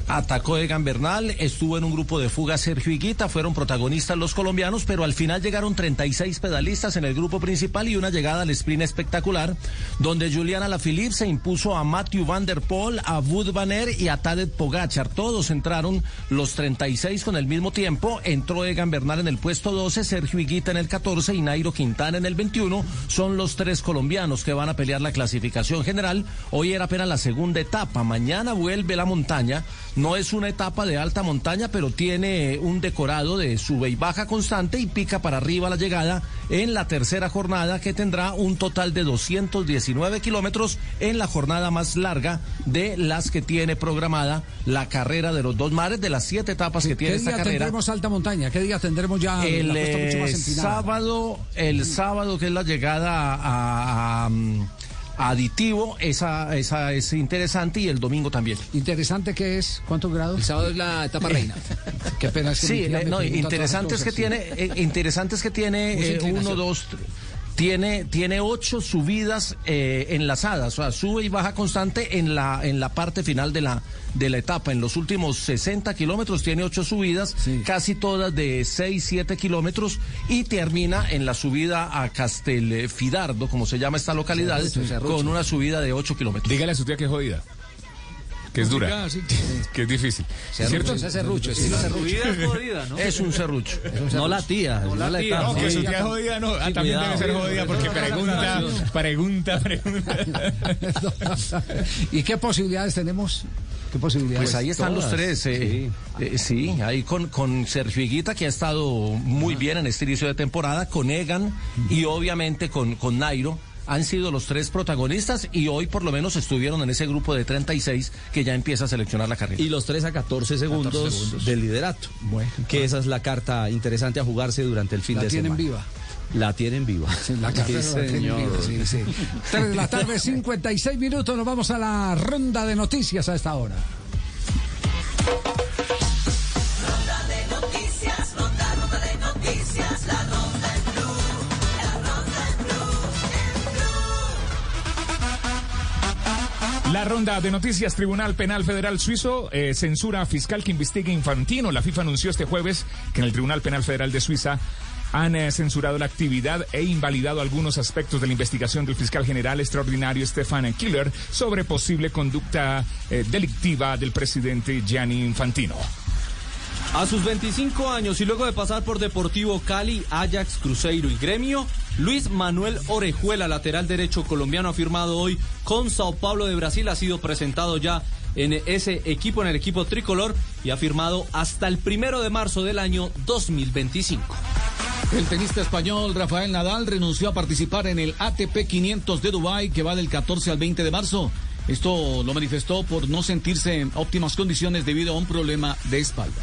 Atacó Egan Bernal, estuvo en un grupo de fuga Sergio Higuita, fueron protagonistas los colombianos, pero al final llegaron 36 pedalistas en el grupo principal y una llegada al sprint espectacular, donde Juliana Lafilippe se impuso a Matthew Van Der Poel, a Wood Van y a Tadej Pogachar. Todos entraron los 36 con el mismo tiempo, entró Egan Bernal en el puesto 12, Sergio Higuita en el 14 y Nairo Quintana en el 21. Son los tres colombianos que van a pelear la clasificación general. Hoy era apenas la segunda etapa, mañana vuelve la montaña. No es una etapa de alta montaña, pero tiene un decorado de sube y baja constante y pica para arriba la llegada en la tercera jornada que tendrá un total de 219 kilómetros en la jornada más larga de las que tiene programada la carrera de los dos mares, de las siete etapas que ¿Qué tiene esta día carrera. tendremos alta montaña? ¿Qué día tendremos ya El la mucho más eh, sábado, el sábado que es la llegada a, a- a, mm, aditivo, esa, esa es interesante y el domingo también. Interesante que es, ¿cuántos grados? El sábado es la etapa reina. Qué pena es que Sí, no, interesante todas es que tiene, eh, interesante es que tiene eh, uno, dos, tr- tiene, tiene ocho subidas eh, enlazadas, o sea, sube y baja constante en la, en la parte final de la, de la etapa. En los últimos 60 kilómetros tiene ocho subidas, casi todas de 6, 7 kilómetros, y termina en la subida a Castelfidardo, como se llama esta localidad, Cerrucho, Cerrucho. con una subida de 8 kilómetros. Dígale a su tía que es jodida. Que es dura. Que es difícil. Serrucho, ¿Cierto? ese serrucho, estilo serrucho. Es un serrucho. No la tía, no la etapa. No, que su tía es Sí. jodida, no. Ah, Sí, también debe ser jodida porque pregunta, pregunta, pregunta. ¿Y qué posibilidades tenemos? ¿Qué posibilidades? Pues ahí están los tres. eh, eh, sí, ahí con, con Sergio Higuita, que ha estado muy bien en este inicio de temporada, con Egan y obviamente con, con Nairo. Han sido los tres protagonistas y hoy por lo menos estuvieron en ese grupo de 36 que ya empieza a seleccionar la carrera. Y los tres a 14 segundos, 14 segundos. del liderato. que esa es la carta interesante a jugarse durante el fin La de tienen semana. viva. La tienen viva. La carrera Sí, la tienen señor. viva, sí, sí. Tres de la tarde, 56 minutos. Nos vamos a la ronda de noticias a esta hora. La ronda de noticias Tribunal Penal Federal Suizo eh, censura fiscal que investigue Infantino. La FIFA anunció este jueves que en el Tribunal Penal Federal de Suiza han eh, censurado la actividad e invalidado algunos aspectos de la investigación del fiscal general extraordinario Stefan Killer sobre posible conducta eh, delictiva del presidente Gianni Infantino. A sus 25 años y luego de pasar por Deportivo Cali, Ajax, Cruzeiro y Gremio, Luis Manuel Orejuela, lateral derecho colombiano, ha firmado hoy con Sao Paulo de Brasil. Ha sido presentado ya en ese equipo, en el equipo tricolor, y ha firmado hasta el primero de marzo del año 2025. El tenista español Rafael Nadal renunció a participar en el ATP 500 de Dubái que va del 14 al 20 de marzo. Esto lo manifestó por no sentirse en óptimas condiciones debido a un problema de espalda.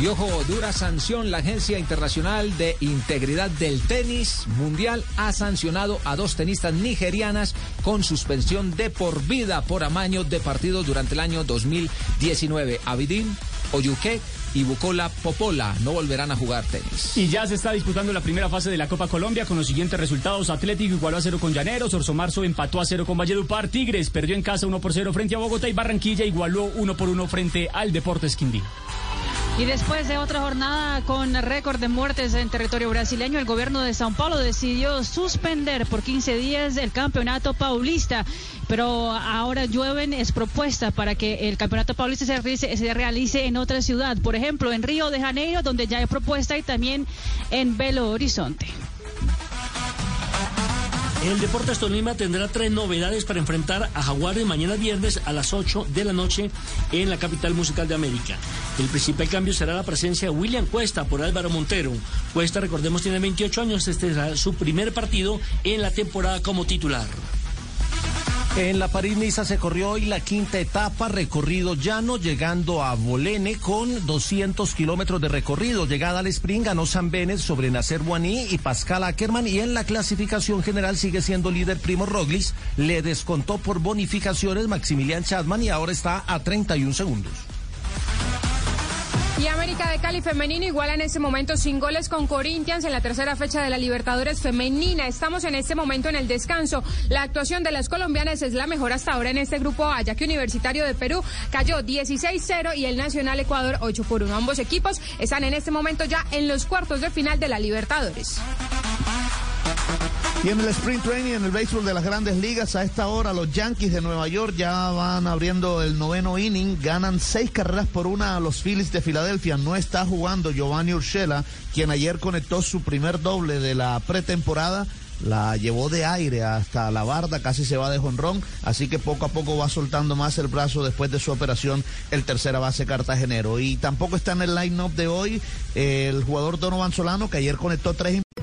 Y ojo, dura sanción. La Agencia Internacional de Integridad del Tenis Mundial ha sancionado a dos tenistas nigerianas con suspensión de por vida por amaño de partidos durante el año 2019. Abidin Oyuke y Bucola Popola no volverán a jugar tenis. Y ya se está disputando la primera fase de la Copa Colombia con los siguientes resultados. Atlético igualó a cero con Llaneros, Orso Marzo empató a cero con Valledupar, Tigres perdió en casa 1 por 0 frente a Bogotá y Barranquilla igualó 1 por 1 frente al Deportes Quindío. Y después de otra jornada con récord de muertes en territorio brasileño, el gobierno de Sao Paulo decidió suspender por 15 días el campeonato paulista. Pero ahora llueven es propuesta para que el campeonato paulista se realice, en otra ciudad. Por ejemplo, en Río de Janeiro, donde ya hay propuesta, y también en Belo Horizonte. El Deportes Tolima tendrá tres novedades para enfrentar a Jaguares mañana viernes a las 8 de la noche en la capital musical de América. El principal cambio será la presencia de William Cuesta por Álvaro Montero. Cuesta, recordemos, tiene 28 años. Este será su primer partido en la temporada como titular. En la París-Niza se corrió hoy la quinta etapa, recorrido llano, llegando a Bolene con 200 kilómetros de recorrido. Llegada al sprint ganó San Benes sobre Nacer Buaní y Pascal Ackerman y en la clasificación general sigue siendo líder Primo Roglis. Le descontó por bonificaciones Maximilian Chadman y ahora está a 31 segundos. Y América de Cali femenino iguala en este momento sin goles con Corinthians en la tercera fecha de la Libertadores femenina. Estamos en este momento en el descanso. La actuación de las colombianas es la mejor hasta ahora en este grupo A, que Universitario de Perú cayó 16-0 y el Nacional Ecuador 8 por 1. Ambos equipos están en este momento ya en los cuartos de final de la Libertadores. Y en el sprint training, en el béisbol de las grandes ligas, a esta hora los Yankees de Nueva York ya van abriendo el noveno inning, ganan seis carreras por una a los Phillies de Filadelfia. No está jugando Giovanni Urshela, quien ayer conectó su primer doble de la pretemporada la llevó de aire hasta la barda, casi se va de jonrón, así que poco a poco va soltando más el brazo después de su operación el tercera base cartagenero. Y tampoco está en el line-up de hoy el jugador Donovan Solano, que ayer conectó tres.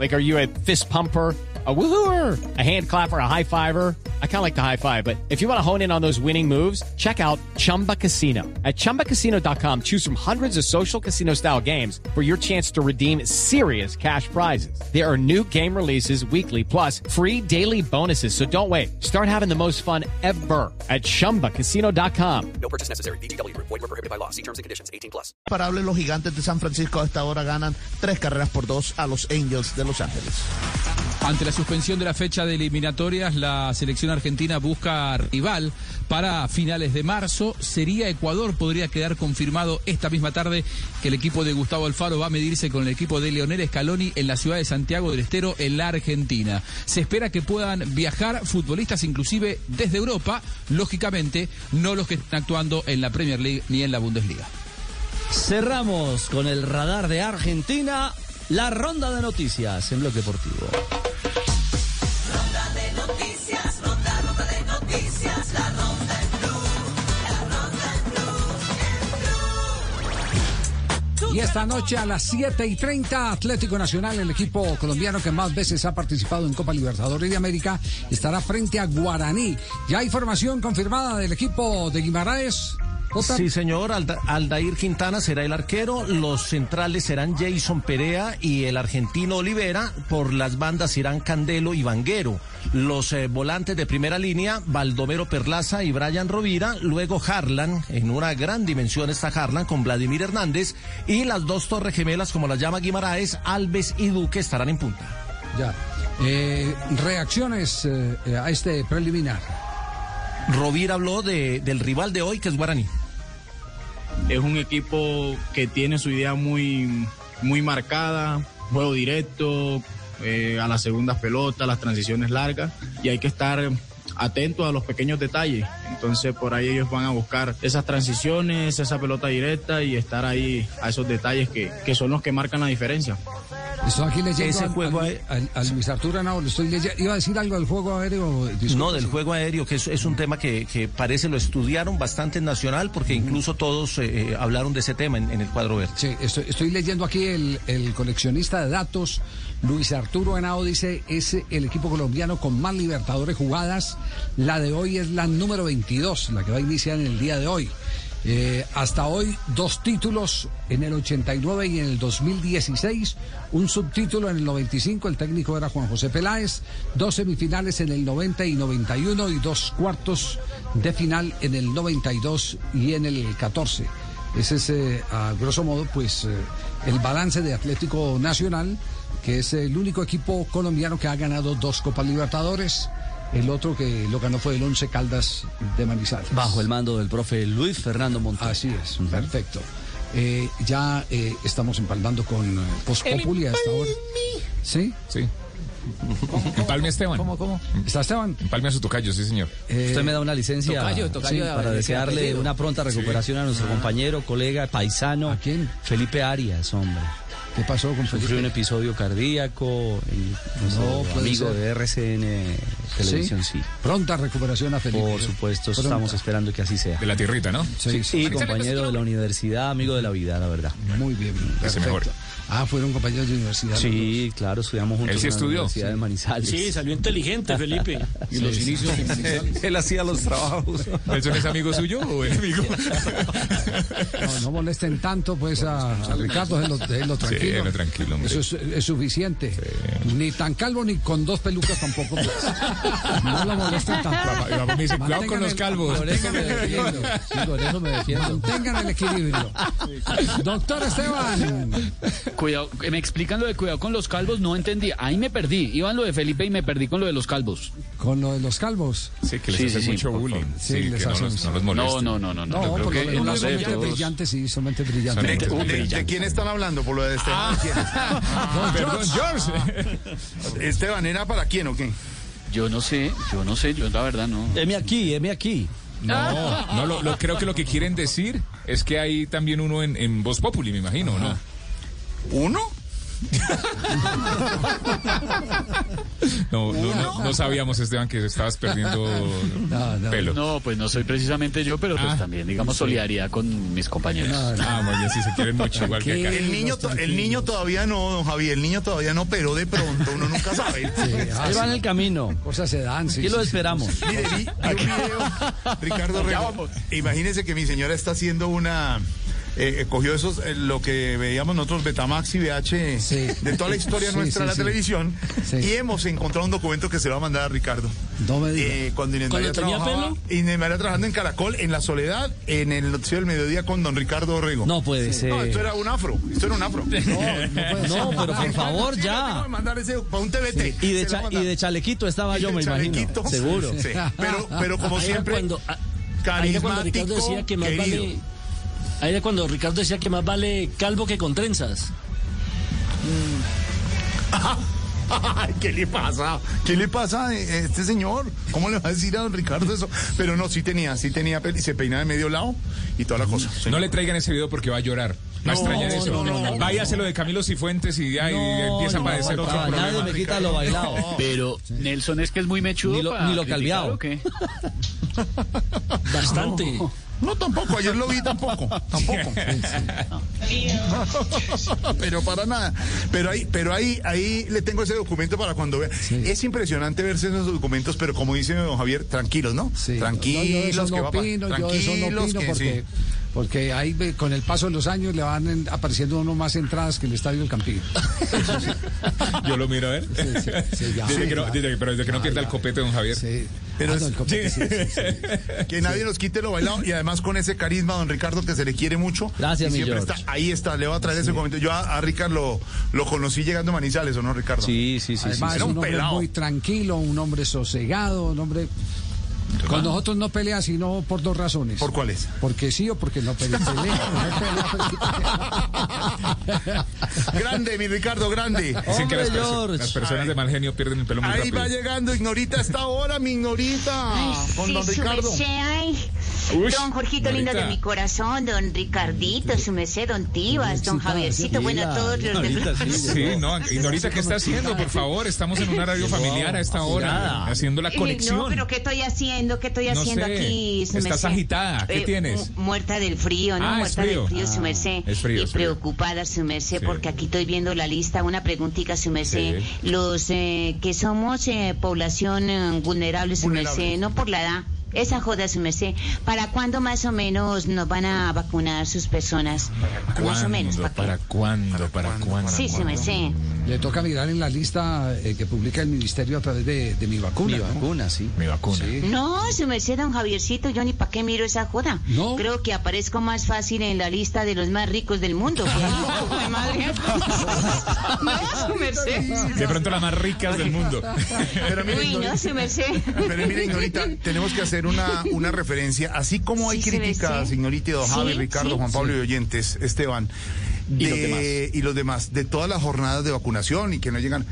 Like, are you a fist pumper? A woohooer, a hand clapper, a high fiver. I kind of like the high five, but if you want to hone in on those winning moves, check out Chumba Casino. At chumbacasino.com, choose from hundreds of social casino style games for your chance to redeem serious cash prizes. There are new game releases weekly, plus free daily bonuses. So don't wait. Start having the most fun ever at chumbacasino.com. No purchase necessary. BGW. Void were prohibited by law. See terms and conditions. 18 plus. Parables, los gigantes de San Francisco a esta hora ganan tres carreras por dos a los Angels de Los Ángeles. Ante la suspensión de la fecha de eliminatorias, la selección argentina busca rival para finales de marzo. Sería Ecuador, podría quedar confirmado esta misma tarde que el equipo de Gustavo Alfaro va a medirse con el equipo de Leonel Scaloni en la ciudad de Santiago del Estero, en la Argentina. Se espera que puedan viajar futbolistas inclusive desde Europa, lógicamente no los que están actuando en la Premier League ni en la Bundesliga. Cerramos con el radar de Argentina, la ronda de noticias en Bloque Deportivo. Ronda de noticias, ronda, ronda de noticias, la ronda la ronda Y esta noche a las 7 y 30, Atlético Nacional, el equipo colombiano que más veces ha participado en Copa Libertadores de América, estará frente a Guaraní. Ya hay formación confirmada del equipo de Guimaraes. Sí, señor. Alda- Aldair Quintana será el arquero. Los centrales serán Jason Perea y el argentino Olivera. Por las bandas irán Candelo y Vanguero. Los eh, volantes de primera línea, Baldomero Perlaza y Brian Rovira. Luego Harlan. En una gran dimensión está Harlan con Vladimir Hernández. Y las dos torres gemelas, como las llama Guimaraes, Alves y Duque estarán en punta. Ya. Eh, reacciones eh, eh, a este preliminar. Rovira habló de- del rival de hoy, que es Guaraní. Es un equipo que tiene su idea muy, muy marcada, juego directo, eh, a las segundas pelotas, las transiciones largas, y hay que estar atentos a los pequeños detalles. Entonces por ahí ellos van a buscar esas transiciones, esa pelota directa y estar ahí a esos detalles que, que son los que marcan la diferencia. Estoy aquí leyendo Ese al, juego al- al- al Luis Arturo estoy leyendo. Iba a decir algo del juego aéreo. disculpe. No, del juego aéreo, que es, es un tema que, que parece lo estudiaron bastante en Nacional, porque incluso todos eh, eh, hablaron de ese tema en, en el cuadro verde. Sí, estoy, estoy leyendo aquí el, el coleccionista de datos, Luis Arturo Henao, dice, es el equipo colombiano con más libertadores jugadas. La de hoy es la número 22, la que va a iniciar en el día de hoy. Eh, hasta hoy, dos títulos en el 89 y en el 2016, un subtítulo en el 95, el técnico era Juan José Peláez, dos semifinales en el 90 y 91 y dos cuartos de final en el 92 y en el 14. Ese es, eh, a grosso modo, pues eh, el balance de Atlético Nacional, que es el único equipo colombiano que ha ganado dos Copas Libertadores. El otro que lo ganó fue el Once Caldas de Manizales. Bajo el mando del profe Luis Fernando Montoya. Así es, perfecto. Eh, ya eh, estamos empalmando con eh, Voz Populi hasta ahora. ¿Sí? Sí. Empalme a Esteban. ¿Cómo, cómo? ¿Está Esteban? Empalme a su tocayo, sí, señor. Usted me da una licencia Tocayo, tocayo sí, de- para de- desearle una pronta recuperación a nuestro compañero, colega, paisano. Felipe Arias, hombre. ¿Qué pasó con Sufrió Felipe? un episodio cardíaco, No puede amigo ser. de RCN Televisión, sí. Pronta recuperación a Felipe. Por supuesto, Pronta. estamos esperando que así sea. De la tierrita, ¿no? Sí, sí, compañero de la universidad, amigo de la vida, la verdad. Muy bien, perfecto. Ah, fueron compañeros de universidad. Sí, claro, estudiamos juntos Él sí en la estudió. Universidad de Manizales. Sí, salió inteligente, Felipe. Y los inicios en. Él hacía los trabajos. ¿Nelson es amigo suyo o enemigo? No, no molesten tanto pues a, a Ricardo, déjenlo, déjenlo Sí, tranquilo. déjenlo tranquilo, hombre. Eso es, es suficiente. Ni tan calvo ni con dos pelucas tampoco. pues. No lo molesten tanto. Me dice, cuidado con los calvos. Por eso me defiendo. Sí, por eso me defiendo. Mantengan el equilibrio. Doctor Esteban. Cuidado, me explican lo de cuidado con los calvos, no entendí. Ahí me perdí. Iban lo de Felipe y me perdí con lo de los calvos. Con lo de los calvos. Sí, que les Sí, hacen sí, sí, mucho bullying. Sí, les no hacen- los, no los No, no, no, no, no. No, yo creo por que lo en menos la son red mentes todos- brillantes, sí, son mentes ¿De, brillantes. de quién están hablando por lo de Esteban? Ah, perdón, George. Esteban, ¿era para quién o qué? Yo no sé, yo no sé, yo la verdad no. Heme aquí, heme aquí. No, no lo, lo- creo que lo que quieren decir es que hay también uno en, en Voz Populi, me imagino, ¿no? ¿Uno? No, no, no, no sabíamos, Esteban, que estabas perdiendo pelo. No, pues no soy precisamente yo, pero pues Ah, también, digamos, sí. solidaridad con mis compañeros. Ah, muy bien, sí se quieren mucho, igual que acá. El niño, el niño todavía no, don Javier, el niño todavía no, pero de pronto uno nunca sabe. Ahí va en el camino. Cosas se dan, sí. Lo sí. esperamos. Mire, vi, vi un video, Ricardo Rego, imagínese que mi señora está haciendo una... eh, cogió esos, eh, lo que veíamos nosotros, Betamax y VH, de toda la historia Sí, nuestra sí, de la sí. televisión, Sí. y hemos encontrado un documento que se lo va a mandar a Ricardo. No me diga. Eh, cuando Inés ¿Cuando María tenía trabajaba, Inés María trabajando en Caracol, en La Soledad, en el Noticiero del Mediodía con don Ricardo Orrego. No puede ser. No, esto era un afro, esto era un afro. No, pero por favor, ya. mandar ese para un TVT. Y de, cha- y chalequito estaba Y yo, me imagino. chalequito. Seguro. Sí, pero, pero como siempre, cuando, ah, ahí era cuando Ricardo carismático, decía que más querido. vale. Ahí era cuando Ricardo decía que más vale calvo que con trenzas. Ay, ¿Qué le pasa? ¿Qué le pasa a este señor? ¿Cómo le va a decir a don Ricardo eso? Pero no, sí tenía, sí tenía se peinaba de medio lado y toda la cosa. No le traigan ese video porque va a llorar. Va a No, extrañar eso. no, no, no, Váyaselo de Camilo Cifuentes y ya y empieza a padecer no, otro problema. nadie me quita lo bailado. Pero Nelson es que es muy mechudo Ni lo- para ni lo criticar, calviado. ¿o qué? Bastante. No, tampoco, ayer lo vi tampoco, tampoco. pero para nada. Pero ahí, pero ahí, ahí le tengo ese documento para cuando vea. Es impresionante verse esos documentos, pero como dice don Javier, tranquilos, ¿no? Sí. Tranquilos, No, yo de eso que no va opino, yo de eso no tranquilos, opino que porque, sí. Porque ahí ve- con el paso de los años le van en- apareciendo uno más entradas que el Estadio del Campín. Yo lo miro a ver. sí, sí, ya. Desde que no- Sí, desde que- pero desde que no pierda el copete, don Javier. Pero Ah, no, el copete, sí, sí, sí. que nadie nos quite lo bailado y además con ese carisma, don Ricardo, que se le quiere mucho. Gracias, y mi siempre está, ahí está, le voy a traer ese comentario. Yo a, a Ricardo lo, lo conocí llegando a Manizales, ¿o no, Ricardo? Sí, sí, sí. Además, Era un un hombre pelado. muy tranquilo, un hombre sosegado, un hombre Con nosotros no pelea sino por dos razones. ¿Por cuáles? Porque sí o porque no pelea. grande, mi Ricardo, grande. Dicen que las, perso- las personas de mal genio pierden el pelo muy Ahí rápido. va llegando Ignorita a esta hora, mi Ignorita. con Sí, don Ricardo. Uy, don Jorgito lindo de mi corazón, don Ricardito, su merced, don Tibas, don Javiercito, bueno, todos los de... Sí, no, y Norita, ¿qué está haciendo? Por favor, estamos en un horario familiar a esta hora, haciendo la Eh, No, conexión. pero ¿qué estoy haciendo? ¿Qué estoy No haciendo sé, aquí? su estás merced? agitada, ¿qué Eh, tienes? mu- Muerta del frío, ¿no? Ah, muerta frío. del frío, su Ah, merced. es frío, y es frío. preocupada, su merced, Sí. porque aquí estoy viendo la lista, una preguntita, su merced. Sí. Los eh, que somos eh, población eh, vulnerable, su merced, no por la edad. Esa joda, su merced. ¿Para cuándo más o menos nos van a vacunar sus personas? Más o menos, ¿para? ¿Para cuándo? ¿Para cuándo? Sí, su merced. Le toca mirar en la lista eh, que publica el ministerio a través de, de mi vacuna. Mi ¿no? vacuna, sí. Mi vacuna. Sí. No, su merced, don Javiercito, yo ni para qué miro esa joda. No. Creo que aparezco más fácil en la lista de los más ricos del mundo. Pues, madre. No, su merced. De pronto las más ricas del mundo. Pero mire, Uy, no, su merced. pero mire, Ignorita, tenemos que hacer una, una referencia, así como hay Sí, se ve, críticas, sí. Javi, Ricardo, sí, Juan Pablo sí. y oyentes, Esteban, Y los de- demás. y los demás, de todas las jornadas de vacunación y que no llegan.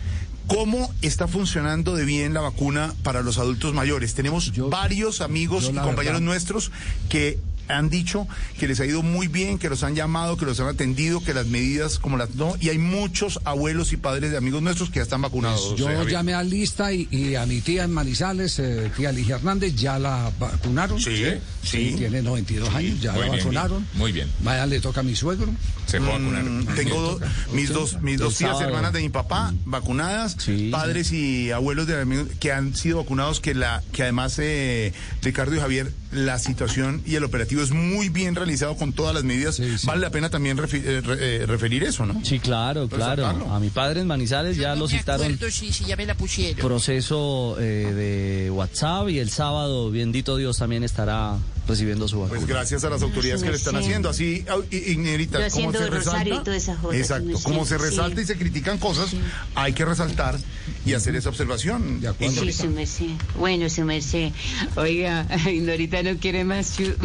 ¿Cómo está funcionando de bien la vacuna para los adultos mayores? Tenemos varios amigos yo y compañeros verdad- nuestros que han dicho que les ha ido muy bien, que los han llamado, que los han atendido, que las medidas como las no, y hay muchos abuelos y padres de amigos nuestros que ya están vacunados. Yo eh, Javier. llamé a Lista y, y a mi tía en Manizales, eh, tía Ligia Hernández, ya la vacunaron. Sí, sí. Tiene 92 años, ya la bien, vacunaron. muy bien. Vaya, le toca a mi suegro. Se puede vacunar. Mm, tengo do- mis dos mis dos tías sábado. hermanas de mi papá vacunadas, Sí. padres y abuelos de amigos que han sido vacunados que la que además eh, Ricardo y Javier la situación y el operativo es muy bien realizado con todas las medidas. Sí, sí. Vale la pena también refi- eh, eh, referir eso, ¿no? Sí, claro, claro. Resaltarlo. A mi padre en Manizales ya lo citaron sí, ya me la pusieron. proceso eh, de WhatsApp y el sábado, bendito Dios, también estará recibiendo su vacuna. Pues gracias a las autoridades que le están Sí. haciendo. Así, Ignerita, Yo como se resalta. y Exacto, como se resalta y se critican cosas, hay que resaltar y hacer esa observación. De acuerdo. Sí, su merced. Bueno, su merced. Oiga, Ignorita no quiere más chu-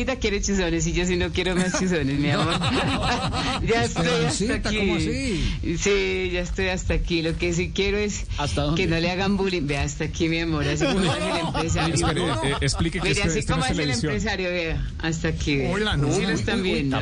Ignorita quiere chuzones y yo sí no quiero más chuzones, mi amor. ya estoy hasta Esperancita, aquí. ¿cómo así? Sí, ya estoy hasta aquí. Lo que sí quiero es ¿Hasta dónde? que no le hagan bullying. Ve hasta aquí, mi amor. Así como hace el empresario. Espere, eh, explique que Mire, esto, así esto no como es hace el empresario, vea. Hasta aquí. vea. Hola, no, Sí lo uy, están viendo.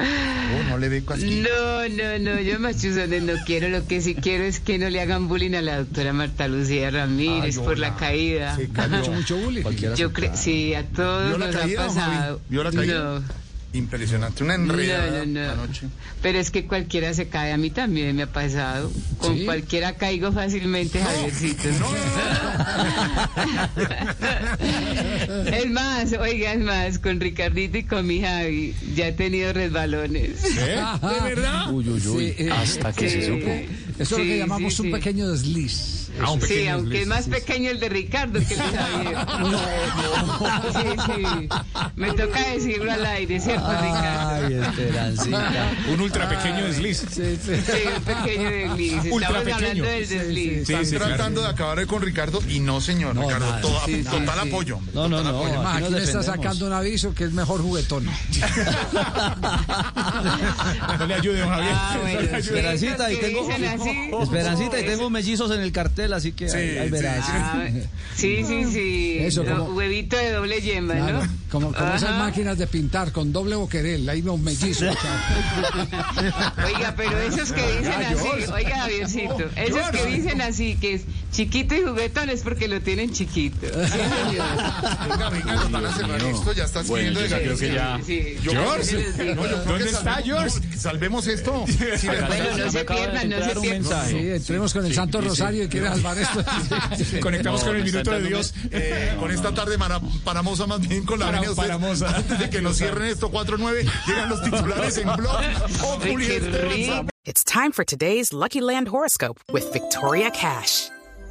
Oh, no le ve casi. No, no, no, yo más chuzones no quiero. Lo que sí quiero es que no le hagan bullying a la doctora Marta Lucía Ramírez Ay, por la caída. Se cayó. Mucho, mucho bullying. Cualquiera Yo sí, a todos ¿Vio la nos caída, ha pasado. ¿Vio la caída? No. Impresionante, una enredada No, no, no. anoche. Pero es que cualquiera se cae, a mí también me ha pasado. Con ¿Sí? cualquiera caigo fácilmente, Javiercito. es más, oiga, es más, con Ricardito y con mi Javi ya he tenido resbalones. ¿Eh? ¿De verdad? Uy, uy, uy. Sí, Hasta que se supo. Eso es lo que llamamos sí, un pequeño desliz. Ah, un Sí, pequeño aunque es más sí, sí. pequeño el de Ricardo que el de Javier. Sí, sí. Me toca decirlo al aire, ¿cierto, Ricardo? Ay, Esperancita. Un ultra pequeño desliz. Sí, un pequeño desliz. Ultra Estamos pequeño. hablando del desliz. Sí, Están sí, claro. tratando de acabar con Ricardo y no, señor. No, Ricardo, nada. Sí, sí, total sí. apoyo. hombre, No, no, total no. apoyo. Aquí aquí le está sacando un aviso que es mejor juguetón. No le ayude, don Javier. Ah, bueno, No. Esperancita, y tengo. Esperancita, y tengo mellizos en el cartel, así que ahí, ahí sí, verás. Ah, sí, sí, sí. Eso, como- huevito de doble yema, Claro, ¿no? como, como esas máquinas de pintar con doble boquerel, ahí los mellizos. Oiga, pero esos que dicen Ah, así, oiga, Javiercito, esos que dicen así, que es chiquito y juguetón es porque lo tienen chiquito. Sí. Venga, venga, nos van a cerrar esto, ya está escribiendo de yo creo que ya- Sí, George, ¿Dónde está salvemos- George? Salvemos esto. Sí, de. Bueno, no se de pierdan, no se pierdan. Sí, entremos con el Santo Rosario y quiere salvar esto. Conectamos No, con el minuto de Dios. Eh, con esta tarde mara- paramosa más bien con la Para- avenida paramosa. Antes de que nos cierren esto 4-9, llegan los titulares en blog. Oh, rico. Zapata. It's time for today's Lucky Land horoscope with Victoria Cash.